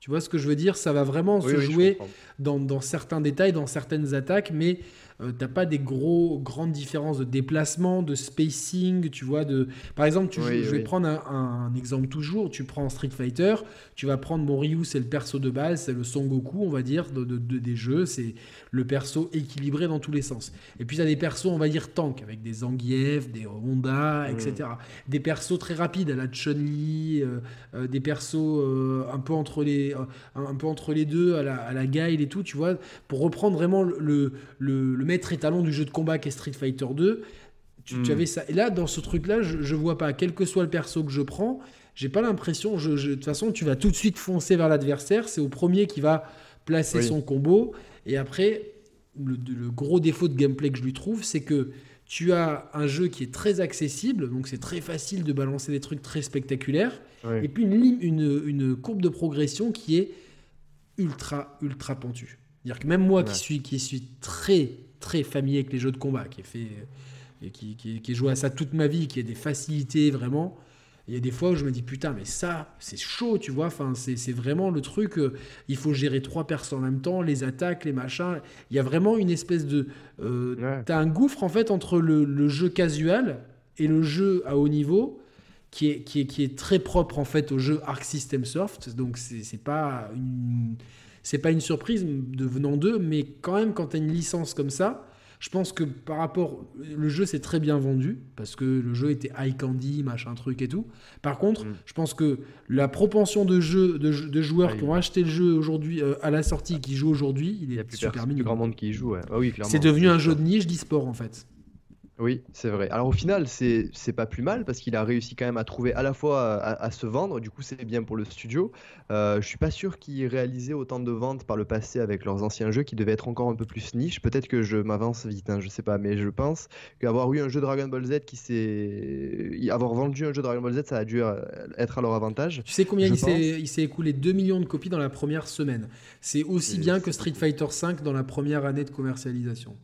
Tu vois ce que je veux dire? Ça va vraiment se jouer dans, dans, certains détails, dans certaines attaques, mais euh, t'as pas des gros grandes différences de déplacement, de spacing, tu vois. De... Par exemple, tu je vais prendre un, exemple toujours. Tu prends Street Fighter, tu vas prendre mon Ryu, c'est le perso de base, c'est le Son Goku, on va dire, de, des jeux. C'est le perso équilibré dans tous les sens. Et puis, tu as des persos, on va dire, tank, avec des Zangief, des Honda, mm. etc. Des persos très rapides, à la Chun-Li, euh, euh, des persos un, peu entre les, un, peu entre les deux, à la, à la Guile et tout, tu vois, pour reprendre vraiment le, le, le maître étalon du jeu de combat qu'est Street Fighter 2. Tu, hmm. avais ça. Et là, dans ce truc-là, je, je vois pas, quel que soit le perso que je prends, j'ai pas l'impression. Je, de toute façon, tu vas tout de suite foncer vers l'adversaire. C'est au premier qui va placer son combo. Et après, le, gros défaut de gameplay que je lui trouve, c'est que tu as un jeu qui est très accessible, donc c'est très facile de balancer des trucs très spectaculaires. Et puis une, une, une, courbe de progression qui est ultra, ultra pentue. C'est-à-dire que même moi qui, suis, qui suis très très familier avec les jeux de combat, qui est fait et qui, qui, qui joué à ça toute ma vie, qui a des facilités vraiment. Il y a des fois où je me dis putain mais ça c'est chaud tu vois. Enfin c'est vraiment le truc euh, il faut gérer trois personnes en même temps les attaques les machins. Il y a vraiment une espèce de euh, t'as un gouffre en fait entre le, jeu casual et le jeu à haut niveau qui est, qui est, qui est très propre en fait au jeu Arc System Soft. Donc c'est pas une c'est pas une surprise de venant d'eux, mais quand même, quand tu as une licence comme ça, je pense que par rapport. Le jeu s'est très bien vendu, parce que le jeu était high candy, machin truc et tout. Par contre, mm. je pense que la propension de, jeu, de, joueurs qui ont acheté le jeu aujourd'hui, euh, à la sortie, qui jouent aujourd'hui, il est il y a plus super minime. grand monde qui y joue, ah oui, C'est devenu un jeu de niche d'e-sport, en fait. Oui, c'est vrai. Alors au final, c'est pas plus mal parce qu'il a réussi quand même à trouver à la fois à, se vendre, du coup c'est bien pour le studio. Euh, je suis pas sûr qu'il ait réalisé autant de ventes par le passé avec leurs anciens jeux qui devaient être encore un peu plus niche. Peut-être que je m'avance vite, hein, je sais pas, mais je pense qu'avoir eu un jeu Dragon Ball Z qui s'est. avoir vendu un jeu Dragon Ball Z, ça a dû euh, être à leur avantage. Tu sais combien il s'est écoulé 2 millions de copies dans la première semaine. C'est aussi bien que Street Fighter V dans la première année de commercialisation.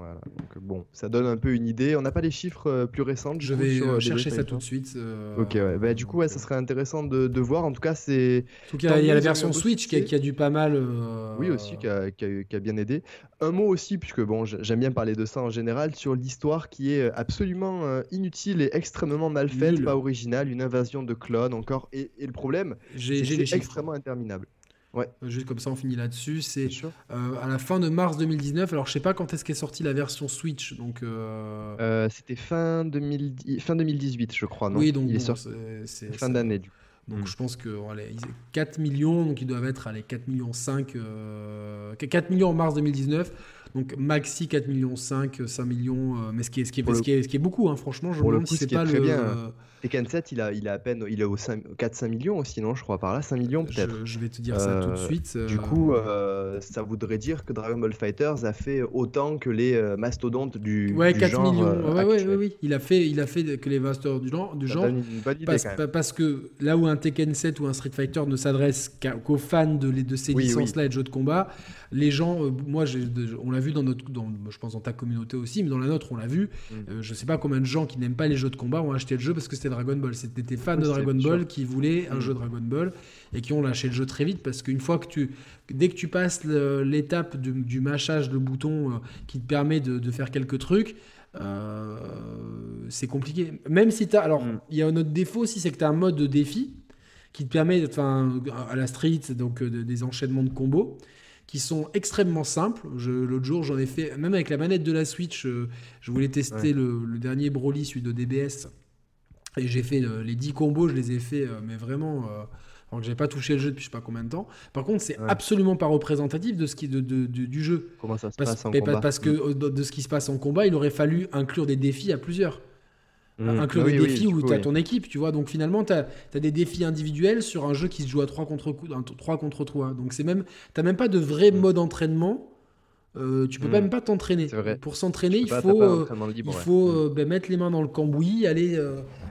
Voilà, donc bon, ça donne un peu une idée. On n'a pas les chiffres euh, plus récents. Je vais euh, chercher ça tout de suite. Euh, ok, ouais. Bah, du coup, ouais, ça serait intéressant de, de voir. En tout cas, c'est. En tout cas, il y a la version Switch qui a, qui a, dû pas mal. Oui, aussi, qui a, qui, a, qui a, bien aidé. Un mot aussi, puisque bon, j'aime bien parler de ça en général, sur l'histoire qui est absolument inutile et extrêmement mal faite, pas originale, une invasion de clones encore. Et, et le problème, c'est extrêmement interminable. Ouais. Juste comme ça, on finit là-dessus. C'est euh, à la fin de mars 2019. Alors, je sais pas quand est-ce qu'est sortie la version Switch. Donc, euh, euh, c'était fin, fin 2018, je crois. Non? Oui, donc c'est fin d'année. Donc, hmm. je pense que 4 millions, donc ils doivent être allez, 4 millions 5, 4 millions en mars 2019. Donc maxi 4 millions 5, 5 millions, mais ce qui est, ce qui est, ce qui est, ce qui est beaucoup, hein, franchement, je me demande si c'est pas le. Bien, Tekken 7, il a, il a à peine, il est au 4-5 millions aussi, non Je crois par là, 5 millions peut-être. Je, vais te dire ça tout de euh, suite. Du euh. coup, euh, ça voudrait dire que Dragon Ball Fighters a fait autant que les mastodontes du, ouais, du 4 millions. Ouais, ouais, oui, il a fait, il a fait que les mastodontes du genre, du genre parce, parce, que là où un Tekken 7 ou un Street Fighter ne s'adresse qu'aux fans de, de ces licences-là et de jeux de combat, les gens, moi, on l'a vu dans notre, dans, je pense dans ta communauté aussi, mais dans la nôtre, on l'a vu. Mm. je sais pas combien de gens qui n'aiment pas les jeux de combat ont acheté le jeu parce que c'était Dragon Ball. C'était des fans de Dragon Ball qui voulaient un mm. jeu Dragon Ball et qui ont lâché le jeu très vite parce qu'une fois que tu, dès que tu passes l'étape du, mâchage de bouton euh, qui te permet de, faire quelques trucs, euh, c'est compliqué. Même si tu as. Alors, mm. il y a un autre défaut aussi, c'est que tu as un mode de défi qui te permet, enfin, à la street, donc euh, des enchaînements de combos qui sont extrêmement simples. L'autre jour, j'en ai fait, même avec la manette de la Switch, je voulais tester le, le, dernier Broly, celui de DBS. Et j'ai fait euh, les 10 combos, je les ai fait, euh, mais vraiment. Euh, alors que j'ai pas touché le jeu depuis je sais pas combien de temps. Par contre, c'est absolument pas représentatif de ce qui de, de, du jeu. Comment ça se parce, passe en combat Parce que mm. de, ce qui se passe en combat, il aurait fallu inclure des défis à plusieurs. Mm. Inclure des défis où tu as ton équipe, tu vois. Donc finalement, tu as, des défis individuels sur un jeu qui se joue à 3 contre, 3 contre 3. Donc c'est même, tu même pas de vrai mm. mode entraînement euh, tu peux hmm. même pas t'entraîner. Pour s'entraîner, il faut, euh, il faut euh, ben, mettre les mains dans le cambouis, aller,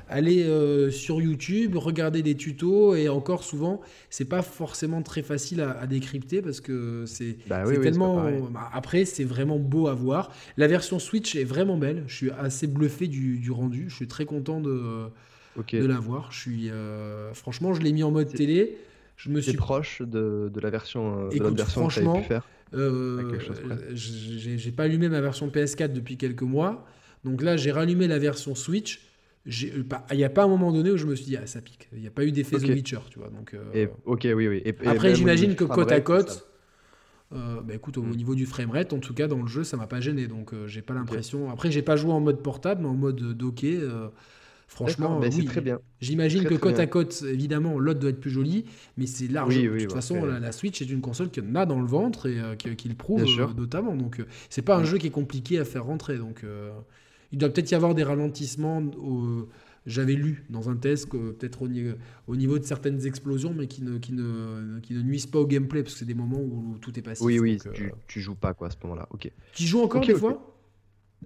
aller sur YouTube, regarder des tutos et encore souvent, c'est pas forcément très facile à, décrypter parce que c'est bah tellement. Bah, après, c'est vraiment beau à voir. La version Switch est vraiment belle. Je suis assez bluffé du, rendu. Je suis très content de, de la voir. Je suis, franchement, je l'ai mis en mode télé. Je me suis proche de, de la version, de Écoute, version franchement, que pu faire. Euh, j'ai pas allumé ma version PS4 depuis quelques mois. Donc là, j'ai rallumé la version Switch. Euh, il n'y a pas un moment donné où je me suis dit, ah, ça pique. Il n'y a pas eu d'effet The Witcher, tu vois. Donc, euh, ok, oui, oui. Après, j'imagine que côte à côte, bah, écoute, au, mm. niveau du framerate, en tout cas, dans le jeu, ça m'a pas gêné. Donc, j'ai pas l'impression. Après, j'ai pas joué en mode portable, mais en mode docké. Franchement, oui, très bien. J'imagine que côte à côte, évidemment, l'autre doit être plus joli, mais c'est large. de toute façon, la, Switch est une console qui a dans le ventre et euh, qui, le prouve euh, notamment. Donc, euh, c'est pas un jeu qui est compliqué à faire rentrer. Donc, il doit peut-être y avoir des ralentissements. J'avais lu dans un test peut-être au, niveau de certaines explosions, mais qui ne, qui ne, qui ne nuisent pas au gameplay, parce que c'est des moments où tout est passif. Oui, oui, tu, tu, joues pas quoi à ce moment-là. Ok. Tu joues encore des fois?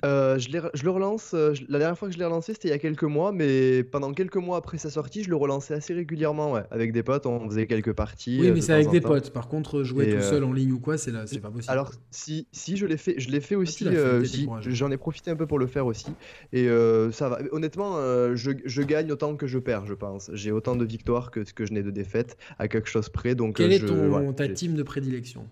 Euh, je, je, le relance. Euh, la dernière fois que je l'ai relancé, c'était il y a quelques mois, mais pendant quelques mois après sa sortie, je le relançais assez régulièrement. Ouais. Avec des potes, on faisait quelques parties. Oui, euh, mais c'est avec des potes. Par contre, jouer tout seul en ligne ou quoi, c'est là, c'est pas possible. Alors, si, si je l'ai fait, je l'ai fait ah, aussi. J'en ai profité un peu pour le faire aussi. Et ça va. Honnêtement, je, je, gagne autant que je perds, je pense. J'ai autant de victoires que ce que je n'ai de défaites à quelque chose près. Donc, Quelle est ton, ta team de prédilection?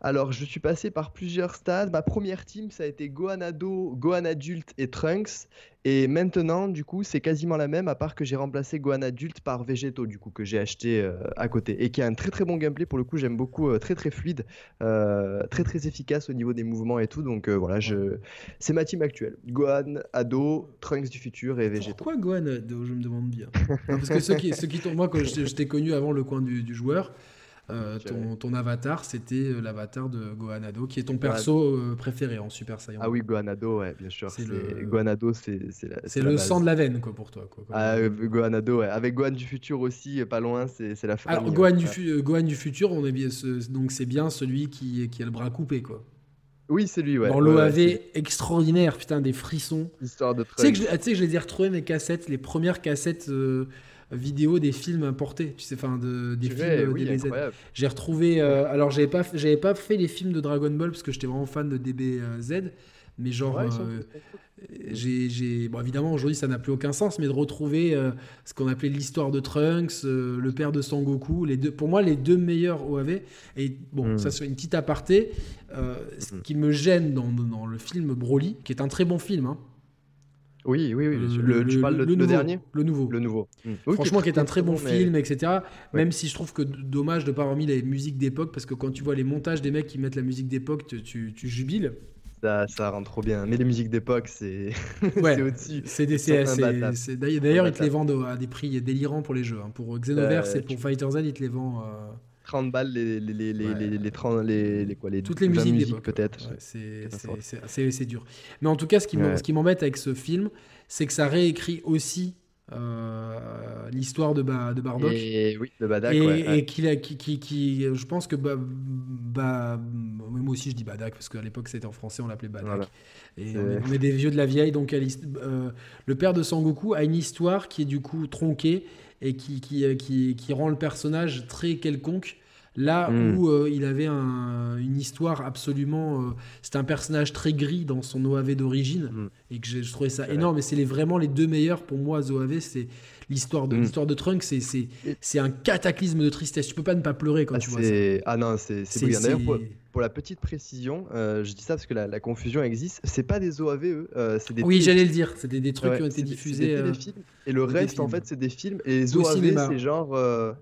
Alors, je suis passé par plusieurs stades. Ma première team, ça a été Gohan Ado, Gohan Adulte et Trunks. Et maintenant, du coup, c'est quasiment la même, à part que j'ai remplacé Gohan Adulte par Vegeto, du coup, que j'ai acheté euh, à côté. Et qui a un très très bon gameplay, pour le coup, j'aime beaucoup, euh, très très fluide, euh, très très efficace au niveau des mouvements et tout. Donc voilà, je... c'est ma team actuelle. Gohan, Ado, Trunks du futur et Vegeto. Pourquoi Gohan Ado, je me demande bien Parce que ceux qui, ceux qui moi, quand je, t'ai connu avant le coin du joueur, ton, ton, avatar, c'était l'avatar de Gohanado, qui est ton perso préféré en Super Saiyan. Ah oui, Gohanado, ouais, bien sûr. C'est le... Gohanado, c'est c'est le sang de la veine, quoi, pour toi. Quoi, ah, Gohanado, ouais. Avec Gohan du futur aussi, pas loin, c'est la famille. Alors, Gohan, du, Gohan du futur, on est bien, donc c'est bien celui qui, qui a le bras coupé, quoi. Oui, c'est lui, ouais. Dans l'OAV extraordinaire, putain, des frissons. Histoire de Tu sais que, je, tu sais que je les ai retrouvés, mes cassettes, les premières cassettes euh, vidéo des films importés, tu sais, enfin, de, des films euh, oui, DBZ. J'ai retrouvé. Euh, alors, j'avais pas, j'avais pas fait les films de Dragon Ball parce que j'étais vraiment fan de DBZ, mais genre j'ai, bon, évidemment, aujourd'hui, ça n'a plus aucun sens, mais de retrouver euh, ce qu'on appelait l'histoire de Trunks, euh, le père de Sangoku, les deux, pour moi, les deux meilleurs OAV. Et bon, hmm. ça, c'est une petite aparté. Euh, ce hmm. qui me gêne dans, dans, le film Broly, qui est un très bon film. Hein. Oui, oui, oui. Le, tu parles le, dernier Le nouveau. Le nouveau. Hmm. Franchement, qui est, un très bon film, etc. Même si je trouve que dommage de ne pas avoir mis les musiques d'époque, parce que quand tu vois les montages des mecs qui mettent la musique d'époque, tu, tu jubiles. Ça, ça rend trop bien. Mais les musiques d'époque, c'est [LAUGHS] ouais, au-dessus. C'est des D'ailleurs, ils te les vendent à des prix délirants pour les jeux. Hein. Pour Xenoverse et pour Fighter Z, ils te les vendent. 30 euh, balles les, les, les, les, les, 30, les, quoi, les Toutes les musiques, musiques peut-être. c'est dur. Mais en tout cas, ce qui m'embête avec ce film, c'est que ça réécrit aussi euh, l'histoire de, de Bardock. Et, oui, de Badak. Et, qui, qui, qui, je pense que bah, bah, moi aussi je dis Badak parce qu'à l'époque c'était en français, on l'appelait Badak. Et on est, des vieux de la vieille, donc euh, le père de Sangoku a une histoire qui est du coup tronquée et qui, qui, qui, qui rend le personnage très quelconque. Là hmm. où euh, il avait une histoire absolument. Euh, c'était un personnage très gris dans son OAV d'origine. Hmm. Et que je, trouvais ça énorme. Et c'est vraiment les deux meilleurs pour moi, OAV. C'est l'histoire de, hmm. l'histoire de Trunks. C'est un cataclysme de tristesse. Tu peux pas ne pas pleurer quand ah, tu vois ça. Ah non, c'est brillant. D'ailleurs, pour la petite précision, euh, je dis ça parce que la, confusion existe. C'est pas des OAV, eux. Euh, c'est des oui, j'allais le dire. C'est des, trucs qui ont été diffusés. Des, euh, et le reste, en fait, c'est des films. Et les OAV, c'est genre.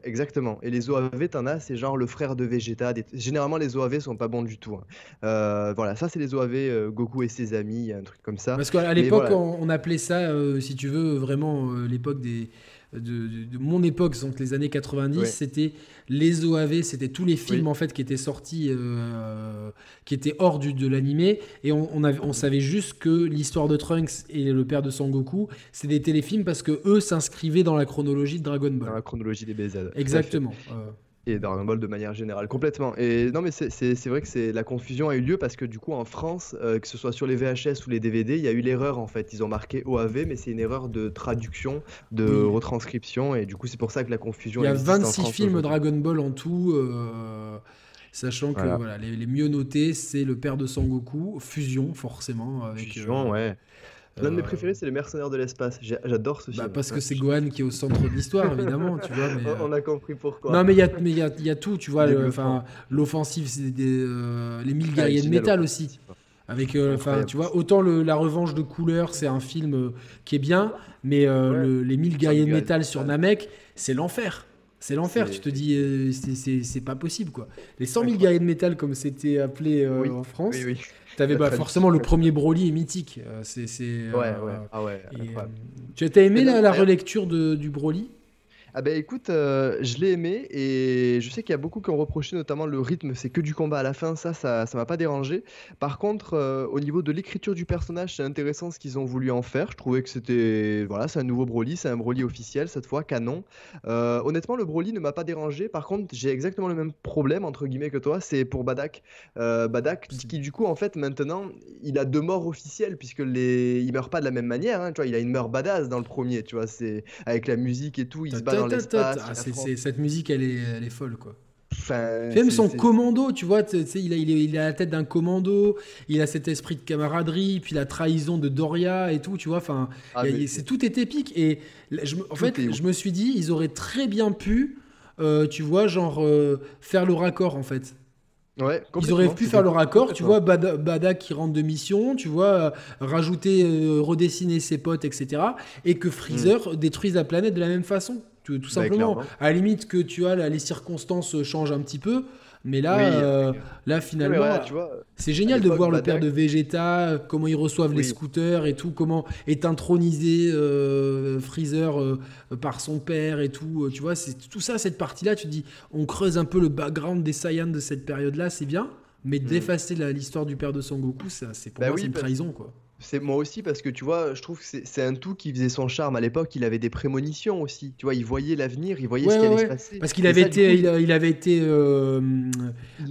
exactement. Et les OAV, t'en as, c'est genre le frère de Vegeta. Généralement, les OAV sont pas bons du tout. Hein. voilà, ça, c'est les OAV Goku et ses amis, un truc comme ça. Parce qu'à l'époque, on, appelait ça, si tu veux, vraiment l'époque des de, mon époque, donc les années 90, c'était les OAV, c'était tous les films en fait qui étaient sortis, euh, qui étaient hors du, de l'animé, et on, on, savait juste que l'histoire de Trunks et le père de Sangoku, c'est des téléfilms parce que eux s'inscrivaient dans la chronologie de Dragon Ball. Dans la chronologie des BZ. Exactement et Dragon Ball de manière générale, complètement. Et non, mais c'est vrai que c'est la confusion a eu lieu parce que du coup, en France, euh, que ce soit sur les VHS ou les DVD, il y a eu l'erreur en fait. Ils ont marqué OAV, mais c'est une erreur de traduction, de retranscription, et du coup, c'est pour ça que la confusion. Il y a 26 films Dragon Ball en tout. Euh, sachant que voilà. les, mieux notés, c'est le père de Sangoku, Fusion forcément. Avec, Fusion, ouais. L'un de mes euh, préférés, c'est Les Mercenaires de l'espace. J'adore ce bah, film. parce que c'est Gohan qui est au centre de l'histoire, évidemment. tu vois, [LAUGHS] On a compris pourquoi. Non, mais il y a, mais y, a, y a tout. Tu vois, l'offensive, c'est euh, les mille guerriers de métal aussi. Avec, euh, tu vois, autant le, la revanche de couleur, c'est un film qui est bien, mais les mille guerriers de métal sur Namek, c'est l'enfer. C'est l'enfer, tu te dis, c'est pas possible quoi. Les 100 000 guerriers de métal, comme c'était appelé en France, oui, oui. T'avais bah, forcément le premier Broly est mythique. Euh, c'est, ouais, ouais. Euh, ah ouais euh, tu as aimé la, la relecture de, du Broly? Ah ben écoute, euh, je l'ai aimé et je sais qu'il y a beaucoup qui ont reproché notamment le rythme, c'est que du combat à la fin, ça, ça, ça m'a pas dérangé. Par contre, euh, au niveau de l'écriture du personnage, c'est intéressant ce qu'ils ont voulu en faire. Je trouvais que c'était, voilà, c'est un nouveau Broly, c'est un Broly officiel cette fois, canon. Euh, honnêtement, le Broly ne m'a pas dérangé. Par contre, j'ai exactement le même problème entre guillemets que toi, c'est pour Badak. Badak, qui du coup en fait maintenant, il a deux morts officielles puisque les, il meurt pas de la même manière. Hein, tu vois, il a une mort badass dans le premier, tu vois, c'est avec la musique et tout, il se bat ah, cette musique, elle est, elle est folle, quoi. Même son commando, tu vois, il a, il, a la tête d'un commando, il a cet esprit de camaraderie, puis la trahison de Doria et tout, tu vois. Enfin, ah, c'est tout est épique. Et je, en fait, je me suis dit, ils auraient très bien pu, euh, tu vois, genre euh, faire le raccord en fait. Ouais, Ils auraient pu faire le raccord, tu vois, Bada, qui rentre de mission, tu vois, euh, rajouter, redessiner ses potes, etc. Et que Freezer mm. détruise la planète de la même façon tout, simplement. à la limite que tu as les circonstances changent un petit peu. Mais là, euh, là finalement, c'est génial de voir le père de Vegeta, comment ils reçoivent les scooters et tout, comment est intronisé euh, Freezer euh, par son père et tout. Tu vois, c'est tout ça, cette partie-là, tu dis, on creuse un peu le background des Saiyans de cette période-là, c'est bien. Mais mm. d'effacer l'histoire du père de Son Goku, c'est pour bah moi, une trahison, quoi. C'est moi aussi parce que tu vois, je trouve que c'est un tout qui faisait son charme à l'époque. Il avait des prémonitions aussi. Tu vois, il voyait l'avenir, il voyait ce qui allait se passer. Parce qu'il avait, été, il, avait été euh,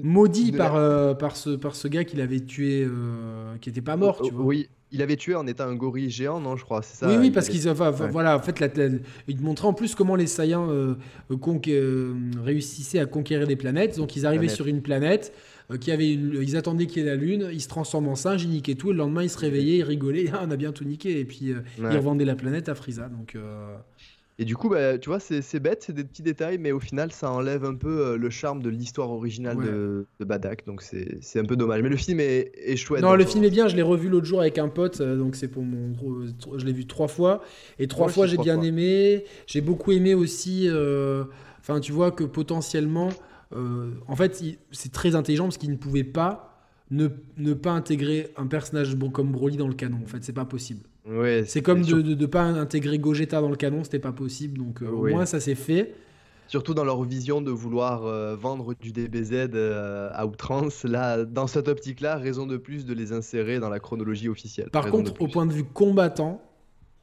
maudit par, euh, par, ce, par ce gars qu'il avait tué, euh, qui n'était pas mort. Tu vois. Oui, il avait tué en étant un gorille géant, non, je crois, c'est ça Oui, oui, parce qu'il voilà, en fait, il montrait en plus comment les Saiyans réussissaient à conquérir des planètes. Donc, ils arrivaient sur une planète, qui avait ils attendaient qu'il y ait la lune, ils se transforment en singe, ils niquaient tout, et le lendemain ils se réveillaient, ils rigolaient, [LAUGHS] ah, on a bien tout niqué, et puis euh, ils revendaient la planète à Frieza. Donc, euh, Et du coup, bah, tu vois, c'est bête, c'est des petits détails, mais au final, ça enlève un peu le charme de l'histoire originale de, Badak, donc c'est un peu dommage. Mais le film est, est chouette. Non, le film est bien, je l'ai revu l'autre jour avec un pote, donc c'est pour mon Je l'ai vu trois fois, et trois fois j'ai bien aimé. J'ai beaucoup aimé aussi. Enfin, tu vois que potentiellement. Euh, en fait, c'est très intelligent parce qu'il ne pouvait pas ne, ne, pas intégrer un personnage comme Broly dans le canon. En fait, c'est pas possible. Ouais, c'est comme de ne pas intégrer Gogeta dans le canon, c'était pas possible. Donc euh, au moins ça s'est fait. Surtout dans leur vision de vouloir euh, vendre du DBZ à outrance. Là, dans cette optique-là, raison de plus de les insérer dans la chronologie officielle. Par contre, au point de vue combattant,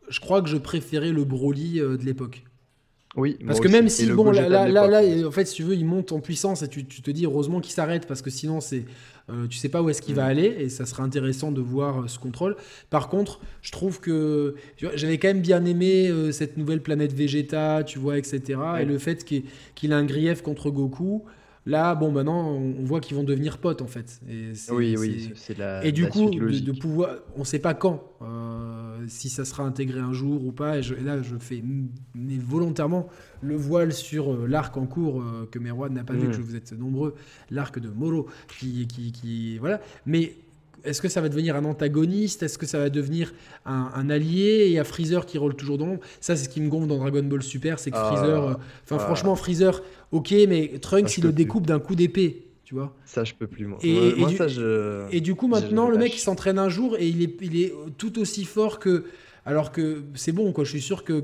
je crois que je préférais le Broly de l'époque. Oui, parce que même si, bon, là, là, là, en fait, si tu veux, il monte en puissance et tu, tu te dis heureusement qu'il s'arrête parce que sinon, c'est, euh, tu sais pas où est-ce qu'il va mm. aller et ça serait intéressant de voir euh, ce contrôle. Par contre, je trouve que j'avais quand même bien aimé euh, cette nouvelle planète Vegeta, tu vois, etc. Et le fait qu'il a un grief contre Goku. Là, bon, maintenant, on voit qu'ils vont devenir potes, en fait. Et oui, oui, c'est la. Et du coup, de, pouvoir, on ne sait pas quand, euh, si ça sera intégré un jour ou pas. Et, là, je fais mais volontairement le voile sur euh, l'arc en cours euh, que Merwan n'a pas vu, mm. que vous êtes nombreux, l'arc de Moro, qui, qui, qui, voilà. Mais est-ce que ça va devenir un antagoniste? Est-ce que ça va devenir un, allié? Et à Freezer qui roule toujours dans l'ombre. Ça, c'est ce qui me gonfle dans Dragon Ball Super, c'est que ah. Freezer. Euh, enfin, franchement, Freezer, ok, mais Trunks, il le découpe d'un coup d'épée. Tu vois ça, je peux plus. Moi, et, moi, du, ça, je... et du coup, maintenant, le mec, il s'entraîne un jour et il est, il est tout aussi fort que alors que c'est bon, quoi. Je suis sûr que,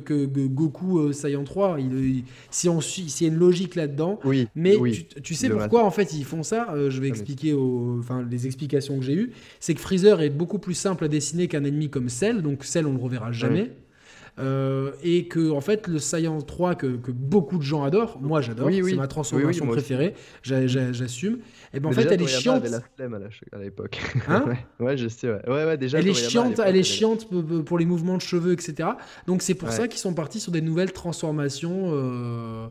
Goku euh, Saiyan 3, il, si on suit, s'il y a une logique là-dedans. Oui. Mais tu, sais pourquoi en fait ils font ça euh, Je vais expliquer, enfin les explications que j'ai eues. C'est que Freezer est beaucoup plus simple à dessiner qu'un ennemi comme Cell. Donc Cell, on le reverra jamais. Euh, et que en fait le Saiyan 3 que, beaucoup de gens adorent, moi j'adore, c'est ma transformation préférée, j'assume. Et ben en fait elle est chiante. avait la flemme à l'époque. Hein [LAUGHS] ouais, je sais. Ouais, ouais, déjà. Elle est chiante, elle est chiante pour les mouvements de cheveux, etc. Donc c'est pour ça qu'ils sont partis sur des nouvelles transformations. Euh...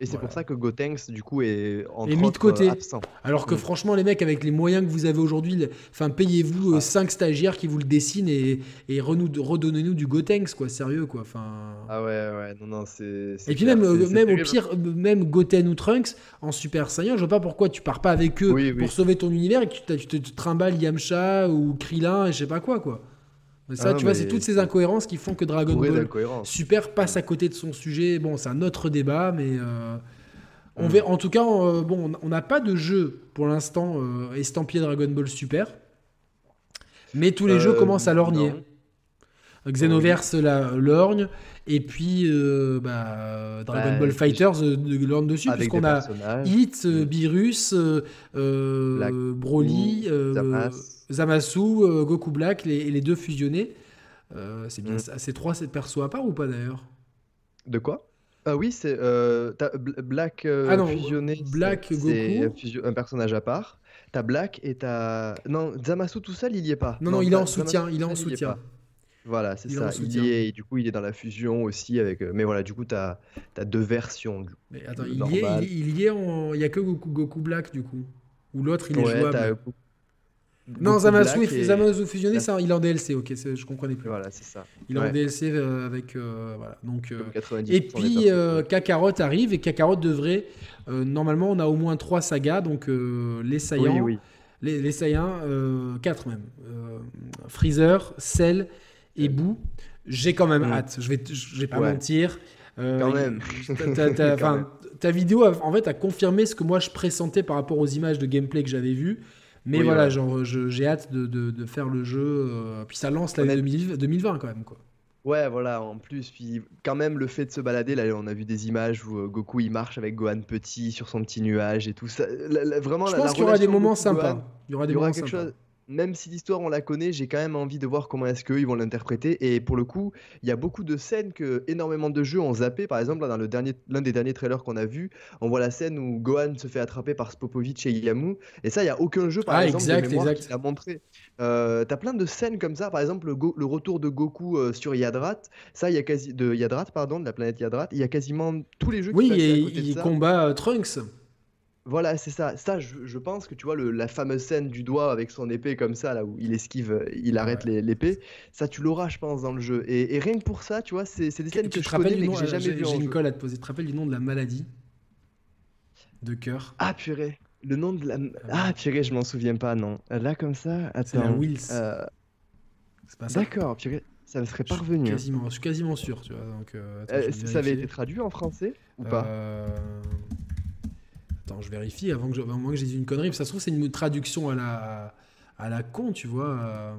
Et c'est pour ça que Gotenks du coup est en mis de côté. Absent. Alors que mm. franchement les mecs avec les moyens que vous avez aujourd'hui, enfin payez-vous 5 stagiaires qui vous le dessinent et, et redonnez-nous du Gotenks quoi, sérieux quoi. Enfin... Ah ouais, ouais, non, non, c'est. Et puis même, même au pire, même Goten ou Trunks en Super Saiyan, je vois pas pourquoi tu pars pas avec eux pour sauver ton univers et que tu, te, trimbales Yamcha ou Krillin et je sais pas quoi, quoi. ça, ah tu vois, c'est toutes ces incohérences qui font que Dragon Ball Super passe à côté de son sujet. Bon, c'est un autre débat, mais euh, on mm. en tout cas, euh, bon, on n'a pas de jeu pour l'instant euh, estampillé Dragon Ball Super, mais tous les jeux commencent à lorgner. Xenoverse la lorgne et puis euh, bah, Dragon bah, Ball Fighters euh, de lorgne dessus puisqu'on a Hit, euh, Beerus, Broly, Zamasu, Goku Black les, les deux fusionnés. c'est bien mm. Ces trois c'est perso à part ou pas d'ailleurs? De quoi? Ah oui, c'est Black ah fusionné. Black Goku. un personnage à part. T'as Black et t'as. Non, Zamasu tout seul, il y est pas. Non, non, il est en soutien. Il est en soutien. Voilà, c'est ça. Il est, et du coup, il est dans la fusion aussi avec. Euh, mais voilà, du coup, tu as, deux versions. mais attends, il y, est, il, y en. Il y a que Goku, Black, du coup. Ou l'autre, il est jouable. non, Zamasu, Zamasu fusionné, ça, il est en DLC, ok, je comprenais plus. Voilà, c'est ça. Il est en DLC euh, avec. Euh, voilà, donc, et puis, Kakarot arrive, et Kakarot devrait. normalement, on a au moins trois sagas, donc les Saiyans. Oui, oui. Les, les Saiyans, quatre même. Freezer, Cell et Boo. J'ai quand même mm. hâte, je vais, je vais pas mentir. Quand [LAUGHS] même. ta vidéo, en fait, a confirmé ce que moi je pressentais par rapport aux images de gameplay que j'avais vues. Mais voilà, genre, j'ai hâte de, de, faire le jeu. puis ça lance l'année 2020 quand même, quoi. Ouais, voilà, en plus, puis quand même, le fait de se balader, là, on a vu des images où euh, Goku il marche avec Gohan petit sur son petit nuage et tout ça. vraiment, je pense qu'il y aura des moments sympas. Il y aura des moments sympas même si l'histoire on la connaît, j'ai quand même envie de voir comment est-ce qu'ils vont l'interpréter. Et pour le coup, il y a beaucoup de scènes que énormément de jeux ont zappé. Par exemple, dans le dernier, l'un des derniers trailers qu'on a vu, on voit la scène où Gohan se fait attraper par Spopovich et Yamu. Et ça, il y a aucun jeu par ah, exemple exact, de qui l'a montré. Euh, T'as plein de scènes comme ça. Par exemple, le, retour de Goku euh, sur Yadrat. Ça, il y a quasi de Yadrat, pardon, de la planète Yadrat. Il y a quasiment tous les jeux. Oui, qui il combat euh, Trunks. Voilà, c'est ça. Ça, je, pense que tu vois le, la fameuse scène du doigt avec son épée comme ça, là où il esquive, il arrête l'épée. Ça, tu l'auras, je pense, dans le jeu. Et, rien que pour ça, tu vois, c'est des scènes que je connais mais que j'ai jamais vues. J'ai une colle à te poser. Tu te rappelles du nom de la maladie de cœur? Ah purée. Le nom de la. Ah, ah purée, je m'en souviens pas, non. Là, comme ça, attends. C'est la Wills. Euh, c'est pas ça. D'accord, purée. Ça me serait parvenu. Suis quasiment, je suis quasiment sûr, tu vois. Donc, euh, euh, ça avait été traduit en français ou pas? Attends, je vérifie avant que je, avant que j'ai dit une connerie. Ça se trouve, c'est une traduction à la, à la con, tu vois. Euh.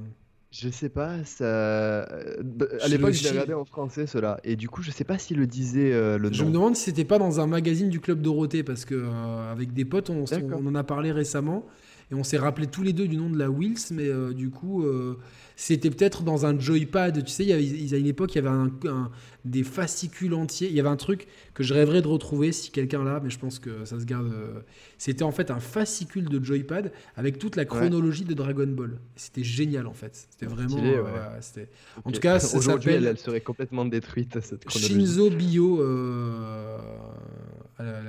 Je sais pas, ça. À l'époque, je l'ai regardé en français, cela. Et du coup, je sais pas s'il le disait euh, le nom. Je me demande si c'était pas dans un magazine du Club Dorothée, parce que euh, avec des potes, on, on, en a parlé récemment. Et on s'est rappelé tous les deux du nom de la Wills, mais du coup, c'était peut-être dans un joypad. Tu sais, il y avait, à une époque, il y avait un, des fascicules entiers. Il y avait un truc que je rêverais de retrouver si quelqu'un l'a, mais je pense que ça se garde. Euh, c'était en fait un fascicule de joypad avec toute la chronologie de Dragon Ball. C'était génial en fait. C'était vraiment. Euh, en tout cas, [LAUGHS] ça aujourd'hui, elle, serait complètement détruite cette chronologie. Shinzo Bio, euh,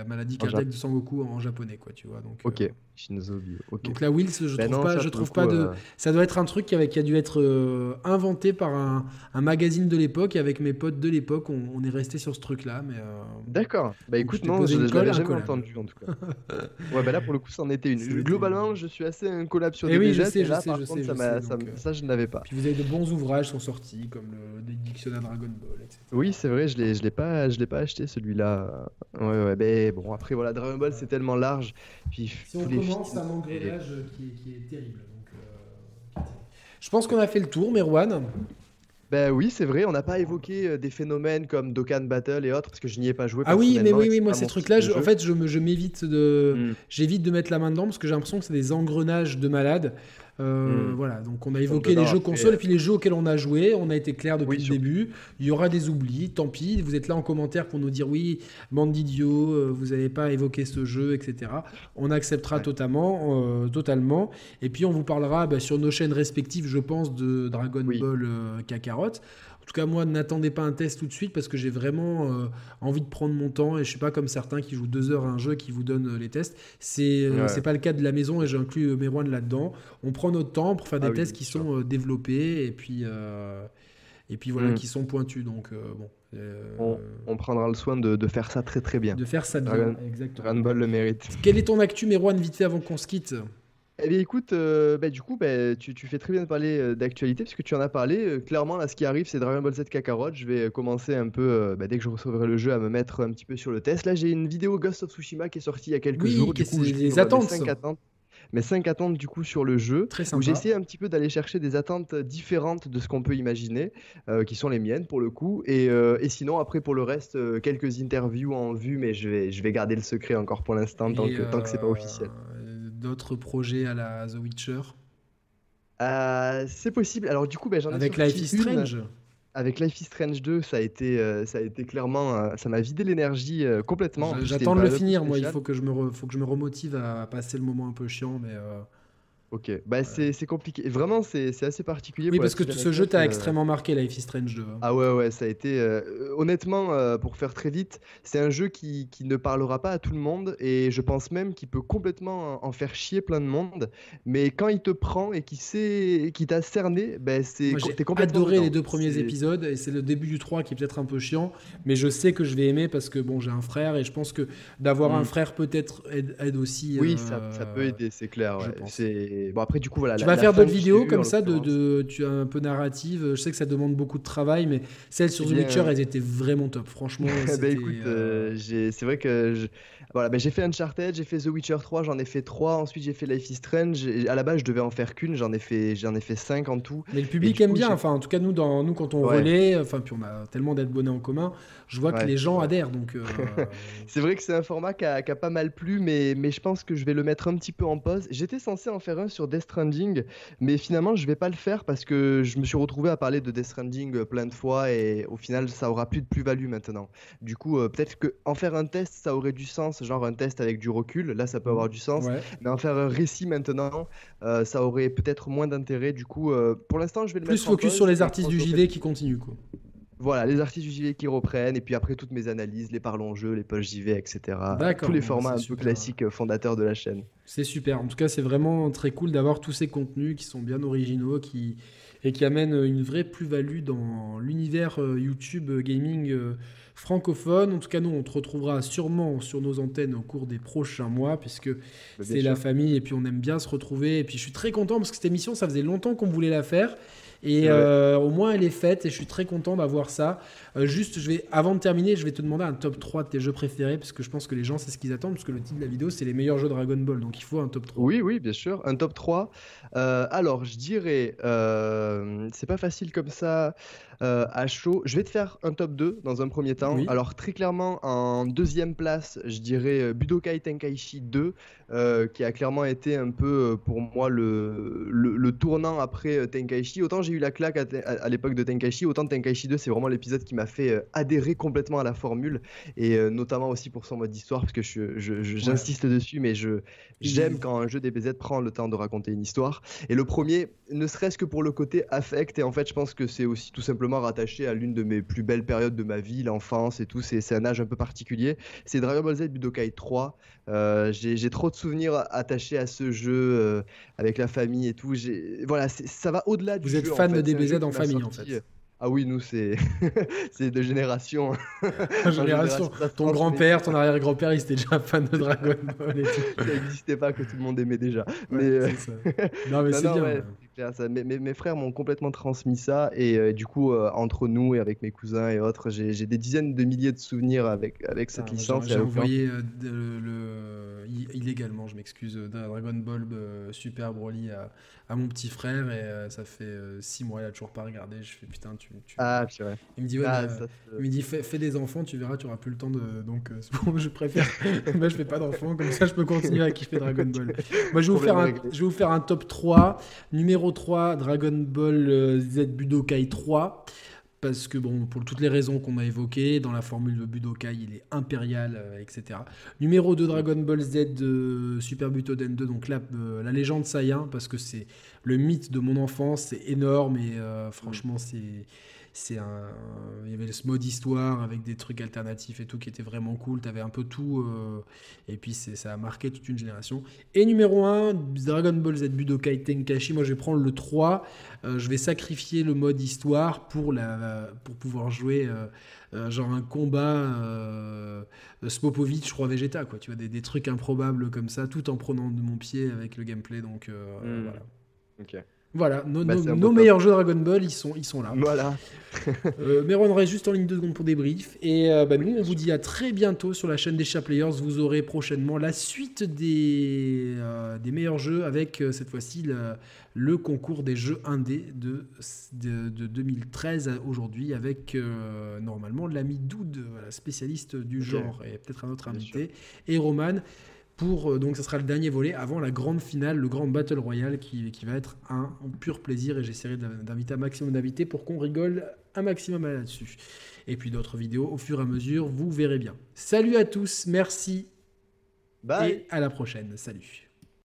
maladie cardiaque de Sangoku en japonais, quoi. Tu vois. Donc. Ok. Shinzo Bio. Donc la Wills, je ben trouve pas, je trouve pas de. Ça doit être un truc qui, qui a dû être inventé par un, un magazine de l'époque avec mes potes de l'époque on, est resté sur ce truc-là. mais euh, D'accord. Bah écoute, non, je, ne l'avais jamais entendu en tout cas. [LAUGHS] ouais, bah là pour le coup, c'en était une. Globalement, je suis assez un collab sur des oui, je sais, je sais, je sais, euh, ça, je n'avais pas. Puis vous avez de bons ouvrages sont sortis, comme le dictionnaire Dragon Ball, etc. Oui, c'est vrai, je l'ai, je l'ai pas, je l'ai pas acheté celui-là. Ouais, ouais, mais bon, après voilà, Dragon Ball c'est tellement large. Puis si on commence, c'est un engrenage qui, qui, est terrible. Donc, euh, Je pense qu'on a fait le tour, Merwan. Ben oui, c'est vrai, on n'a pas évoqué euh, des phénomènes comme Dokkan Battle et autres parce que je n'y ai pas joué. Ah oui, mais oui, oui, moi ces trucs-là, en fait, je, je m'évite de, hmm. j'évite de mettre la main dedans parce que j'ai l'impression que c'est des engrenages de malades. Euh, hmm. Voilà, donc on a évoqué les jeux consoles et puis les jeux auxquels on a joué, on a été clair depuis le début. Il y aura des oublis, tant pis. Vous êtes là en commentaire pour nous dire oui, bande d'idiots, euh, vous n'avez pas évoqué ce jeu, etc. On acceptera totalement, euh, totalement. Et puis on vous parlera bah, sur nos chaînes respectives, je pense, de Dragon Ball Kakarot. En tout cas, moi, n'attendez pas un test tout de suite parce que j'ai vraiment euh, envie de prendre mon temps et je suis pas comme certains qui jouent deux heures à un jeu qui vous donnent euh, les tests. C'est euh, pas le cas de la maison et j'inclus Merwan là-dedans. On prend notre temps pour faire des ah tests qui sont développés et puis et puis voilà, mm. qui sont pointus. Donc bon. On, prendra le soin de, faire ça très très bien. De faire ça bien, exactement. Dragon Ball le mérite. Quel est ton actu, Merwan, vite fait avant qu'on se quitte? Eh bien, écoute, euh, bah, du coup, bah, tu, fais très bien de parler euh, d'actualité, puisque tu en as parlé. Euh, clairement, là, ce qui arrive, c'est Dragon Ball Z Kakarot. Je vais commencer un peu, bah, dès que je recevrai le jeu, à me mettre un petit peu sur le test. Là, j'ai une vidéo Ghost of Tsushima qui est sortie il y a quelques jours. Du coup, les attentes. 5 attentes mes 5 attentes du coup sur le jeu. Très J'ai essayé un petit peu d'aller chercher des attentes différentes de ce qu'on peut imaginer, qui sont les miennes pour le coup. Et, et sinon, après pour le reste, quelques interviews en vue, mais je vais, je vais garder le secret encore pour l'instant, tant, que, tant que c'est pas officiel d'autres projets à la The Witcher? Euh, C'est possible. Alors du coup, ben, j'en ai Avec Life is Strange avec Life is Strange 2, ça a été, euh, ça a été clairement, euh, ça m'a vidé l'énergie complètement. J'attends de le finir, moi. Il faut que je me, faut que je me remotive à passer le moment un peu chiant, mais. Ok, bah c'est compliqué. Vraiment, c'est assez particulier. Oui, parce que ce jeu t'a extrêmement marqué, Life is Strange 2. Hein. Ah ouais, ouais, ça a été. Euh, honnêtement, euh, pour faire très vite, c'est un jeu qui, qui, ne parlera pas à tout le monde et je pense même qu'il peut complètement en faire chier plein de monde. Mais quand il te prend et qu'il sait, qui t'a cerné, ben c'est. J'ai adoré les deux premiers épisodes et c'est le début du 3 qui est peut-être un peu chiant, mais je sais que je vais aimer parce que bon, j'ai un frère et je pense que d'avoir un mm. frère peut-être aide, aussi. Oui, ça, ça, peut euh, aider, c'est clair. Ouais. Bon, après, du coup, voilà. Tu vas faire d'autres vidéos comme ça, de, de, tu as un peu narrative. Je sais que ça demande beaucoup de travail, mais celles sur The Witcher, elles étaient vraiment top. Franchement, [LAUGHS] bah, écoute, c'est vrai que je, voilà, ben j'ai fait Uncharted, j'ai fait The Witcher 3, j'en ai fait 3, ensuite j'ai fait Life is Strange. À la base, je devais en faire qu'une, j'en ai fait j'en ai fait 5 en tout. Mais le public aime bien, enfin en tout cas nous dans nous quand on relaie, enfin puis on a tellement d'abonnés en commun, je vois que les gens adhèrent donc euh, [LAUGHS] C'est vrai que c'est un format qui a, qui a, pas mal plu mais mais je pense que je vais le mettre un petit peu en pause. J'étais censé en faire un sur Death Stranding, mais finalement je vais pas le faire parce que je me suis retrouvé à parler de Death Stranding plein de fois et au final ça aura plus de plus-value maintenant. Du coup, euh, peut-être que en faire un test ça aurait du sens genre un test avec du recul, là ça peut avoir du sens. Mais en faire un récit maintenant, euh, ça aurait peut-être moins d'intérêt. Du coup, euh, pour l'instant, je vais le Plus focus sur les artistes du JV qui continuent. Quoi. Voilà, les artistes du JV qui reprennent, et puis après toutes mes analyses, les parlons jeux, les poches JV, etc. Tous les formats un peu classiques euh, fondateurs de la chaîne. C'est super. En tout cas, c'est vraiment très cool d'avoir tous ces contenus qui sont bien originaux qui... et qui amènent une vraie plus-value dans l'univers YouTube gaming francophone. En tout cas, nous, on te retrouvera sûrement sur nos antennes au cours des prochains mois, puisque bah, c'est la famille et puis on aime bien se retrouver. Et puis je suis très content parce que cette émission, ça faisait longtemps qu'on voulait la faire. Et euh, au moins, elle est faite et je suis très content d'avoir ça. Euh, juste, je vais, avant de terminer, je vais te demander un top 3 de tes jeux préférés parce que je pense que les gens, c'est ce qu'ils attendent. Parce que le titre de la vidéo, c'est les meilleurs jeux Dragon Ball. Donc il faut un top 3. Oui, oui, bien sûr. Un top 3. Euh, alors, je dirais, c'est pas facile comme ça à chaud. Je vais te faire un top 2 dans un premier temps. Alors, très clairement, en deuxième place, je dirais Budokai Tenkaichi 2, qui a clairement été un peu pour moi le, le, le tournant après Tenkaichi. Autant j'ai eu la claque à, l'époque de Tenkaichi, autant Tenkaichi 2, c'est vraiment l'épisode qui m'a fait euh, adhérer complètement à la formule, et euh, notamment aussi pour son mode d'histoire, parce que j'insiste je, dessus, mais je j'aime quand un jeu DBZ prend le temps de raconter une histoire. Et le premier, ne serait-ce que pour le côté affect, et en fait, je pense que c'est aussi tout simplement rattaché à l'une de mes plus belles périodes de ma vie, l'enfance et tout, c'est un âge un peu particulier. C'est Dragon Ball Z Budokai 3. Euh, j'ai trop de souvenirs attachés à ce jeu avec la famille et tout. Voilà, ça va au-delà du Vous êtes fan de DBZ en famille, en fait. Ah oui, nous, c'est [LAUGHS] de génération. [LAUGHS] génération. Ton grand-père, ton arrière-grand-père, ils étaient déjà [LAUGHS] fan de Dragon Ball et tout. ça n'existait pas que tout le monde aimait déjà. mais euh, Non, mais c'est bien. Mes, frères m'ont complètement transmis ça et euh, du coup euh, entre nous et avec mes cousins et autres j'ai des dizaines de milliers de souvenirs avec, avec cette licence. J'ai envoyé le, illégalement, je m'excuse, Dragon Ball Super Broly à, à, mon petit frère et ça fait 6 mois, il a toujours pas regardé. Je fais putain, tu. tu... Ah. Il me dit, ouais, ah, il me dit fais, des enfants, tu verras, tu auras plus le temps de. Donc [LAUGHS] bon, je préfère. [LAUGHS] Moi je fais pas d'enfants, comme ça je peux continuer à kiffer Dragon Ball. Moi je vais, vous faire un, je vais vous faire un top 3. Numéro 3, Dragon Ball euh, Z Budokai 3 parce que bon, pour toutes les raisons qu'on a évoquées, dans la formule de Budokai, il est impérial, euh, etc. Numéro 2, Dragon Ball Z de Super Butoden 2, donc euh, la légende Saiyan, parce que c'est le mythe de mon enfance, c'est énorme et franchement, c'est c'est un il y avait ce mode histoire avec des trucs alternatifs et tout qui était vraiment cool. Tu avais un peu tout euh, et puis ça a marqué toute une génération. Et numéro 1 Dragon Ball Z Budokai Tenkashi moi je vais prendre le 3 euh, je vais sacrifier le mode histoire pour la pour pouvoir jouer euh, genre un combat Spopovich je crois Vegeta quoi. Tu vois des, trucs improbables comme ça tout en prenant de mon pied avec le gameplay. Donc hmm. voilà. Ok voilà, nos, bah, meilleurs jeux Dragon Ball, ils sont, ils sont là. Voilà. [LAUGHS] euh, mais on reste juste en ligne de secondes pour débrief. Et euh, bah, nous, on vous dit à très bientôt sur la chaîne des Chat Players. Vous aurez prochainement la suite des, euh, des meilleurs jeux avec euh, cette fois-ci le, concours des jeux indés de, de, de 2013 aujourd'hui avec normalement l'ami Doud, spécialiste du genre, et peut-être un autre invité, et Roman pour euh, donc ça sera le dernier volet avant la grande finale, le grand battle royal qui, qui va être un, pur plaisir et j'essaierai d'inviter un maximum d'invités pour qu'on rigole un maximum là-dessus. Et puis d'autres vidéos au fur et à mesure, vous verrez bien. Salut à tous, merci Bye. et à la prochaine. Salut.